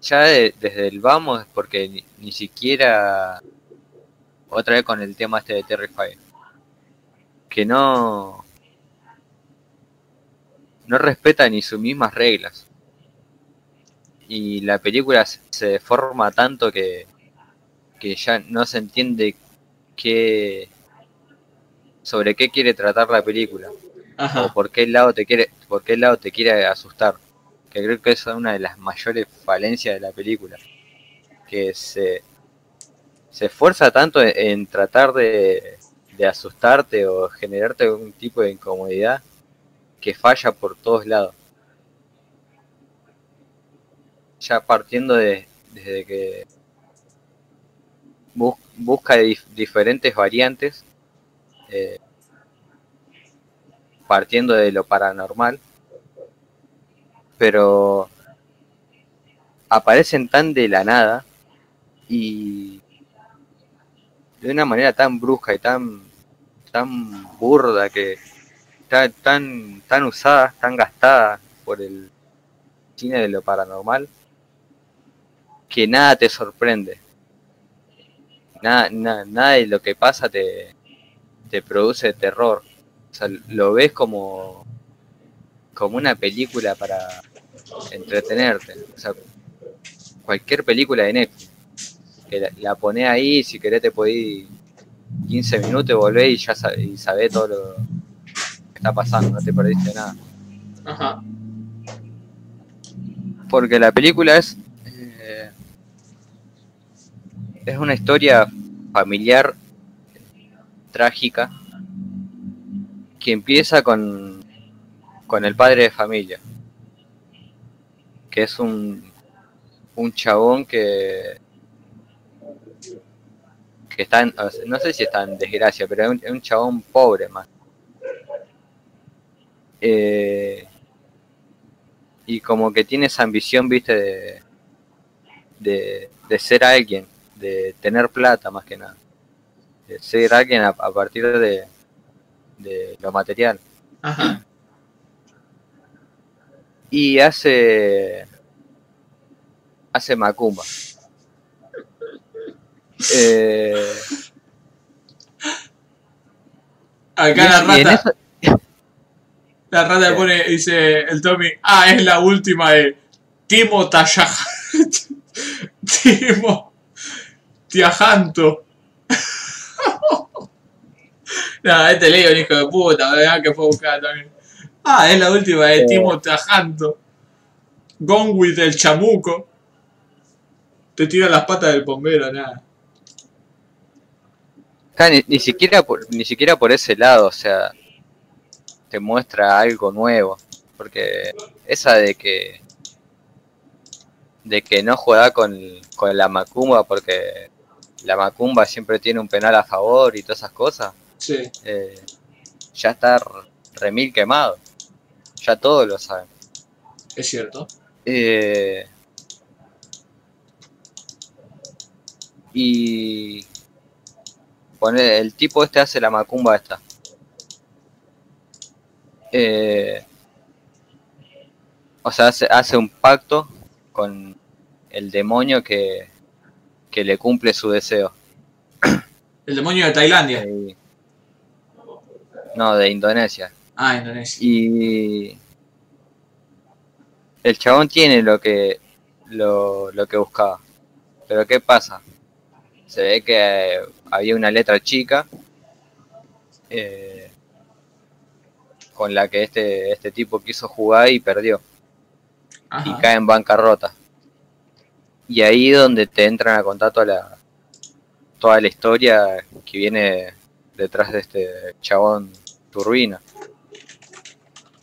ya de- desde el vamos, porque ni, ni siquiera. Otra vez con el tema este de Terrify. Que no. No respeta ni sus mismas reglas. Y la película se- se deforma tanto que. que ya no se entiende qué. Sobre qué quiere tratar la película o por qué lado te quiere, por qué lado te quiere asustar. Que creo que esa es una de las mayores falencias de la película. Que se, se esfuerza tanto en, en tratar de, de asustarte o generarte algún tipo de incomodidad que falla por todos lados. Ya partiendo de, desde que bus- busca dif- diferentes variantes, eh, partiendo de lo paranormal, pero aparecen tan de la nada y de una manera tan brusca y tan tan burda que está tan tan usada, tan gastada por el cine de lo paranormal que nada te sorprende. Nada, nada, nada de lo que pasa te, te produce terror. O sea, lo ves como, como una película para entretenerte. O sea, cualquier película de Netflix. Que la, la ponés ahí, si querés te podés ir 15 minutos y volvés y ya sa- y sabés todo lo que está pasando, no te perdiste nada. Ajá. Porque la película es. eh, es una historia familiar trágica que empieza con, con el padre de familia. Que es un, un chabón que. que está en, no sé si está en desgracia, pero es un, chabón pobre más. Eh, y como que tiene esa ambición, viste, de, de, ser alguien, de tener plata más que nada, ser alguien a, a partir de, de lo material. Ajá. Y hace, hace macumba. Eh, Acá y- la rata, eso- la rata le pone, dice el Tommy, ah, es la última de Timo Tayaja. Timo Tiajanto. No, este le digo un hijo de puta, ¿verdad? Que fue a buscar también. Ah, es la última de. Timo Tajanto. Gone with el chamuco. Te tira las patas del bombero, nada. Acá ni, ni siquiera por, ni siquiera por ese lado, o sea, te muestra algo nuevo, porque esa de que de que no juega con, con la macumba porque la macumba siempre tiene un penal a favor y todas esas cosas, Sí. eh, ya está remil quemado, ya todos lo saben. Es cierto. Eh, y pone, el tipo este hace la macumba esta. Eh, o sea, hace, hace un pacto con el demonio que, que le cumple su deseo. El demonio de Tailandia. Eh, no, de Indonesia. Ah, Indonesia. Y el chabón tiene lo que lo, lo que buscaba. Pero ¿qué pasa? Se ve que había una letra chica eh, con la que este, este tipo quiso jugar y perdió. Y cae en bancarrota. Y ahí donde te entran a contar toda la, toda la historia que viene detrás de este chabón turbina.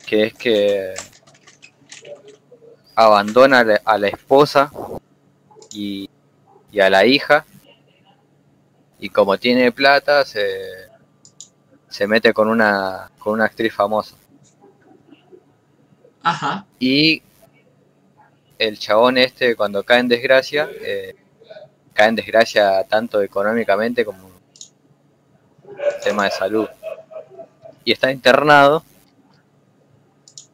Que es que abandona a la, a la esposa y, y a la hija. Y como tiene plata, se, se mete con una, con una actriz famosa. Ajá. Y el chabón este, cuando cae en desgracia, eh, cae en desgracia tanto económicamente como tema de salud. Y está internado.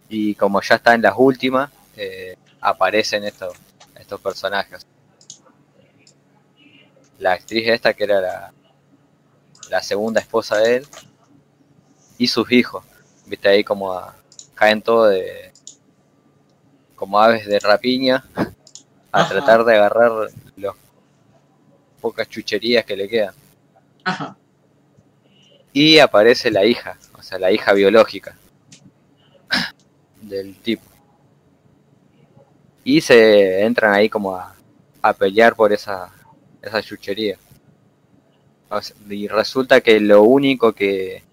Y como ya está en las últimas, eh, aparecen estos, estos personajes. La actriz esta, que era la, la segunda esposa de él, y sus hijos. Viste ahí como a- caen todo de, como aves de rapiña a Ajá. tratar de agarrar las pocas chucherías que le quedan. Ajá. Y aparece la hija, o sea, la hija biológica del tipo. Y se entran ahí como a, pelear por esa, esa chuchería. Y resulta que lo único que,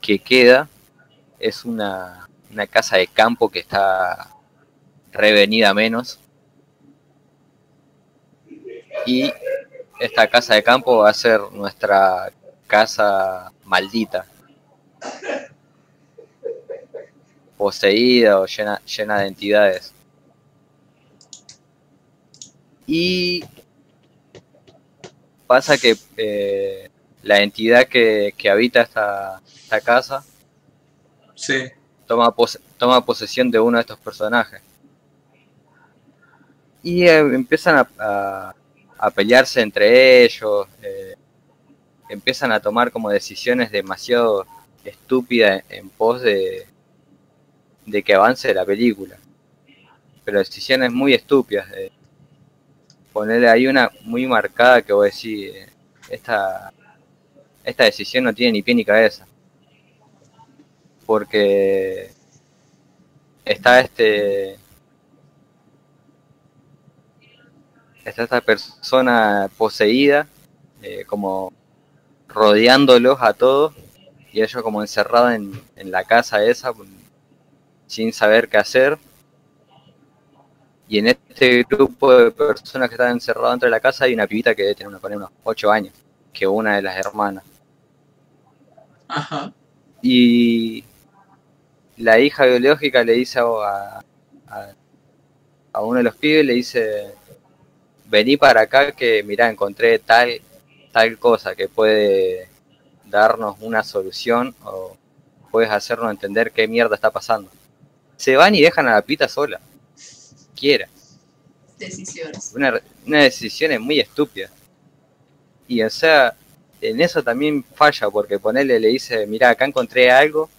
que queda es una, una casa de campo que está revenida menos. Y esta casa de campo va a ser nuestra casa maldita. Poseída o llena, llena de entidades. Y pasa que eh, la entidad que, que habita esta, esta casa Sí. toma, toma posesión de uno de estos personajes. Y eh, empiezan a, a- a pelearse entre ellos, eh, empiezan a tomar como decisiones demasiado estúpidas en pos de, de que avance la película. Pero decisiones muy estúpidas. eh. Ponerle ahí una muy marcada que vos decís, eh, esta, esta decisión no tiene ni pie ni cabeza porque está este está esta persona poseída eh, como rodeándolos a todos y ellos como encerrados en, en la casa esa sin saber qué hacer y en este grupo de personas que están encerradas dentro de la casa hay una pibita que debe tener una- unos 8 años que una de las hermanas Ajá. y la hija biológica le dice a, a, a uno de los pibes, le dice, vení para acá que mira, encontré tal, tal cosa que puede darnos una solución o puedes hacernos entender qué mierda está pasando. Se van y dejan a la pita sola. Quiera. Decisiones. Una, una decisión muy estúpida. Y o sea, en eso también falla, porque ponerle le dice, mira, acá encontré algo,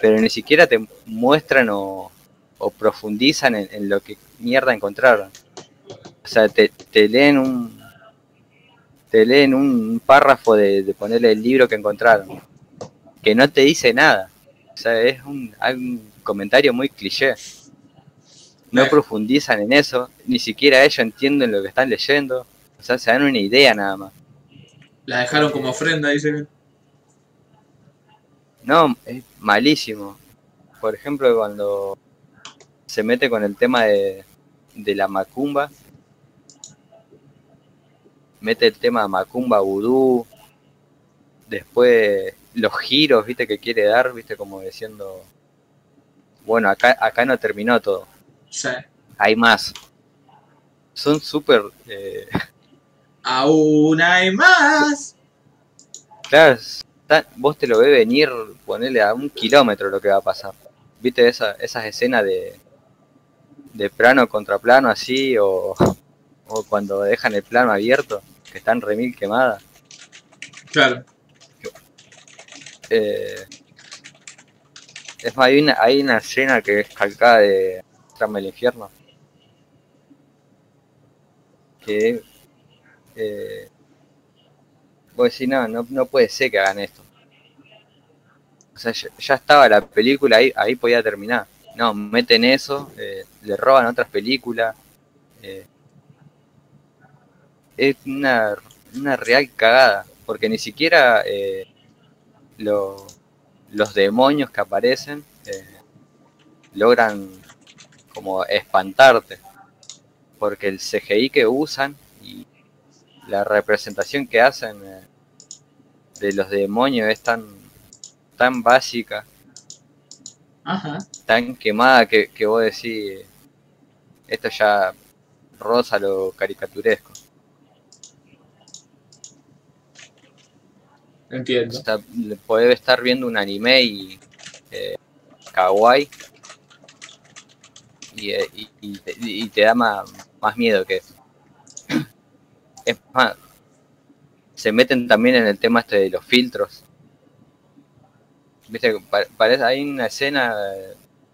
pero ni siquiera te muestran o, o profundizan en, en lo que mierda encontraron. O sea, te, te leen un te leen un párrafo de, de ponerle el libro que encontraron, que no te dice nada. O sea, es un, hay un comentario muy cliché. No profundizan en eso, ni siquiera ellos entienden lo que están leyendo. O sea, se dan una idea nada más. La dejaron como ofrenda, dice. No, es malísimo. Por ejemplo, cuando se mete con el tema de, de la macumba, mete el tema macumba vudú, después los giros, viste, que quiere dar, viste, como diciendo, bueno, acá, acá no terminó todo, Sí. hay más. Son súper... eh, Aún hay más. Claro, vos te lo ves venir, ponerle a un kilómetro lo que va a pasar. ¿Viste esa, esas escenas de, de plano contra plano así? O, o cuando dejan el plano abierto, que están remil quemadas. Claro. Eh, es más, hay una, hay una escena que es calcada de Trama del Infierno. Que eh, vos decís, no, no, no puede ser que hagan esto. O sea, ya, ya estaba la película ahí, ahí podía terminar. No, meten eso, eh, le roban otras películas. eh, es una, una real cagada, porque ni siquiera eh, lo- los demonios que aparecen eh, logran como espantarte, porque el CGI que usan y la representación que hacen eh, de los demonios es tan, tan básica, Ajá. tan quemada que, que vos decís, esto ya roza lo caricaturesco. Entiendo. podés estar viendo un anime y eh, kawaii y, eh, y- y te- y te da más, más miedo que eso. Es más, se meten también en el tema este de los filtros. Viste, Pa- parece, hay una escena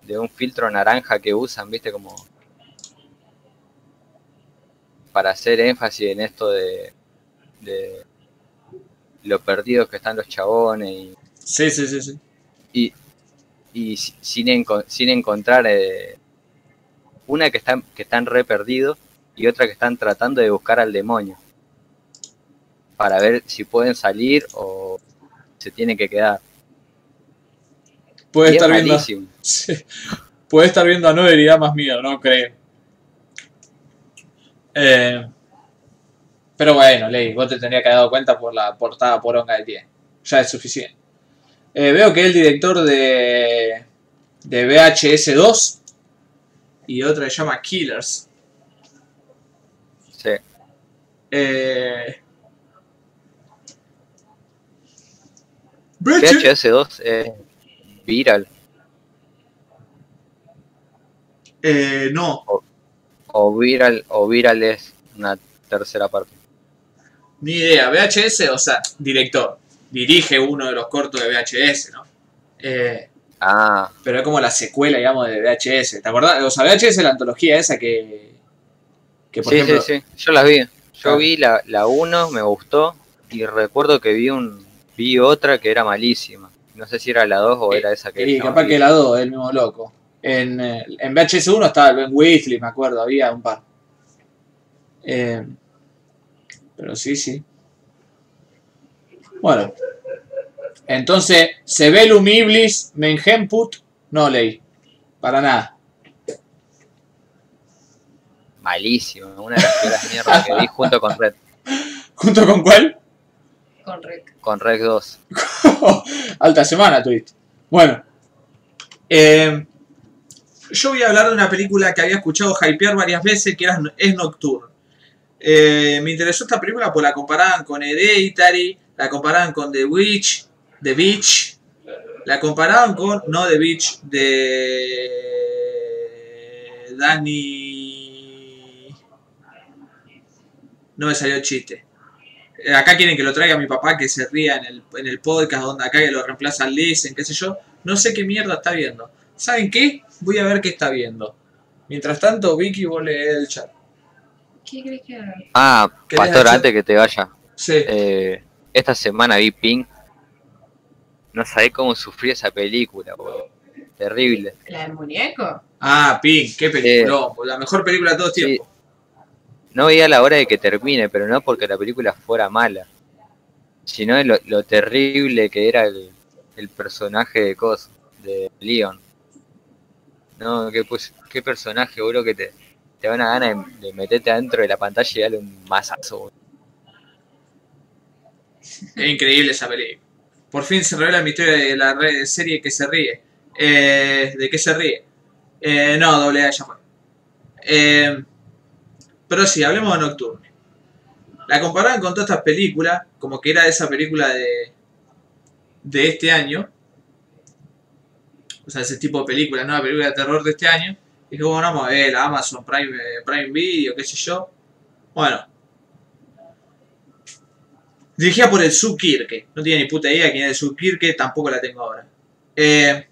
de un filtro naranja que usan, viste, como para hacer énfasis en esto de, de lo perdidos que están los chabones y, Sí, sí, sí, sí. y, y si- sin, enco- sin encontrar eh, una que están que están re perdidos y otra que están tratando de buscar al demonio para ver si pueden salir o se tienen que quedar puede Y es estar viendo. Sí. Puede estar viendo a Noel y da más miedo, no creo. Eh, pero bueno, Ley, vos te tendrías que haber dado cuenta por la portada poronga que tiene. Ya es suficiente. Eh, veo que el director de, de VHS 2 y otra que se llama Killers. Sí. Eh, VH VHS2 es viral. eh, no, O viral, o viral es una tercera parte. Ni idea, VHS, o sea, director. Dirige uno de los cortos de VHS, ¿no? Eh, Ah, pero es como la secuela, digamos, de VHS. ¿Te acordás? O sea, VHS es la antología esa que. que por sí, ejemplo. sí, sí. Yo las vi. Yo Claro. vi la, la 1, me gustó. Y recuerdo que vi un vi otra que era malísima. No sé si era la 2 o era esa que llama capaz que la 2, el mismo loco. En, eh, en VHS 1 estaba el Ben Weasley, me acuerdo, había un par. Eh, pero sí, sí. Bueno. Entonces, Sebelum Iblis, Mengenput, no leí. Para nada. Malísima. Una de las peores mierdas que vi junto con Red. ¿Junto con cuál? Con Rec. Con Red 2. Alta semana tuviste. Bueno. eh, yo voy a hablar de una película que había escuchado hypear varias veces, que era, es Nocturne. Eh, me interesó esta película porque la comparaban con Hereditary, la comparaban con The Witch, The Beach, la comparaban con, no The Beach, de Danny... No me salió el chiste. Eh, Acá quieren que lo traiga mi papá que se ría en el, en el podcast donde acá que lo reemplaza Listen, qué sé yo. No sé qué mierda está viendo. ¿Saben qué? Voy a ver qué está viendo. Mientras tanto, Vicky, vos lees el chat. ¿Qué crees que haga? Ah, ¿Querés Pastor, antes que te vaya. Sí. Eh, esta semana vi Pink. No sabés cómo sufrí esa película, boludo. Terrible. ¿La del muñeco? Ah, Pink, qué película. La mejor película de todos Sí. tiempos. No veía la hora de que termine, pero no porque la película fuera mala, sino de lo, lo terrible que era el, el personaje de Cos, de Leon. No, qué, pues, qué personaje, boludo, que te, te da una gana de, meterte adentro de la pantalla y darle un mazazo. Es increíble esa película. Por fin se revela el misterio de la serie que se ríe. Eh, ¿De qué se ríe? Eh, no, doble A ya fue. Eh, pero sí, hablemos de Nocturne. La comparaban con todas estas películas, como que era esa película de, de este año. O sea, ese tipo de película, no la película de terror de este año. Y dije, bueno, vamos a ver la Amazon Prime, eh, Prime Video, qué sé yo. Bueno, Dirigida por el Sub Kirke. No tiene ni puta idea quién es el Sub Kirke, tampoco la tengo ahora. Eh,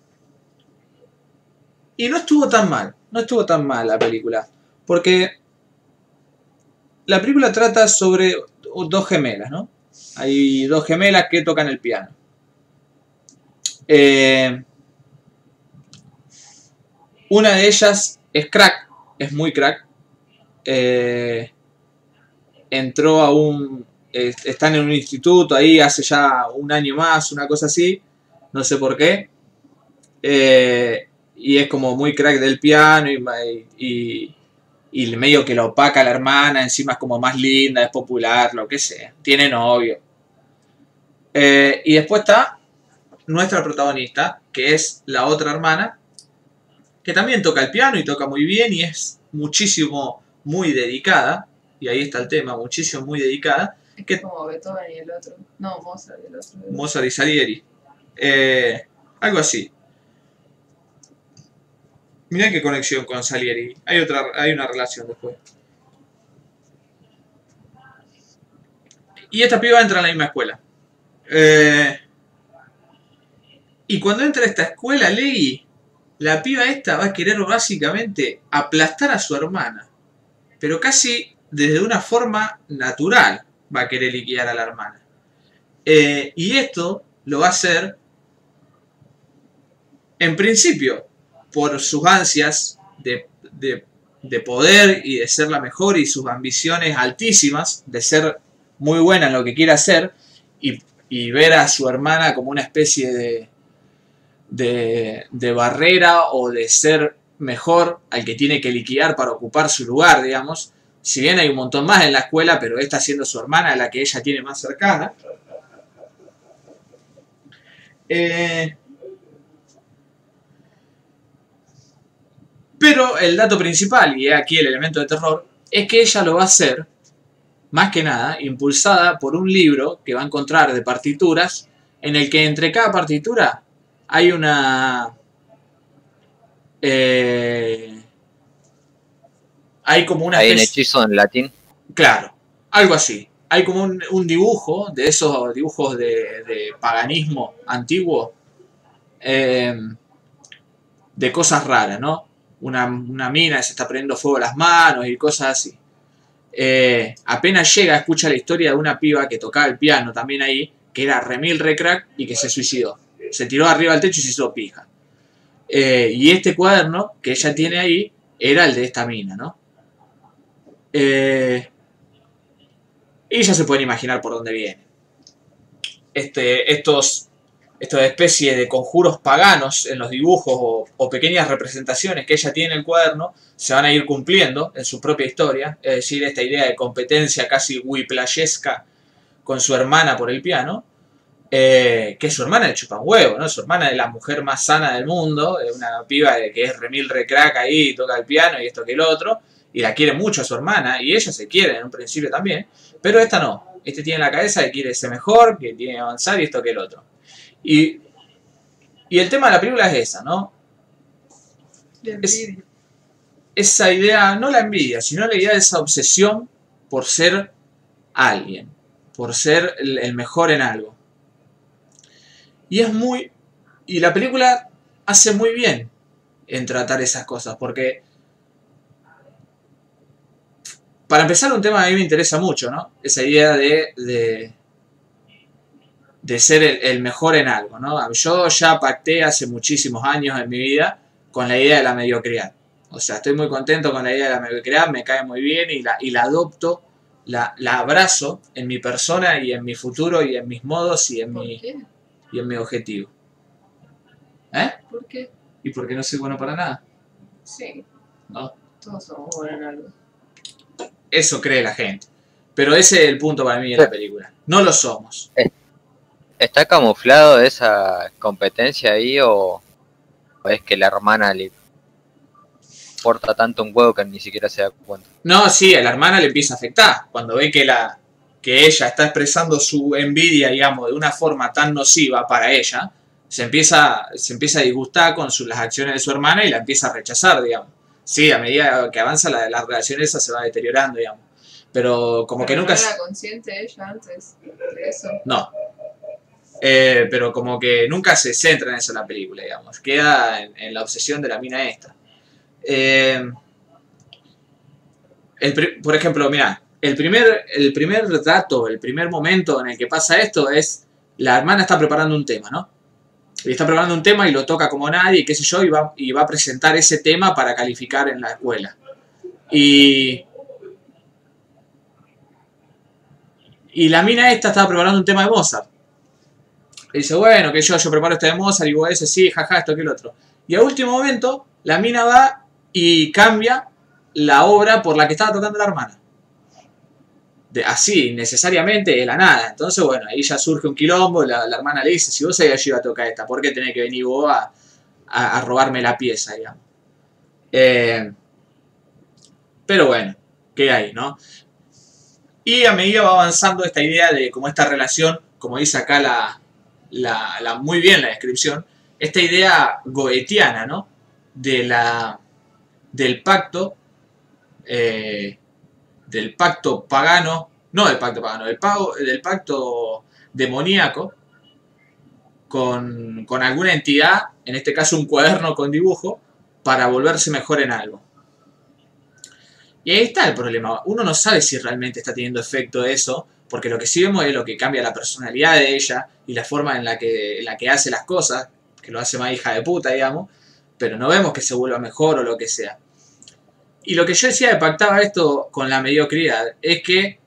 y no estuvo tan mal. No estuvo tan mal la película. Porque la película trata sobre dos gemelas, ¿no? Hay dos gemelas que tocan el piano. Eh, una de ellas es crack, es muy crack. Eh, entró a un, están en un instituto ahí hace ya un año más, una cosa así, no sé por qué. Eh, y es como muy crack del piano y, y, medio que lo opaca la hermana, encima es como más linda, es popular, lo que sea, tiene novio. Eh, y después está nuestra protagonista, que es la otra hermana, que también toca el piano y toca muy bien y es muchísimo, muy dedicada, y ahí está el tema, muchísimo, muy dedicada, Es ¿Qué? como Beethoven y el otro. No, Mozart y el otro. Mozart y Salieri. Eh, algo así. Mirá qué conexión con Salieri. Hay otra, hay una relación después. Y esta piba entra a la misma escuela. Eh, y cuando entra a esta escuela, Ley, la piba esta va a querer básicamente aplastar a su hermana. Pero casi desde una forma natural va a querer liquidar a la hermana. Eh, y esto lo va a hacer, en principio, por sus ansias de, de- de poder y de ser la mejor y sus ambiciones altísimas, de ser muy buena en lo que quiere hacer y, y ver a su hermana como una especie de, de, barrera o de ser mejor al que tiene que liquidar para ocupar su lugar, digamos. Si bien hay un montón más en la escuela, pero esta siendo su hermana la que ella tiene más cercana. Eh, pero el dato principal, y aquí el elemento de terror, es que ella lo va a hacer, más que nada, impulsada por un libro que va a encontrar de partituras, en el que entre cada partitura hay una... eh, hay como una Hay un hechizo en latín. Claro, algo así. Hay como un, un dibujo de esos dibujos de, de paganismo antiguo, eh, de cosas raras, ¿no? Una, una mina que se está prendiendo fuego a las manos y cosas así. Eh, apenas llega, escucha la historia de una piba que tocaba el piano también ahí, que era remil recrack y que se suicidó. Se tiró arriba del techo y se hizo pija. Eh, y este cuaderno que ella tiene ahí era el de esta mina, ¿no? Eh, y ya se pueden imaginar por dónde viene. Este, estos, estas especies de conjuros paganos en los dibujos o, o pequeñas representaciones que ella tiene en el cuaderno se van a ir cumpliendo en su propia historia. Es decir, esta idea de competencia casi whiplayesca con su hermana por el piano. Eh, que su hermana le chupa un huevo, ¿no? Su hermana es la mujer más sana del mundo, es una piba que es remil recrack ahí, toca el piano y esto que el otro y la quiere mucho a su hermana, y ella se quiere en un principio también, pero esta no. Este tiene en la cabeza que quiere ser mejor, que tiene que avanzar y esto que el otro. Y, y el tema de la película es esa, ¿no? Es- esa idea, no la envidia, sino la idea de esa obsesión por ser alguien, por ser el mejor en algo. Y es muy... Y la película hace muy bien en tratar esas cosas, porque para empezar, un tema que a mí me interesa mucho, ¿no? Esa idea de, de, de ser el, el mejor en algo, ¿no? Yo ya pacté hace muchísimos años en mi vida con la idea de la mediocridad. O sea, estoy muy contento con la idea de la mediocridad, me cae muy bien y la, y la adopto, la, la abrazo en mi persona y en mi futuro y en mis modos y en ¿Por mi, qué? Y en mi objetivo. ¿Eh? ¿Por qué? ¿Y por qué no soy bueno para nada? Sí, ¿No? todos somos buenos en algo. Eso cree la gente. Pero ese es el punto para mí de la película. No lo somos. ¿Está camuflado esa competencia ahí o, o es que la hermana le importa tanto un huevo que ni siquiera se da cuenta? No, sí, a la hermana le empieza a afectar. Cuando ve que, la, que ella está expresando su envidia, digamos, de una forma tan nociva para ella, se empieza, se empieza a disgustar con su- las acciones de su hermana y la empieza a rechazar, digamos. Sí, a medida que avanza la, la relación esa se va deteriorando, digamos. Pero como que nunca... ¿No era consciente ella antes de eso? No. Eh, pero como que nunca se centra en eso la película, digamos. Queda en, en la obsesión de la mina esta. Eh, el por ejemplo, mira, el primer, el primer dato, el primer momento en el que pasa esto es la hermana está preparando un tema, ¿no? Y está preparando un tema y lo toca como nadie, qué sé yo, y va, y va a presentar ese tema para calificar en la escuela. Y, y la mina esta estaba preparando un tema de Mozart. Y dice, bueno, que yo, yo preparo este de Mozart, y vos ese sí, jaja, esto que el otro. Y a último momento, la mina va y cambia la obra por la que estaba tocando la hermana. De, así, necesariamente, de la nada. Entonces, bueno, ahí ya surge un quilombo, la, la hermana le dice, si vos sabías yo iba a tocar esta, ¿por qué tenés que venir vos a, a- robarme la pieza, digamos? Eh, pero bueno, queda ahí, ¿no? Y a medida va avanzando esta idea de cómo esta relación, como dice acá la, la, la- muy bien la descripción, esta idea goetiana, ¿no? De la, del pacto, eh, del pacto pagano, no del pacto pagano, del, pago, del pacto demoníaco con, con alguna entidad, en este caso un cuaderno con dibujo, para volverse mejor en algo. Y ahí está el problema. Uno no sabe si realmente está teniendo efecto eso, porque lo que sí vemos es lo que cambia la personalidad de ella y la forma en la que, en la que hace las cosas, que lo hace más hija de puta, digamos, pero no vemos que se vuelva mejor o lo que sea. Y lo que yo decía de pactaba esto con la mediocridad es que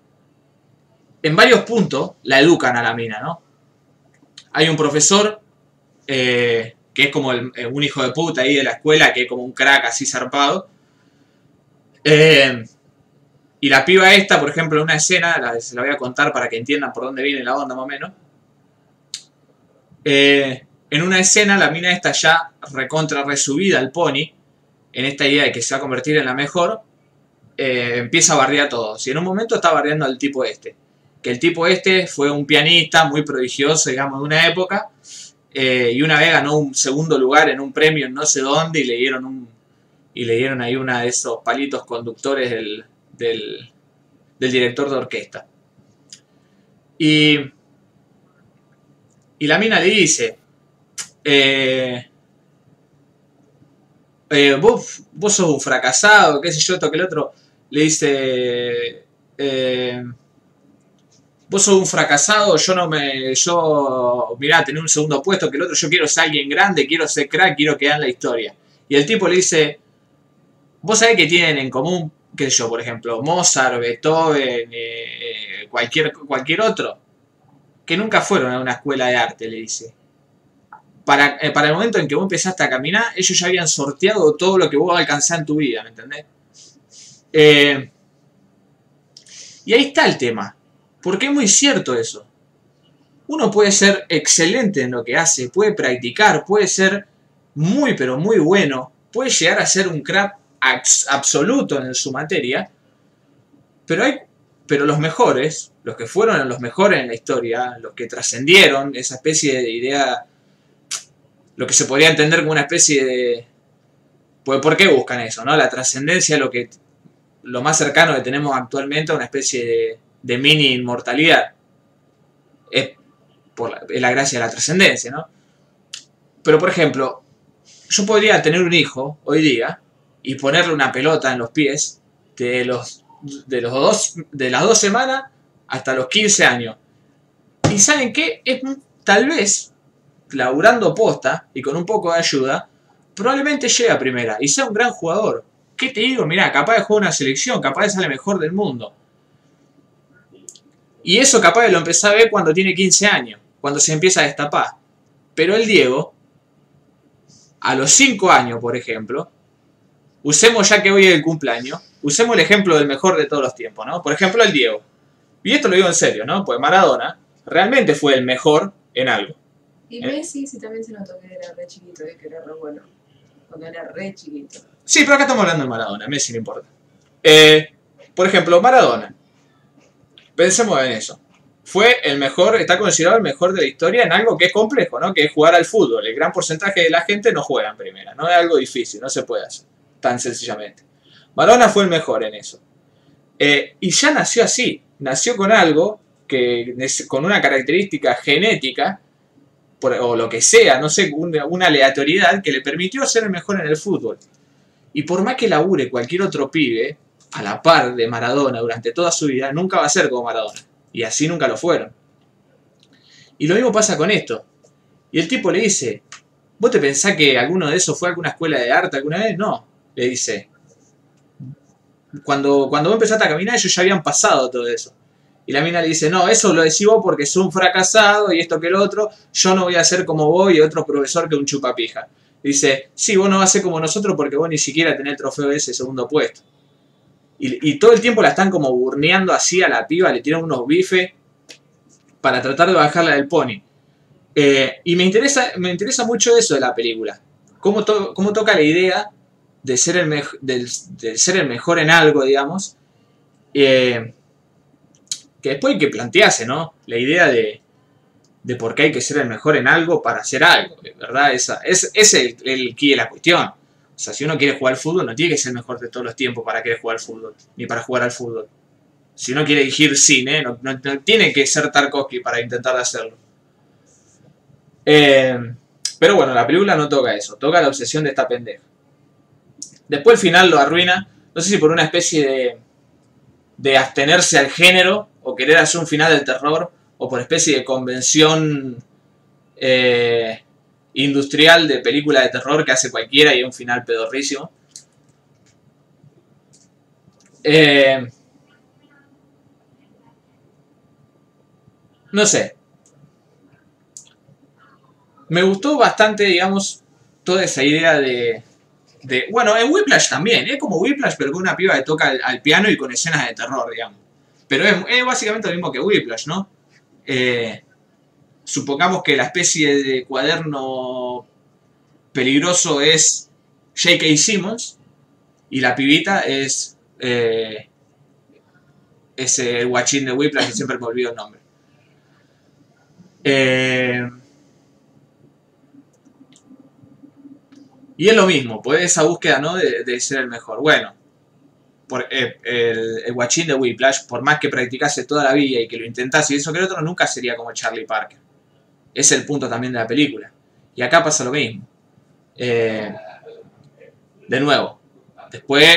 en varios puntos la educan a la mina, ¿no? Hay un profesor eh, que es como eh, un hijo de puta ahí de la escuela, que es como un crack así zarpado. Eh, y la piba esta, por ejemplo, en una escena, la- se la voy a contar para que entiendan por dónde viene la onda más o menos. En una escena, la mina esta ya recontra resubida al pony, en esta idea de que se va a convertir en la mejor, eh, empieza a bardear a todos. Y en un momento está bardeando al tipo este. Que el tipo este fue un pianista muy prodigioso, digamos, de una época. eh, y una vez ganó un segundo lugar en un premio en no sé dónde y le dieron un. Y le dieron ahí una de esos palitos conductores del, del, del director de orquesta. Y. Y la mina le dice. eh, eh, vos, vos sos un fracasado, qué sé yo, esto que el otro. Le dice. eh, vos sos un fracasado, yo no me. Yo. Mirá, tener un segundo puesto que el otro, yo quiero ser alguien grande, quiero ser crack, quiero quedar en la historia. Y el tipo le dice. Vos sabés que tienen en común, qué sé yo, por ejemplo, Mozart, Beethoven, eh, cualquier, cualquier otro. Que nunca fueron a una escuela de arte, le dice para, eh, para el momento en que vos empezaste a caminar, ellos ya habían sorteado todo lo que vos alcanzás en tu vida, ¿me entendés? Eh, y ahí está el tema. Porque es muy cierto eso. Uno puede ser excelente en lo que hace, puede practicar, puede ser muy pero muy bueno, puede llegar a ser un abs- absoluto en su materia, pero hay pero los mejores, los que fueron los mejores en la historia, los que trascendieron esa especie de idea lo que se podría entender como una especie de... Pues, ¿Por qué buscan eso? no? La trascendencia, lo que lo más cercano que tenemos actualmente a una especie de, de mini inmortalidad. Es, por la, es la gracia de la trascendencia, ¿no? Pero, por ejemplo, yo podría tener un hijo hoy día y ponerle una pelota en los pies de los de los dos de las dos semanas hasta los 15 años. Y saben qué? Es tal vez laburando posta y con un poco de ayuda, probablemente llegue a primera y sea un gran jugador. ¿Qué te digo? Mirá, capaz de jugar una selección, capaz de ser el mejor del mundo. Y eso capaz de lo empezó a ver cuando tiene 15 años, cuando se empieza a destapar. Pero el Diego, a los 5 años, por ejemplo, usemos ya que hoy es el cumpleaños, usemos el ejemplo del mejor de todos los tiempos, ¿no? Por ejemplo, el Diego. Y esto lo digo en serio, ¿no? Pues Maradona realmente fue el mejor en algo. Y Eh. Messi sí también se notó que era re chiquito y que era re bueno. Cuando era re chiquito. Sí, pero acá estamos hablando de Maradona, Messi no importa. Eh, por ejemplo, Maradona. Pensemos en eso. Fue el mejor, está considerado el mejor de la historia en algo que es complejo, ¿no? Que es jugar al fútbol. El gran porcentaje de la gente no juega en primera, no es algo difícil, no se puede hacer tan sencillamente. Maradona fue el mejor en eso. Eh, y ya nació así, nació con algo que con una característica genética o lo que sea, no sé, una, una aleatoriedad que le permitió ser el mejor en el fútbol. Y por más que labure cualquier otro pibe a la par de Maradona durante toda su vida, nunca va a ser como Maradona. Y así nunca lo fueron. Y lo mismo pasa con esto. Y el tipo le dice, ¿vos te pensás que alguno de esos fue a alguna escuela de arte alguna vez? No, le dice. Cuando, cuando vos empezaste a caminar, ellos ya habían pasado todo eso. Y la mina le dice, no, eso lo decís vos porque sos un fracasado y esto que lo otro, yo no voy a ser como vos y otro profesor que un chupapija. Dice, sí, vos no vas a ser como nosotros porque vos ni siquiera tenés el trofeo de ese segundo puesto. Y, todo el tiempo la están como burneando así a la piba, le tiran unos bifes para tratar de bajarla del pony. Eh, y me interesa, me interesa mucho eso de la película. Cómo, cómo toca la idea de ser el, ser el mejor en algo, digamos. Eh, que después hay que plantearse, ¿no? La idea de, de por qué hay que ser el mejor en algo para hacer algo, ¿verdad? Esa, es, es el, el key de la cuestión. O sea, si uno quiere jugar al fútbol, no tiene que ser el mejor de todos los tiempos para querer jugar al fútbol, ni para jugar al fútbol. Si uno quiere dirigir cine, no, no- tiene que ser Tarkovsky para intentar hacerlo. Eh, pero bueno, la película no toca eso, toca la obsesión de esta pendeja. Después el final lo arruina, no sé si por una especie de, de abstenerse al género o querer hacer un final del terror o por especie de convención eh, industrial de película de terror que hace cualquiera y un final pedorrísimo. Eh, no sé. Me gustó bastante, digamos, toda esa idea de. de bueno, en Whiplash también, es como Whiplash, pero con una piba que toca al, al piano y con escenas de terror, digamos. Pero es, básicamente lo mismo que Whiplash, ¿no? Eh, supongamos que la especie de cuaderno peligroso es J.K. Simmons y la pibita es eh, ese guachín de Whiplash que siempre me olvido el nombre. Eh, y es lo mismo, pues esa búsqueda ¿no? de ser el mejor. Bueno, por, eh, el, el guachín de Whiplash, por más que practicase toda la vida y que lo intentase y eso que el otro, nunca sería como Charlie Parker. Es el punto también de la película. Y acá pasa lo mismo. Eh, de nuevo, después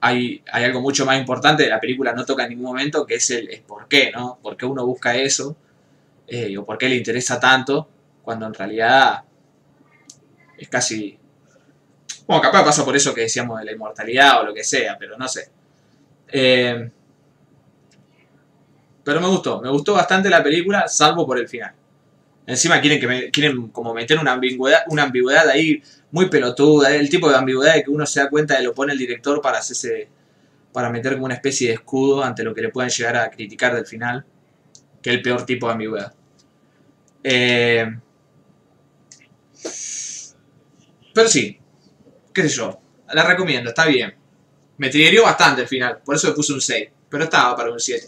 hay, hay algo mucho más importante, la película no toca en ningún momento, que es el es por qué, ¿no? ¿Por qué uno busca eso? Eh, o por qué le interesa tanto, cuando en realidad es casi... Bueno, capaz pasa por eso que decíamos de la inmortalidad o lo que sea, pero no sé. Eh, pero me gustó, me gustó bastante la película, salvo por el final. Encima quieren que quieren como meter una ambigüedad, una ambigüedad ahí muy pelotuda, el tipo de ambigüedad de que uno se da cuenta de lo pone el director para hacerse para meter como una especie de escudo ante lo que le pueden llegar a criticar del final, que es el peor tipo de ambigüedad. Eh, pero sí, qué sé yo, la recomiendo, está bien. Me triggerió bastante el final, por eso le puse un 6, pero estaba para un 7.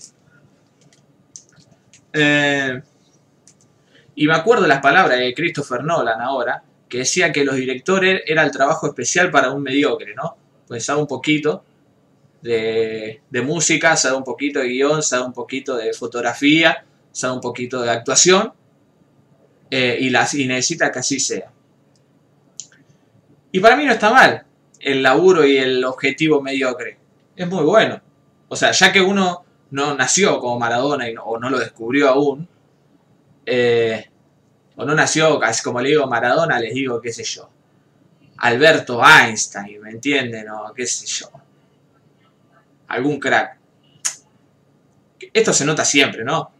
Eh, y me acuerdo las palabras de Christopher Nolan ahora, que decía que los directores era el trabajo especial para un mediocre, ¿no? Pues sabe un poquito de, de música, sabe un poquito de guion, sabe un poquito de fotografía, sabe un poquito de actuación, eh, y, las, y necesita que así sea. Y para mí no está mal el laburo y el objetivo mediocre. Es muy bueno. O sea, ya que uno no nació como Maradona y no- o no lo descubrió aún, eh, o no nació, casi como le digo Maradona, les digo, qué sé yo, Alberto Einstein, ¿me entienden? O qué sé yo, algún crack. Esto se nota siempre, ¿no?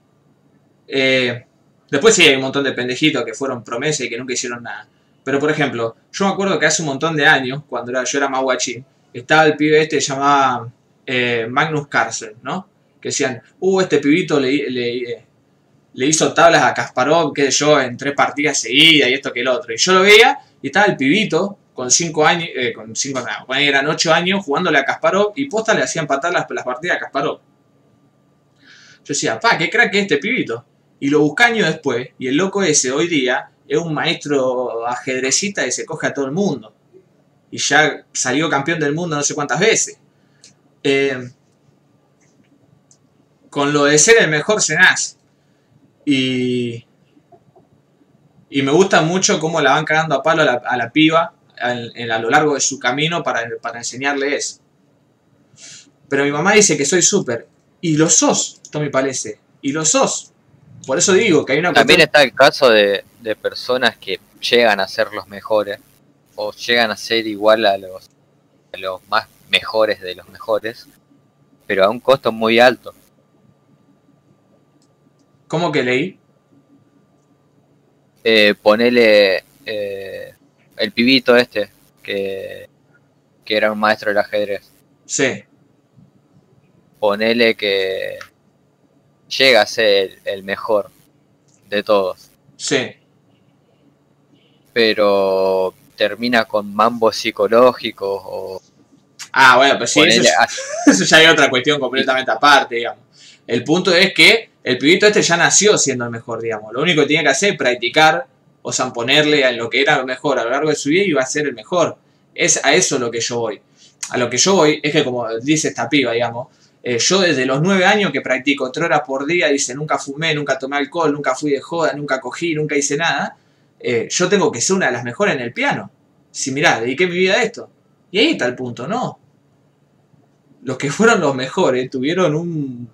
Eh, después sí hay un montón de pendejitos que fueron promesas y que nunca hicieron nada. Pero por ejemplo, yo me acuerdo que hace un montón de años, cuando era, yo era más guachín, estaba el pibe este llamaba eh, Magnus Carlsen, ¿no? Que decían, uh, este pibito le, hizo tablas a Kasparov, qué sé yo, en tres partidas seguidas y esto que el otro. Y yo lo veía y estaba el pibito con cinco años, eh, con cinco, no, cuando eran ocho años jugándole a Kasparov y posta le hacían empatar las, partidas a Kasparov. Yo decía, pa, qué crack es este pibito. Y lo busqué años después, y el loco ese hoy día es un maestro ajedrecista que se coge a todo el mundo. Y ya salió campeón del mundo no sé cuántas veces. Eh, con lo de ser el mejor se. Y, y me gusta mucho cómo la van cagando a palo a la, piba a lo largo de su camino para, para enseñarle eso. Pero mi mamá dice que soy súper. Y lo sos, Tommy Palese. Y lo sos. Por eso digo que hay una También cuestión- está el caso de, de personas que llegan a ser los mejores o llegan a ser igual a los, a los más mejores de los mejores, pero a un costo muy alto. ¿Cómo que leí? Eh, ponele eh, el pibito este, que, que era un maestro del ajedrez. Sí. Ponele que llega a ser el, el mejor de todos, Sí. pero termina con mambos psicológicos o Ah, bueno, pues sí, eso, ya- a- eso ya hay otra cuestión completamente aparte, digamos. El punto es que el pibito este ya nació siendo el mejor, digamos. Lo único que tiene que hacer es practicar, o sea, ponerle a lo que era lo mejor a lo largo de su vida y va a ser el mejor. Es a eso lo que yo voy. A lo que yo voy es que, como dice esta piba, digamos, eh, yo desde los nueve años que practico tres horas por día, dice, nunca fumé, nunca tomé alcohol, nunca fui de joda, nunca cogí, nunca hice nada, eh, yo tengo que ser una de las mejores en el piano. Si mirá, dediqué mi vida a esto. Y ahí está el punto, ¿no? Los que fueron los mejores tuvieron un.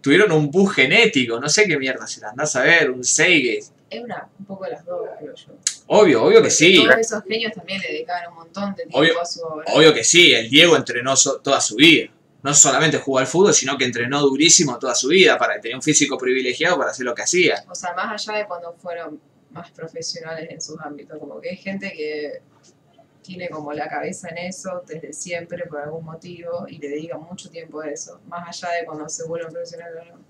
Tuvieron un bug genético, no sé qué mierda será, andás a ver, un Seige. Es una, un poco de las dos, creo yo. Obvio, obvio que sí. Todos esos genios también le dedicaban un montón de tiempo Obvio- a su obra. Obvio que sí, el Diego entrenó so- toda su vida. No solamente jugó al fútbol, sino que entrenó durísimo toda su vida para tener un físico privilegiado para hacer lo que hacía. O sea, más allá de cuando fueron más profesionales en sus ámbitos. Como que hay gente que tiene como la cabeza en eso desde siempre por algún motivo y le dedica mucho tiempo a eso, más allá de cuando se vuelven profesionales o no.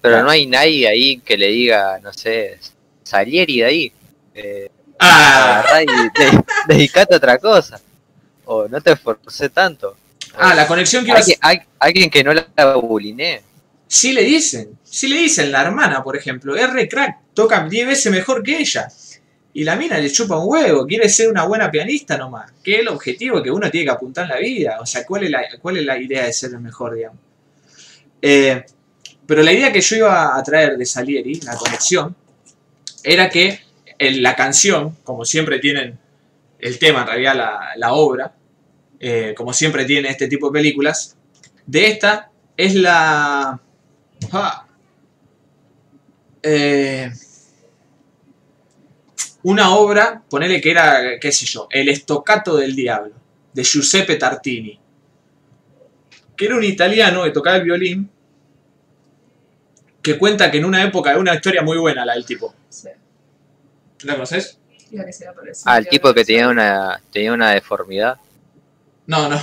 Pero no hay nadie ahí que le diga, no sé, Salieri de ahí. Eh, Ah, y de- dedicate a otra cosa. O no te esforcé tanto. Ah, la conexión que iba a alguien, al- alguien que no la bulinee. Sí le dicen, sí le dicen, la hermana, por ejemplo, re crack, toca 10 veces mejor que ella. Y la mina le chupa un huevo, quiere ser una buena pianista nomás. Que es el objetivo que uno tiene que apuntar en la vida. O sea, ¿cuál es la, cuál es la idea de ser el mejor, digamos? Eh, pero la idea que yo iba a traer de Salieri, la conexión, era que en la canción, como siempre tienen el tema, en realidad la, la obra, eh, como siempre tiene este tipo de películas, de esta es la... Ah. Eh, una obra, ponele que era, qué sé yo, El Estoccato del Diablo, de Giuseppe Tartini, que era un italiano que tocaba el violín, que cuenta que en una época, es una historia muy buena la del tipo. Sí, ¿La conoces? la que se le aparece. Ah, el tipo que tenía una, tenía una deformidad. No, no.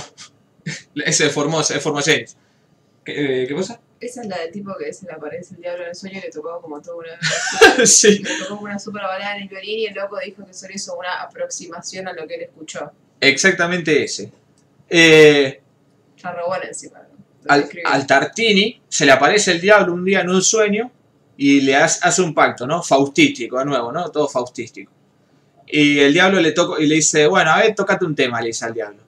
Ese es Formosa, es Formosenis. ¿Qué, eh, ¿Qué pasa? Esa es la del tipo que se le aparece el diablo en el sueño y le tocó como toda una... sí. le tocó como una super balada en el violín y el loco dijo que solo hizo una aproximación a lo que él escuchó. Exactamente ese. Eh, re bueno encima. al, al Tartini se le aparece el diablo un día en un sueño y le hace, hace un pacto, ¿no? Faustístico, de nuevo, ¿no? Todo faustístico. Y el diablo le toca y le dice, bueno, a ver, tocate un tema, le dice al diablo.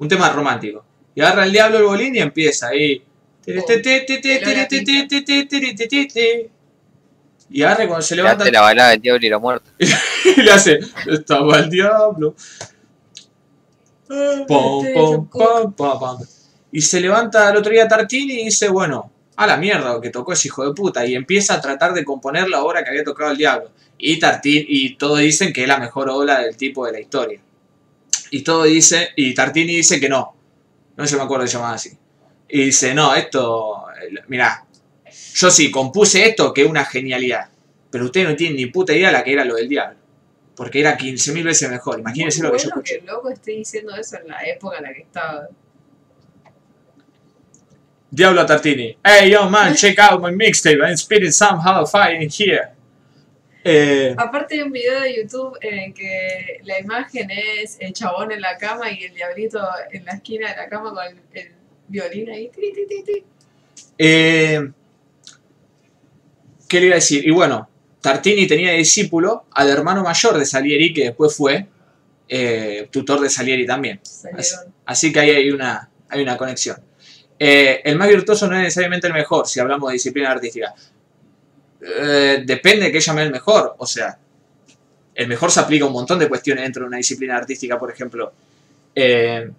Un tema romántico. Y agarra el diablo el bolín y empieza ahí. Y agarra y cuando se Le levanta hace la balada del diablo y la muerte. y le hace, estaba el diablo. Pom, pom, pom, pom, pom. Y se levanta el otro día Tartini y dice, bueno, a la mierda que tocó ese hijo de puta. Y empieza a tratar de componer la obra que había tocado el diablo. Y Tartini, y todos dicen que es la mejor obra del tipo de la historia. Y todo dice, y Tartini dice que no. No se me acuerdo de llamar así. Y dice, no, esto, mirá, yo sí compuse esto que es una genialidad. Pero ustedes no tienen ni puta idea de la que era lo del diablo. Porque era 15.000 veces mejor. Imagínense lo que yo escuché. que loco esté diciendo eso en la época en la que estaba. Diablo Tartini. Hey, yo, man, check out my mixtape. I'm spitting somehow fire in here. Eh, Aparte hay un video de YouTube en el que la imagen es el chabón en la cama y el diablito en la esquina de la cama con el, el violín ahí. Ti, ti, ti, ti. eh, ¿Qué le iba a decir? Y bueno, Tartini tenía de discípulo al hermano mayor de Salieri, que después fue eh, tutor de Salieri también. Salieron. Así que ahí hay una, hay una conexión. El más virtuoso no es necesariamente el mejor, si hablamos de disciplina artística. Eh, depende de que llame el mejor. O sea, el mejor se aplica a un montón de cuestiones dentro de una disciplina artística, por ejemplo. Eh,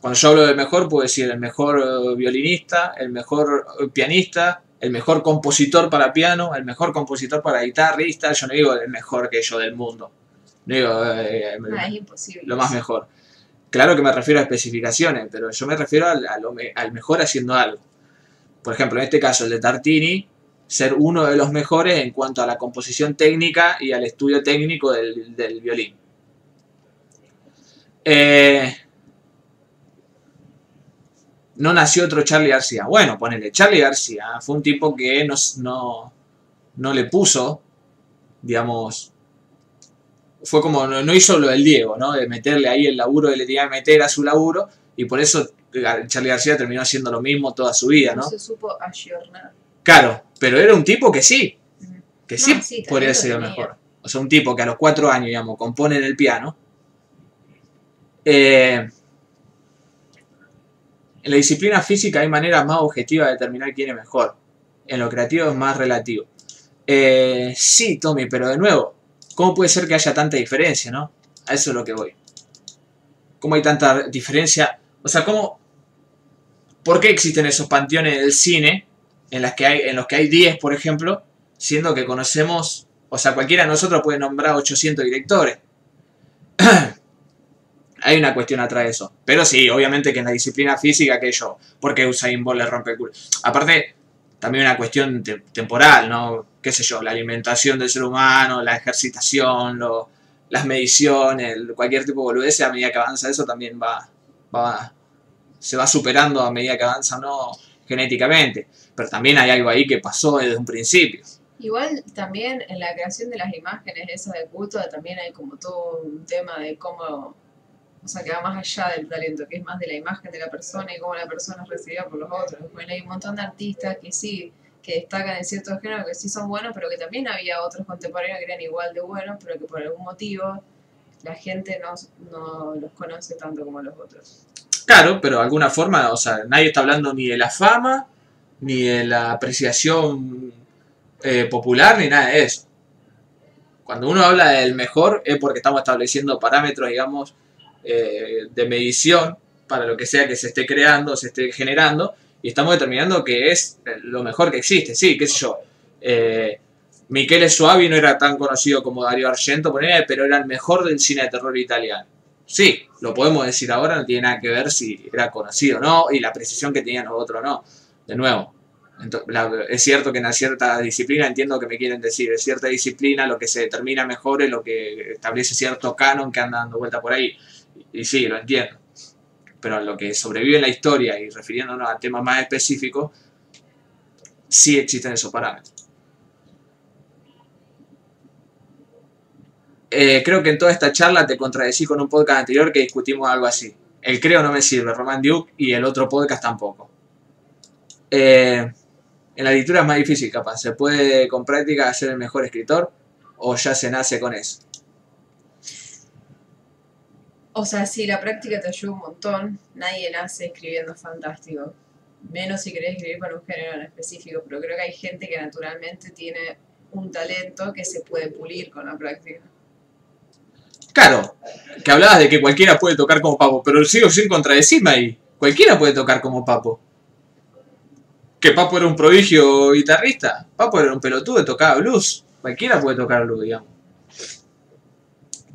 cuando yo hablo del mejor, puedo decir el mejor eh, violinista, el mejor eh, pianista, el mejor compositor para piano, el mejor compositor para guitarrista. Yo no digo el mejor que yo del mundo. No digo eh, eh, Ah, es lo más mejor. Claro que me refiero a especificaciones, pero yo me refiero al, a lo me- al mejor haciendo algo. Por ejemplo, en este caso, el de Tartini, ser uno de los mejores en cuanto a la composición técnica y al estudio técnico del, del violín. Eh, no nació otro Charlie García. Bueno, ponele, Charlie García fue un tipo que no, no, no le puso, digamos, fue como, no, no hizo lo del Diego, ¿no? De meterle ahí el laburo que le tenía que meter a su laburo, y por eso Charlie García terminó haciendo lo mismo toda su vida, No ¿no? se supo ayornar. Claro, pero era un tipo que sí, que No, sí, sí, podría ser lo mejor. O sea, un tipo que a los cuatro años, digamos, compone en el piano. Eh, en la disciplina física hay maneras más objetivas de determinar quién es mejor. En lo creativo es más relativo. Eh, sí, Tommy, pero de nuevo, ¿cómo puede ser que haya tanta diferencia, no? A eso es lo que voy. ¿Cómo hay tanta diferencia? O sea, ¿cómo... ¿Por qué existen esos panteones del cine en, las que hay, en los que hay 10, por ejemplo, siendo que conocemos, o sea, cualquiera de nosotros puede nombrar 800 directores? hay una cuestión atrás de eso. Pero sí, obviamente que en la disciplina física, que yo, porque Usain Bolt le rompe el culo. Aparte, también una cuestión te- temporal, ¿no? qué sé yo, la alimentación del ser humano, la ejercitación, lo- las mediciones, cualquier tipo de boludez, a medida que avanza eso también va, va, se va superando a medida que avanza no genéticamente. Pero también hay algo ahí que pasó desde un principio. Igual también en la creación de las imágenes esas de culto también hay como todo un tema de cómo, o sea, que va más allá del talento, que es más de la imagen de la persona y cómo la persona es recibida por los otros. Bueno, hay un montón de artistas que sí, que destacan en ciertos géneros que sí son buenos, pero que también había otros contemporáneos que eran igual de buenos, pero que por algún motivo la gente no, no los conoce tanto como los otros. Claro, pero de alguna forma, o sea, nadie está hablando ni de la fama, ni de la apreciación eh, popular, ni nada de eso. Cuando uno habla del mejor es porque estamos estableciendo parámetros, digamos, eh, de medición para lo que sea que se esté creando, se esté generando, y estamos determinando que es lo mejor que existe. Sí, qué sé yo. Eh, Michele Suavi no era tan conocido como Dario Argento, pero era el mejor del cine de terror italiano. Sí, lo podemos decir ahora, no tiene nada que ver si era conocido o no, y la precisión que tenían los otros no. De nuevo, es cierto que en cierta disciplina, entiendo que me quieren decir, en cierta disciplina lo que se determina mejor es lo que establece cierto canon que anda dando vuelta por ahí. Y, y sí, lo entiendo. Pero lo que sobrevive en la historia y refiriéndonos a temas más específicos, sí existen esos parámetros. Eh, creo que en toda esta charla te contradecí con un podcast anterior que discutimos algo así. El creo no me sirve, Roman Duke, y el otro podcast tampoco. Eh, en la lectura es más difícil, capaz. Se puede con práctica ser el mejor escritor o ya se nace con eso. O sea, sí, la práctica te ayuda un montón. Nadie nace escribiendo fantástico. Menos si querés escribir para un género en específico. Pero creo que hay gente que naturalmente tiene un talento que se puede pulir con la práctica. Claro, que hablabas de que cualquiera puede tocar como Papo, pero sigo sin contradecirme ahí. Cualquiera puede tocar como Papo. Que Papo era un prodigio guitarrista. Papo era un pelotudo, tocaba blues. Cualquiera puede tocar blues, digamos.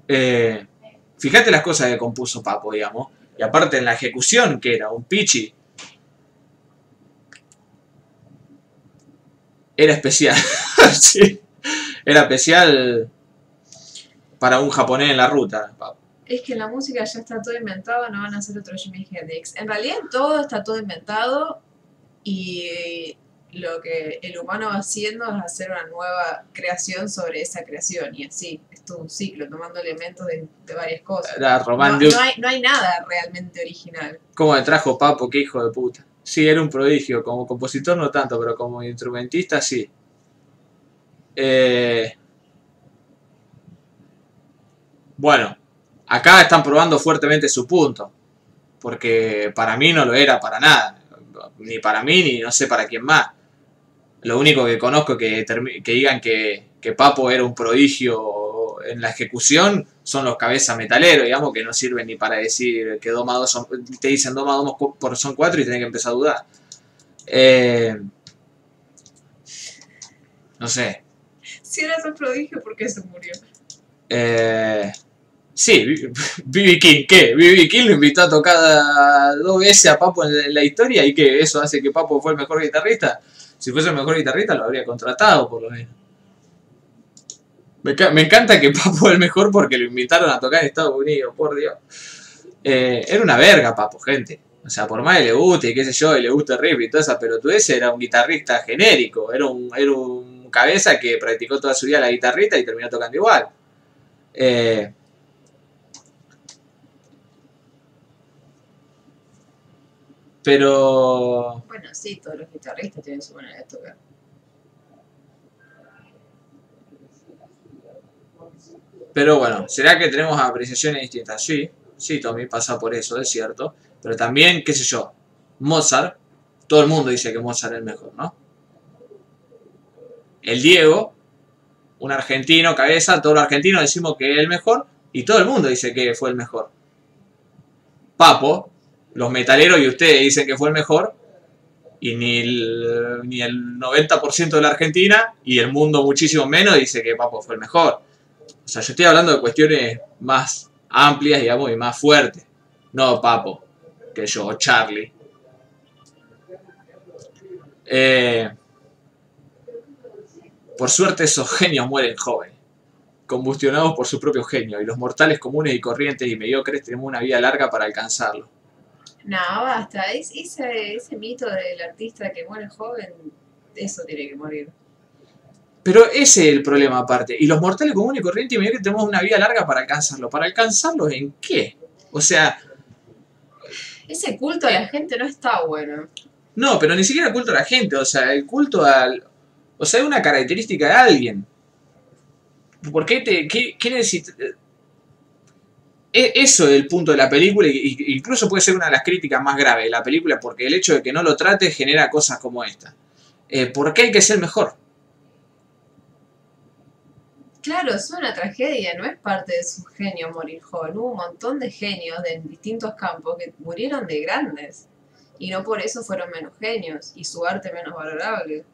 Eh, fíjate las cosas que compuso Papo, digamos. Y aparte en la ejecución, que era un pichi. Era especial. sí. Era especial para un japonés en la ruta. Papo. Es que en la música ya está todo inventado, no van a hacer otro Jimi Hendrix. En realidad todo está todo inventado y lo que el humano va haciendo es hacer una nueva creación sobre esa creación y así, es todo un ciclo, tomando elementos de, de varias cosas. No, hay, no hay nada realmente original. ¿Cómo le trajo Papo? Qué hijo de puta. Sí, era un prodigio. Como compositor no tanto, pero como instrumentista sí. Eh, Bueno, acá están probando fuertemente su punto. Porque para mí no lo era para nada. Ni para mí, ni no sé para quién más. Lo único que conozco que, que digan que, que Papo era un prodigio en la ejecución son los cabezas metaleros, digamos, que no sirven ni para decir que do más do son, te dicen do más do cu- por son cuatro y tenés que empezar a dudar. Eh, no sé. Si era tan prodigio, ¿por qué se murió? Eh, sí, B.B. King, ¿qué? B.B. King lo invitó a tocar dos veces a Papo en la- historia y que eso hace que Papo fue el mejor guitarrista. Si fuese el mejor guitarrista lo habría contratado, por lo menos. Me, ca- me encanta que Papo es el mejor porque lo invitaron a tocar en Estados Unidos, por Dios. Eh, era una verga, Papo, gente. O sea, por más que le guste y qué sé yo, y le guste el y toda esa pelotudez, era un guitarrista genérico. Era un, era un cabeza que practicó toda su vida la guitarrita y terminó tocando igual. Eh, pero Bueno, sí, todos los guitarristas tienen su manera de tocar. Pero bueno, ¿será que tenemos apreciaciones distintas? Sí, sí, Tommy pasa por eso, es cierto. Pero también, qué sé yo, Mozart, todo el mundo dice que Mozart es el mejor, ¿no? El Diego, un argentino, cabeza, todos los argentinos decimos que es el mejor y todo el mundo dice que fue el mejor. Papo, los metaleros y ustedes dicen que fue el mejor y ni el, ni el 90% de la Argentina y el mundo muchísimo menos dice que Papo fue el mejor. O sea, yo estoy hablando de cuestiones más amplias, digamos, y más fuertes. No Papo, que yo, o Charlie. Eh, Por suerte esos genios mueren jóvenes, combustionados por su propio genio, y los mortales comunes y corrientes y mediocres tenemos una vida larga para alcanzarlo. No, basta. Es, ese, ese mito del artista que muere joven, eso tiene que morir. Pero ese es el problema aparte. Y los mortales comunes y corrientes y mediocres tenemos una vida larga para alcanzarlo. ¿Para alcanzarlo en qué? O sea, Ese culto a la gente no está bueno. no, pero ni siquiera el culto a la gente. O sea, el culto al... O sea, es una característica de alguien. ¿Por qué te... ¿Qué, qué necesitas? E- Eso es el punto de la película y y incluso puede ser una de las críticas más graves de la película porque el hecho de que no lo trate genera cosas como esta. Eh, ¿Por qué hay que ser mejor? Claro, es una tragedia, no es parte de su genio morir joven. Hubo un montón de genios de distintos campos que murieron de grandes. Y no por eso fueron menos genios y su arte menos valorable.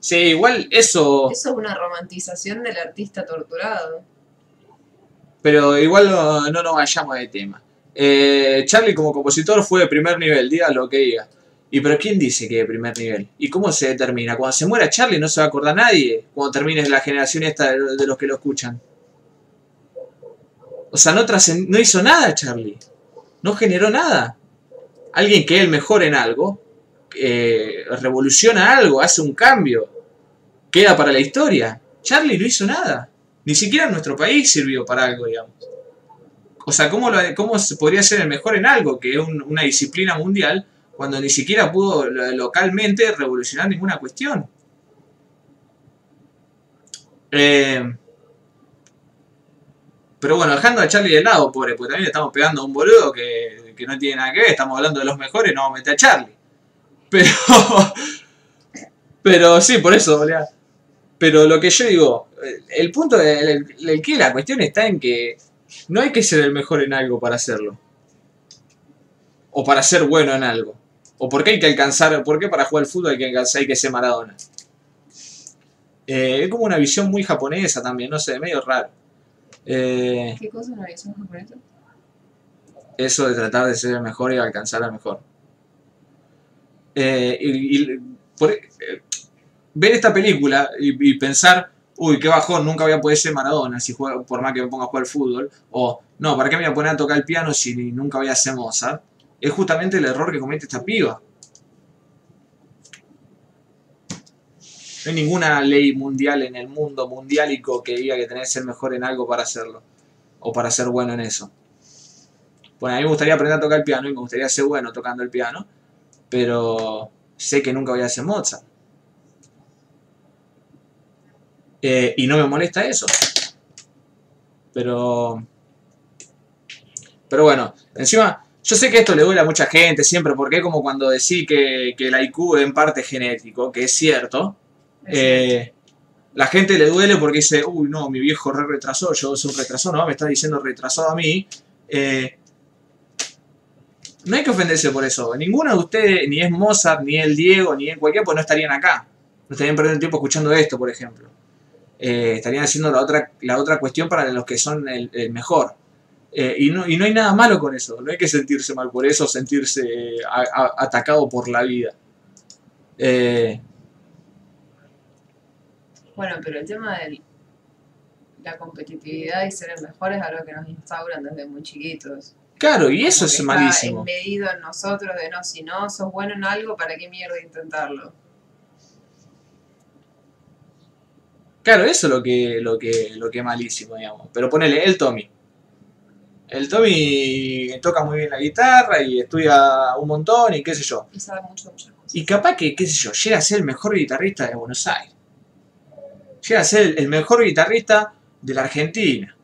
Sí, igual eso... Eso es una romantización del artista torturado. Pero igual no, no nos vayamos de tema. Eh, Charlie como compositor fue de primer nivel, diga lo que diga. ¿Y pero quién dice que de primer nivel? ¿Y cómo se determina? Cuando se muera Charlie no se va a acordar nadie cuando termine la generación esta de, de los que lo escuchan. O sea, no, no hizo nada Charlie. No generó nada. Alguien que el mejor en algo, revoluciona algo, hace un cambio, queda para la historia. Charlie no hizo nada. Ni siquiera en nuestro país sirvió para algo, digamos. O sea, ¿cómo, cómo se podría ser el mejor en algo, que es un- una disciplina mundial, cuando ni siquiera pudo lo- localmente revolucionar ninguna cuestión? Eh, pero bueno, dejando a Charlie de lado, pobre, porque también le estamos pegando a un boludo que, que no tiene nada que ver, estamos hablando de los mejores, no vamos a meter a Charlie. Pero, pero sí, por eso, boludo. Pero lo que yo digo, eh, el punto del el, que la cuestión está en que no hay que ser el mejor en algo para hacerlo. O para ser bueno en algo. O porque hay que alcanzar, ¿por qué para jugar al fútbol hay que alcanzar, hay que ser Maradona? Eh, es como una visión muy japonesa también, no sé, medio raro. Eh, ¿Qué cosa no hizo japonesa? eso de tratar de ser el mejor y alcanzar al mejor. Eh, y, y por- ver esta película y, pensar, uy, qué bajón, nunca voy a poder ser Maradona si juego, por más que me ponga a jugar fútbol, o no, ¿para qué me voy a poner a tocar el piano si nunca voy a ser Mozart? Es justamente el error que comete esta piba. No hay ninguna ley mundial en el mundo mundialico que diga que tenés que ser mejor en algo para hacerlo, o para ser bueno en eso. Bueno, a mí me gustaría aprender a tocar el piano y me gustaría ser bueno tocando el piano, pero sé que nunca voy a ser Mozart. Eh, y no me molesta eso. Pero. Pero bueno, encima, yo sé que esto le duele a mucha gente siempre, porque es como cuando decís que, que el IQ es en parte genético, que es cierto. Eh, la gente le duele porque dice, uy, no, mi viejo re retrasó, yo soy un retrasado, no, me está diciendo retrasado a mí. Eh, no hay que ofenderse por eso. Ninguno de ustedes, ni es Mozart, ni el Diego, ni el cualquiera, pues no estarían acá. No estarían perdiendo tiempo escuchando esto, por ejemplo. Eh, estarían haciendo la otra, la otra cuestión para los que son el, el mejor. Eh, y, no, y no hay nada malo con eso. No hay que sentirse mal por eso, sentirse a- a- atacado por la vida. Eh, Bueno, pero el tema de la competitividad y ser el mejor es algo que nos instauran desde muy chiquitos. claro, y eso Como es malísimo. Está embedido en nosotros de no, si no sos bueno en algo, ¿para qué mierda intentarlo? Claro, eso es lo que, lo que, lo que es malísimo, digamos. Pero ponele, el Tommy. El Tommy toca muy bien la guitarra y estudia un montón y qué sé yo. Y sabe mucho de muchas cosas. Y capaz que, qué sé yo, llega a ser el mejor guitarrista de Buenos Aires. Llega a ser el, mejor guitarrista de la Argentina.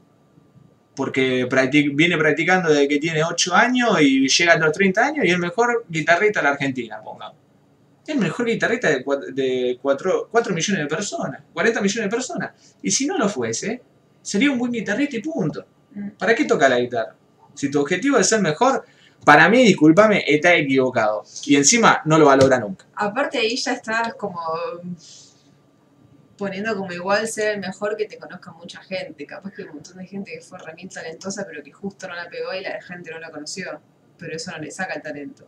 Porque practic- viene practicando desde que tiene 8 años y llega a los 30 años y es el mejor guitarrista de la Argentina, pongamos. Es el mejor guitarrista de 4 de cuatro- cuatro millones de personas, 40 millones de personas. Y si no lo fuese, sería un buen guitarrista y punto. Mm. ¿Para qué toca la guitarra? Si tu objetivo es ser mejor, para mí, discúlpame, está equivocado. Y encima no lo va a lograr nunca. Aparte ahí ya estás como poniendo como igual ser el mejor que te conozca mucha gente. Capaz que hay un montón de gente que fue re talentosa pero que justo no la pegó y la gente no la conoció. Pero eso no le saca el talento.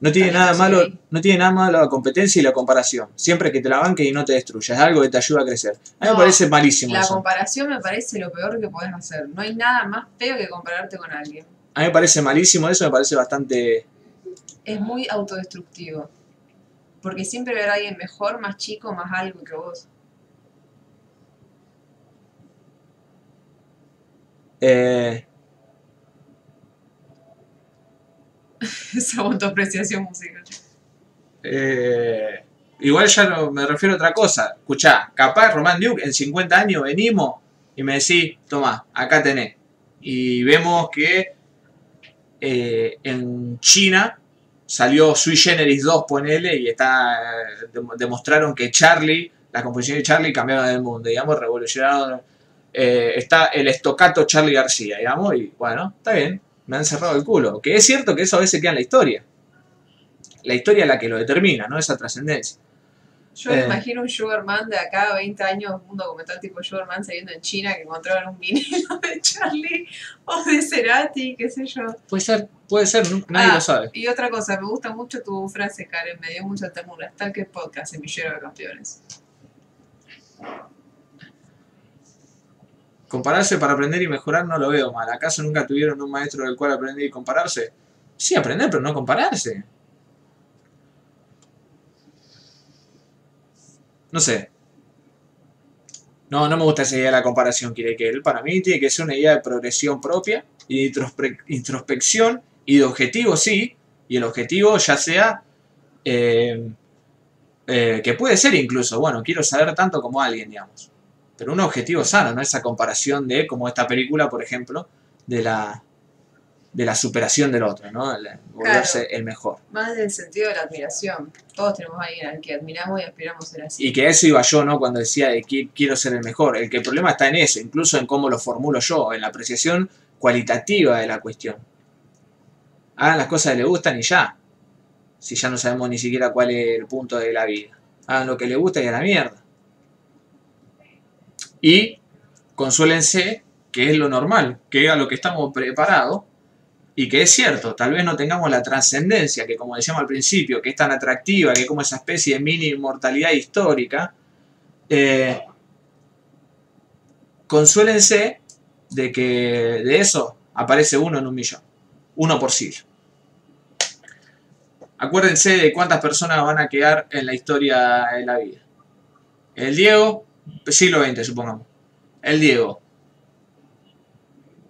No tiene nada malo, no tiene nada malo la competencia y la comparación. Siempre que te la banque y no te destruya. Es algo que te ayuda a crecer. A mí No, me parece malísimo La eso. comparación me parece lo peor que podés hacer. No hay nada más feo que compararte con alguien. A mí me parece malísimo eso, me parece bastante... Es muy autodestructivo. Porque siempre habrá alguien mejor, más chico, más algo que vos. eh, Esa autoapreciación musical. eh, igual ya me refiero a otra cosa. Escuchá, capaz Román Duke en 50 años venimos y me decís, toma, acá tenés. Y vemos que eh, en China salió Sui Generis 2, ponele, y está eh, dem- demostraron que Charlie, la composición de Charlie cambiaron el mundo, digamos, revolucionaron. está el estocato Charlie García, digamos, y bueno, está bien, me han cerrado el culo. Que es cierto que eso a veces queda en la historia. La historia es la que lo determina, ¿no? Esa trascendencia. Yo me Eh. imagino un Sugarman de acá a 20 años, un documental tipo Sugarman saliendo en China que encontraron un vinilo de Charlie o de Cerati, qué sé yo. Puede ser, puede ser, nadie Ah, lo sabe. Y otra cosa, me gusta mucho tu frase, Karen, me dio mucha ternura. Está que podcast, semillero de campeones. Compararse para aprender y mejorar no lo veo mal. ¿Acaso nunca tuvieron un maestro del cual aprender y compararse? Sí, aprender, pero no compararse. No sé. No, no me gusta esa idea de la comparación, quiere que él. Para mí tiene que ser una idea de progresión propia y de introspec- introspección y de objetivo, sí. Y el objetivo ya sea eh, eh, que puede ser incluso, bueno, quiero saber tanto como alguien, digamos pero un objetivo sano, no esa comparación de, como esta película, por ejemplo, de la, de la superación del otro, ¿no? El- volverse el mejor. Más del sentido de la admiración. Todos tenemos a alguien al que admiramos y aspiramos a ser así. Y que a eso iba yo, ¿no? Cuando decía de que quiero ser el mejor. El que el problema está en eso, incluso en cómo lo formulo yo, en la apreciación cualitativa de la cuestión. Hagan las cosas que les gustan y ya. Si ya no sabemos ni siquiera cuál es el punto de la vida. Hagan lo que les gusta y a la mierda. Y consuélense que es lo normal, que es a lo que estamos preparados y que es cierto, tal vez no tengamos la trascendencia que como decíamos al principio, que es tan atractiva, que es como esa especie de mini inmortalidad histórica, eh, consuélense de que de eso aparece uno en un millón, uno por siglo. Acuérdense de cuántas personas van a quedar en la historia de la vida. El Diego, siglo XX supongamos. El Diego.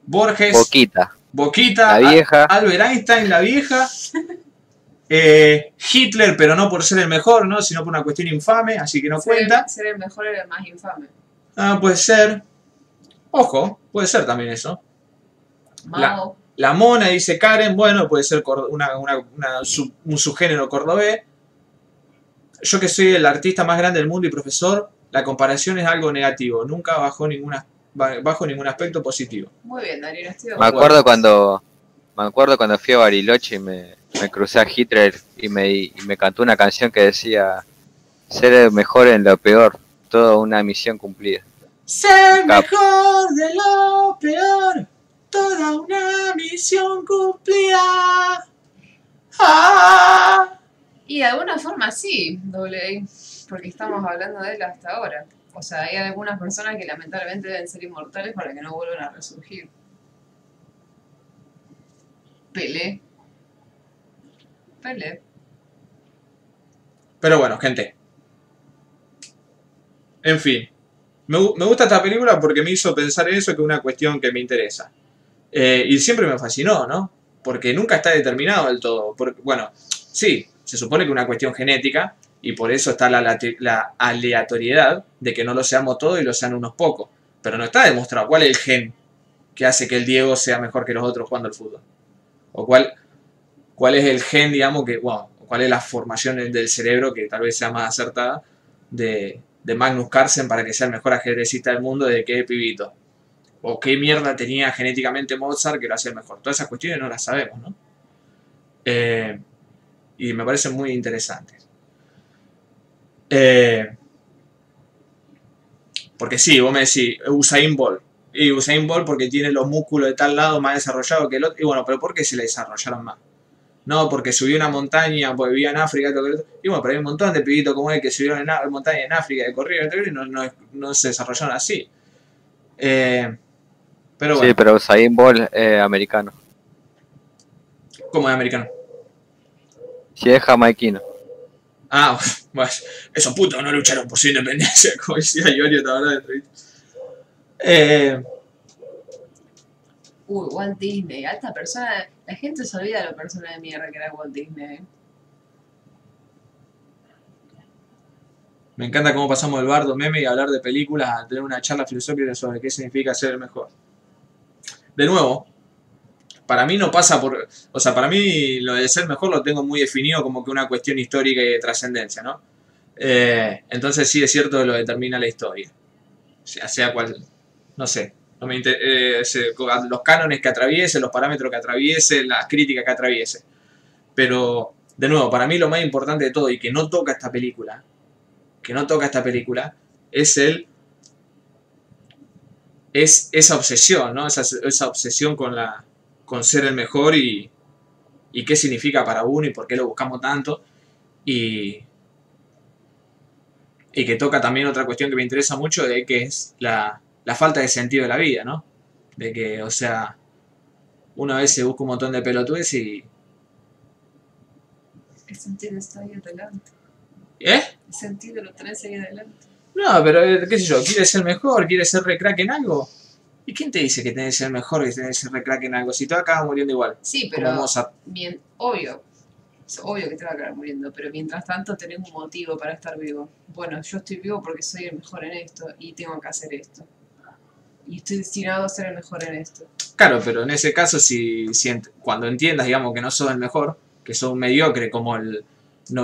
Borges. Boquita. Boquita. La vieja. Al- Albert Einstein, la vieja. eh, Hitler, pero no por ser el mejor, ¿no? Sino por una cuestión infame, así que no ser, cuenta. ser el mejor era el más infame. Ah, puede ser. Ojo, puede ser también eso. Mao. La mona, dice Karen, bueno, puede ser una- una- una sub- un subgénero cordobés. Yo que soy el artista más grande del mundo y profesor, la comparación es algo negativo, nunca bajo, ninguna, ba- bajo ningún aspecto positivo. Muy bien, Darío, estoy de Me acuerdo. acuerdo cuando me acuerdo cuando fui a Bariloche y me, me crucé a Hitler y me, y me cantó una canción que decía ser el mejor en lo peor, toda una misión cumplida. Ser Cap- mejor de lo peor, toda una misión cumplida. Ah. Y de alguna forma sí, doble porque estamos hablando de él hasta ahora. O sea, hay algunas personas que lamentablemente deben ser inmortales para que no vuelvan a resurgir. Pelé. Pelé. Pero bueno, gente. En fin. Me, gu- me gusta esta película porque me hizo pensar en eso, que es una cuestión que me interesa. Eh, y siempre me fascinó, ¿no? Porque nunca está determinado del todo. Bueno, sí, se supone que es una cuestión genética y por eso está la, aleatoriedad de que no lo seamos todos y lo sean unos pocos. Pero no está demostrado cuál es el gen que hace que el Diego sea mejor que los otros jugando al fútbol. O cuál, cuál es el gen, digamos, que, wow, cuál es la formación del cerebro que tal vez sea más acertada de, de Magnus Carlsen para que sea el mejor ajedrecista del mundo desde que es pibito. O qué mierda tenía genéticamente Mozart que lo hacía mejor. Todas esas cuestiones no las sabemos, ¿no? Eh, y me parecen muy interesantes. Eh, porque sí, vos me decís, Usain Bolt. Y Usain Bolt porque tiene los músculos de tal lado más desarrollados que el otro. Y bueno, pero ¿por qué se le desarrollaron más? No, porque subió una montaña, porque vivía en África. Y bueno, pero hay un montón de pibitos como él que subieron en montaña en África, de corrieron, y no, no, no, se desarrollaron así. Eh, pero bueno. Sí, pero Usain Bolt eh, americano. ¿Cómo es americano? Sí, es jamaiquino. Ah, bueno, esos putos no lucharon por su independencia, como decía Iorio ahora de Eh... Uy, Walt Disney, a esta persona, la gente se olvida de la persona de mierda que era Walt Disney. Eh. Me encanta cómo pasamos del bardo meme y hablar de películas a tener una charla filosófica sobre qué significa ser el mejor. De nuevo, para mí no pasa por, o sea, para mí lo de ser mejor lo tengo muy definido como que una cuestión histórica y de trascendencia, ¿no? Eh, entonces sí es cierto que lo determina la historia, sea, sea cual, no sé, eh, los cánones que atraviese, los parámetros que atraviese, las críticas que atraviese. Pero, de nuevo, para mí lo más importante de todo y que no toca esta película, que no toca esta película, es el es esa obsesión, ¿no? Esa obsesión con la, con ser el mejor y, y qué significa para uno y por qué lo buscamos tanto. Y, y que toca también otra cuestión que me interesa mucho, de que es la, la falta de sentido de la vida, ¿no? De que, o sea, una vez se busca un montón de pelotudes y... El sentido está ahí adelante. ¿Eh? El sentido lo traes ahí adelante. No, pero eh, qué sé yo, quiere ser mejor, quiere ser recrack en algo. ¿Y quién te dice que tenés que ser mejor, que tenés que ser recrack en algo? Si te acabas muriendo igual. Sí, pero. Obvio. Obvio que te va a acabar muriendo, pero mientras tanto tenés un motivo para estar vivo. Bueno, yo estoy vivo porque soy el mejor en esto y tengo que hacer esto. Y estoy destinado a ser el mejor en esto. Claro, pero en ese caso, si, si cuando entiendas, digamos, que no soy el mejor, que soy un mediocre como el, 99.99999999999999999999999999999999999999999999999999999999999999999999999999999999999999999999999999999999999999999999999999999999999999999999999999999999999999999999999999999999999999999999999999999999999999999999999999999999999999999999999999999999999999999999999999999999999999999999999999999999999999999999999999999999999999999999999999999999999999999999999999999999999999999999999999999999999999999999999999999999999999999999999999999999999999999999999999999999999999999999999999999999999999999999999999999999999999999999999999999999999999999999999999999999999999999999999999999999999999999999999999999999999999999999999999999999999999999999999999999999999999999999999999999999999999999999999999999999999999999999999999999999999999999999999999999999999999999999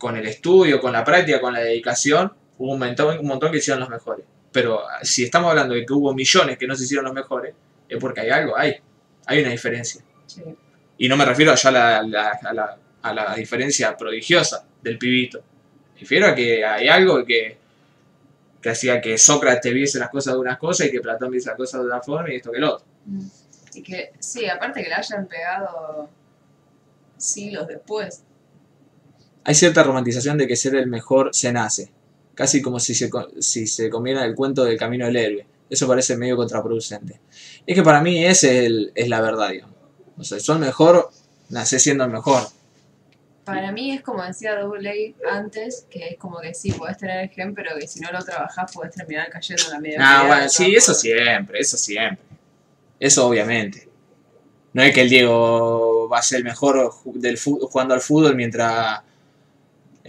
con el, estudio, con la práctica, con la dedicación, hubo un montón, un montón que hicieron los mejores. Pero ah, si estamos hablando de que hubo millones que no se hicieron los mejores, es porque hay algo, hay. Hay una diferencia. Sí. Y no me refiero ya a la, la- a la, a la diferencia prodigiosa del pibito. Me refiero a que hay algo que, que hacía que Sócrates viese las cosas de unas cosas y que Platón viese las cosas de una forma y esto que lo otro. Mm. Y que, sí, aparte que la hayan pegado siglos después. Hay cierta romantización de que ser el mejor se nace. Casi como si se, si se comiera el cuento del camino del héroe. Eso parece medio contraproducente. Es que para mí esa es, el- es la verdad, digamos. O sea, soy el mejor, nací siendo el mejor. Para mí es como decía Double antes, que es como que sí, podés tener el gen, pero que si no lo trabajás podés terminar cayendo en la media. Ah, bueno, sí, eso siempre, eso siempre. Eso obviamente. No es que el Diego va a ser el mejor del jugando al fútbol mientras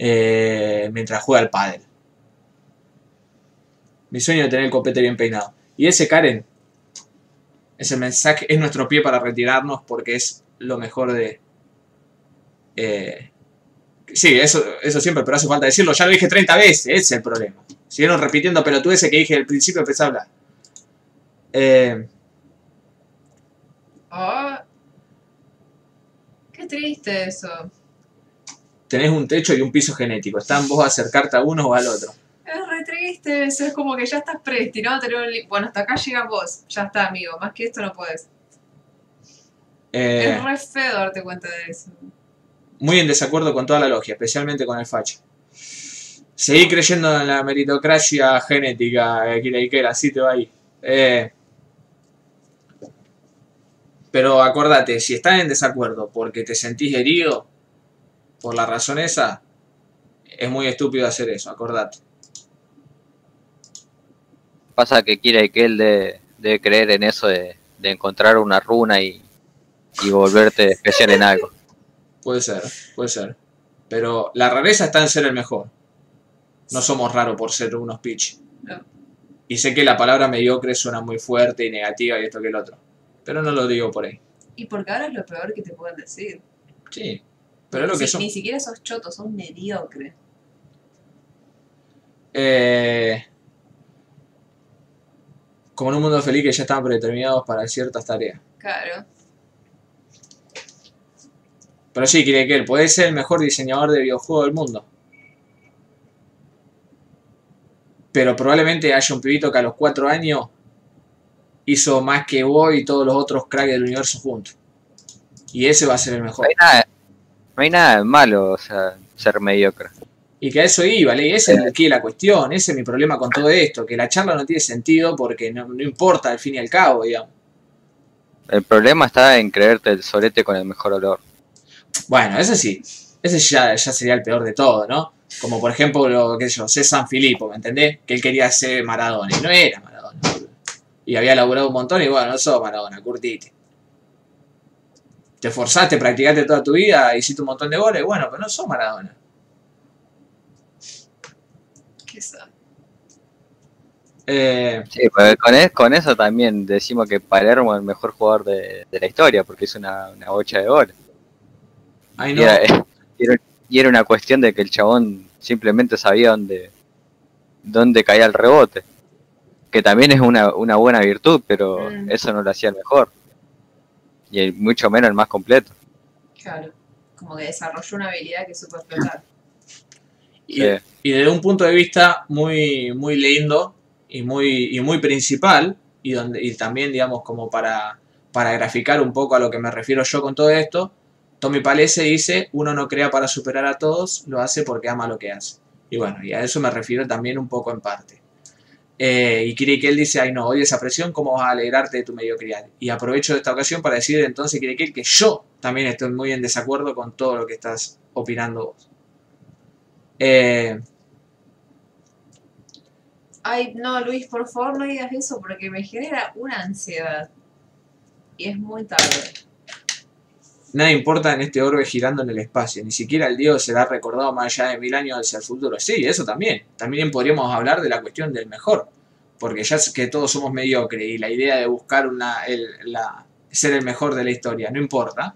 eh, mientras juega al pádel. Mi sueño es tener el copete bien peinado. Y ese Karen, ese mensaje es nuestro pie para retirarnos porque es lo mejor de... eh, sí, eso, eso siempre, pero hace falta decirlo. Ya lo dije 30 veces, ese es el problema. Siguieron repitiendo pelotudeces que dije al principio empecé a hablar. Oh, qué triste eso. Tenés un techo y un piso genético. Está en vos acercarte a uno o al otro. Es re triste eso, es como que ya estás predestinado a tener un... Bueno, hasta acá llega vos, ya está, amigo, más que esto no puedes. Eh, Es re feo darte cuenta de eso. muy en desacuerdo con toda la logia, especialmente con el facho. Seguí creyendo en la meritocracia genética, eh, Kira así te va ahí. Eh, pero acordate, si estás en desacuerdo porque te sentís herido, por la razón esa, es muy estúpido hacer eso, acordate. Pasa que quiere que él de, de creer en eso de, de encontrar una runa y, y volverte especial en algo. Puede ser, puede ser. Pero la rareza está en ser el mejor. No somos raros por ser unos pitch. No. Y sé que la palabra mediocre suena muy fuerte y negativa y esto que el otro. Pero no lo digo por ahí. Y porque ahora es lo peor que te pueden decir. Sí. Pero es lo que Si- son. Ni siquiera sos choto, sos mediocre. Eh, como en un mundo feliz que ya estaban predeterminados para ciertas tareas. Claro. Pero sí, quiere que él puede ser el mejor diseñador de videojuegos del mundo. Pero probablemente haya un pibito que a los 4 años hizo más que vos y todos los otros cracks del universo juntos. Y ese va a ser el No mejor. hay nada, no hay nada de malo, o sea, ser mediocre. Y que a eso iba, ¿le? esa es aquí la cuestión, ese es mi problema con todo esto, que la charla no tiene sentido porque no, no importa al fin y al cabo, digamos. El problema está en creerte el solete con el mejor olor. Bueno, ese sí, ese ya, ya sería el peor de todo, ¿no? Como por ejemplo, lo que yo, sé San Filipo, ¿me entendés? Que él quería ser Maradona y no era Maradona. Y había laburado un montón y bueno, no sos Maradona, curtite. Te esforzaste, practicaste toda tu vida, hiciste un montón de goles, bueno, pero no sos Maradona. ¿Qué sabe? Eh, Sí, pues con, es- con eso también decimos que Palermo es el mejor jugador de, de la historia, porque es una, una bocha de goles. Y, era, y era- y era una cuestión de que el chabón simplemente sabía dónde, dónde caía el rebote. Que también es una, una buena virtud, pero Mm. eso no lo hacía el mejor. Y el- mucho menos el más completo. Claro. Como que desarrolló una habilidad que supo explotar. Y, Sí. y desde un punto de vista muy, muy lindo y muy, y muy principal, y, donde, y también, digamos, como para, para graficar un poco a lo que me refiero yo con todo esto, Tommy Palese dice, uno no crea para superar a todos, lo hace porque ama lo que hace. Y bueno, y a eso me refiero también un poco en parte. Eh, y Kirikel dice, ay no, odio esa presión, ¿cómo vas a alegrarte de tu mediocridad? Y aprovecho esta ocasión para decir entonces, Kirikel, que yo también estoy muy en desacuerdo con todo lo que estás opinando vos. Eh, Ay, no, Luis, por favor no digas eso porque me genera una ansiedad. Y es muy tarde. Nada importa en este orbe girando en el espacio, ni siquiera el dios será recordado más allá de mil años hacia el futuro. Sí, eso también. También podríamos hablar de la cuestión del mejor, porque ya es que todos somos mediocres y la idea de buscar una, el- la, ser el mejor de la historia, no importa.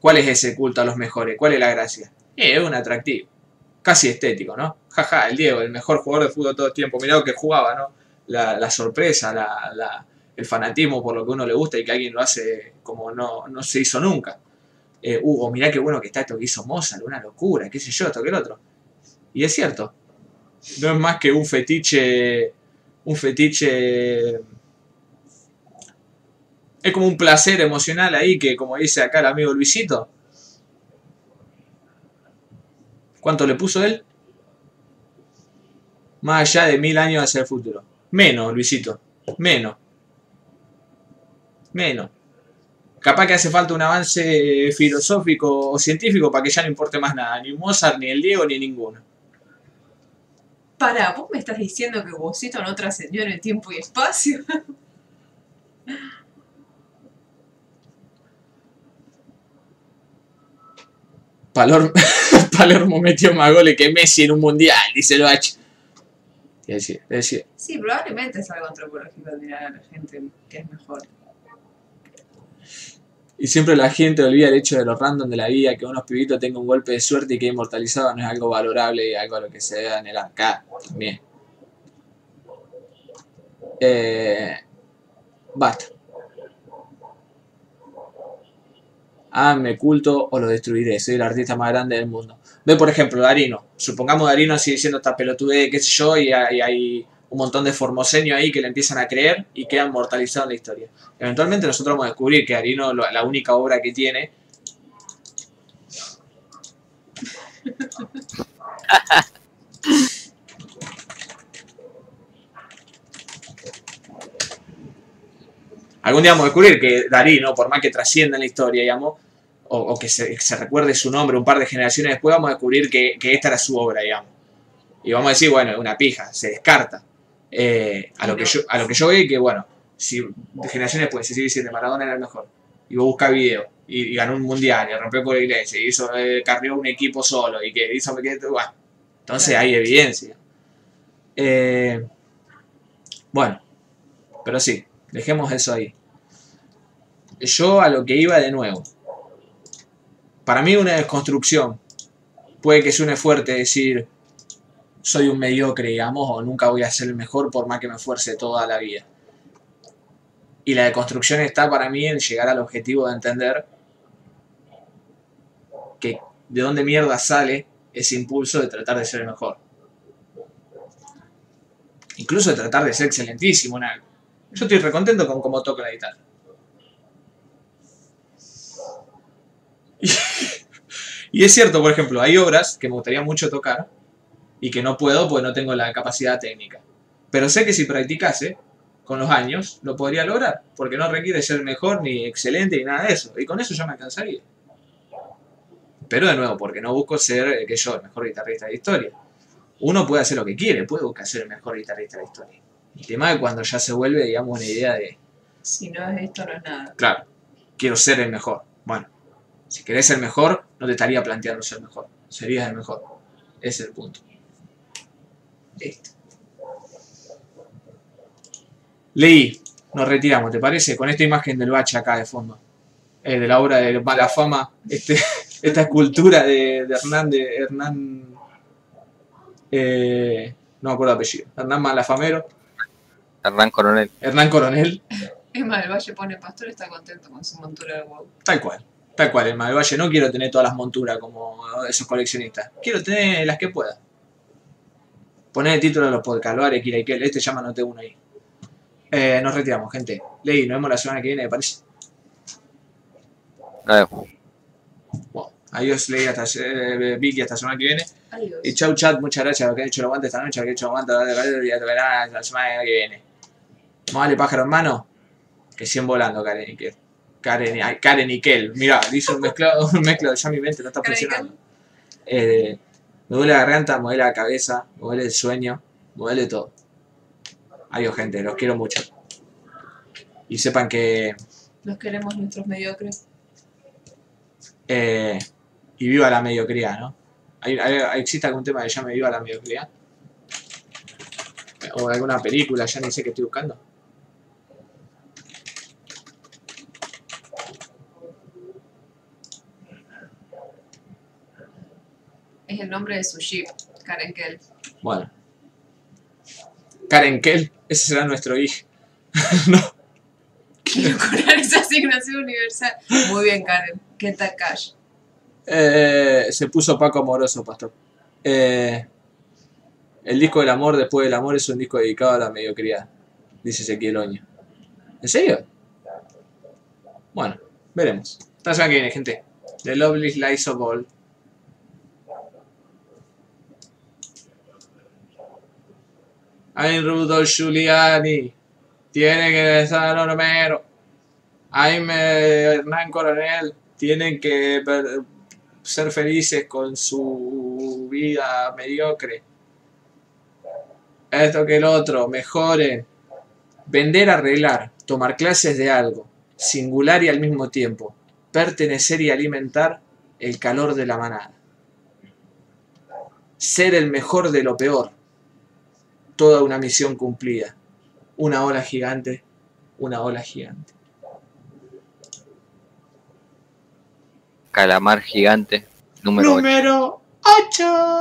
¿Cuál es ese culto a los mejores? ¿Cuál es la gracia? Eh, es un atractivo, casi estético, ¿no? Jaja, el Diego, el mejor jugador de fútbol de todo el tiempo, mirá lo que jugaba, ¿no? La, la sorpresa, la, la- el fanatismo por lo que uno le gusta y que alguien lo hace como no, no se hizo nunca. Eh, Hugo, mirá qué bueno que está esto que hizo Mozart, una locura, qué sé yo, esto que el otro. Y es cierto, no es más que un fetiche, un fetiche, es como un placer emocional ahí que, como dice acá el amigo Luisito, ¿cuánto le puso él? Más allá de mil años hacia el futuro. Menos, Luisito, menos. Menos. Capaz que hace falta un avance filosófico o científico para que ya no importe más nada. Ni Mozart, ni el Diego, ni ninguno. Pará, ¿vos me estás diciendo que Bocito no trascendió en el tiempo y espacio? Palor- Palermo metió más goles que Messi en un mundial, dice el H. Sí, probablemente es algo antropológico mirar a la gente que es mejor. Y siempre la gente olvida el hecho de lo random de la vida, que unos pibitos tengan un golpe de suerte y que inmortalizado no es algo valorable y algo a lo que se da en el arcade también. Eh, basta. Ah, me culto o lo destruiré. Soy el artista más grande del mundo. Ve, por ejemplo, Darino. Supongamos Darino sigue siendo esta pelotudez, qué sé yo, y hay, hay un montón de formoseños ahí que le empiezan a creer y quedan mortalizados en la historia. Eventualmente nosotros vamos a descubrir que Darino, lo- la única obra que tiene... Algún día vamos a descubrir que Darino, por más que trascienda en la historia, digamos, o, o que se, que se recuerde su nombre un par de generaciones después, vamos a descubrir que, que esta era su obra, digamos. Y vamos a decir, bueno, es una pija, se descarta. Eh, a, lo que yo, a lo que yo veo que, bueno, si de generaciones después se sigue diciendo Maradona era el mejor, y vos buscas video, y, y ganó un mundial, y rompió por la iglesia, y hizo, eh, carrió un equipo solo, y que hizo, bueno, entonces hay evidencia. Eh, bueno, pero sí, dejemos eso ahí. Yo a lo que iba de nuevo. Para mí una desconstrucción puede que suene fuerte decir soy un mediocre, digamos, o nunca voy a ser el mejor por más que me esfuerce toda la vida. Y la deconstrucción está para mí en llegar al objetivo de entender que de dónde mierda sale ese impulso de tratar de ser el mejor. Incluso de tratar de ser excelentísimo en algo. Yo estoy recontento con cómo toco la guitarra. Y, y es cierto, por ejemplo, hay obras que me gustaría mucho tocar y que no puedo porque no tengo la capacidad técnica. Pero sé que si practicase, con los años, lo podría lograr, porque no requiere ser mejor ni excelente ni nada de eso. Y con eso ya me alcanzaría. Pero de nuevo, porque no busco ser, eh, que yo, el mejor guitarrista de la historia. Uno puede hacer lo que quiere, puede buscar ser el mejor guitarrista de la historia. El tema es cuando ya se vuelve, digamos, una idea de, Si no es esto, no es nada. claro, quiero ser el mejor. Bueno, si querés ser mejor, no te estaría planteando ser mejor. Serías el mejor. Ese es el punto. Listo. Leí, nos retiramos, ¿te parece? Con esta imagen del bache acá de fondo. Eh, de la obra de Mala Fama. Este, esta escultura de, de Hernán de Hernán. eh, no me acuerdo el apellido. Hernán Malafamero. Hernán Coronel. Hernán Coronel. Es más, el Valle pone pastor está contento con su montura de WoW. Tal cual. Tal cual, el del Valle. No quiero tener todas las monturas como esos coleccionistas. Quiero tener las que pueda. Poner el título de los podcasts. Lo haré, Kira Ikel. Este llama no uno ahí. Eh, nos retiramos, gente. Ley, nos vemos la semana que viene, me parece. Eh, Bueno, adiós, Ley, hasta eh, Vicky, hasta la semana que viene. Adiós. Y chau, chat. Muchas gracias a los que han hecho el aguante esta noche, a los que han hecho el aguante y la semana que viene. Darle pájaro en mano. Que siguen volando, Karen y Kel. Karen, ay, Karen y Kel. Mirá, dice un mezclado, un mezclado. Ya mi mente no está y funcionando. Eh, me duele la garganta, me duele la cabeza, me duele el sueño, me duele todo. Adiós, gente. Los quiero mucho. Y sepan que. Los queremos nuestros mediocres. eh, y viva la mediocridad, ¿no? ¿Hay, hay- existe algún tema que llame viva la mediocridad? O alguna película, ya ni sé qué estoy buscando. Es el nombre de su ship, Karen Kell. Bueno. Karen Kell, ese será nuestro hijo. no. Quiero curar esa asignación universal. Muy bien, Karen. ¿Qué tal Cash? Eh, se puso Paco Amoroso, pastor. Eh, el disco del amor después del amor es un disco dedicado a la mediocridad, dice Ezequiel Oña. ¿En serio? Bueno, veremos. Hasta la semana que viene, gente. The Lovely Lies of All. I'm Rudolf Giuliani. Tiene que estar Romero. I'm eh, Hernán Coronel. Tienen que ser felices con su vida mediocre. Esto que el otro, mejoren. Vender, arreglar, tomar clases de algo, singular y al mismo tiempo, pertenecer y alimentar el calor de la manada. Ser el mejor de lo peor. Toda una misión cumplida. Una ola gigante, una ola gigante. Calamar gigante. Número ocho. Número 8.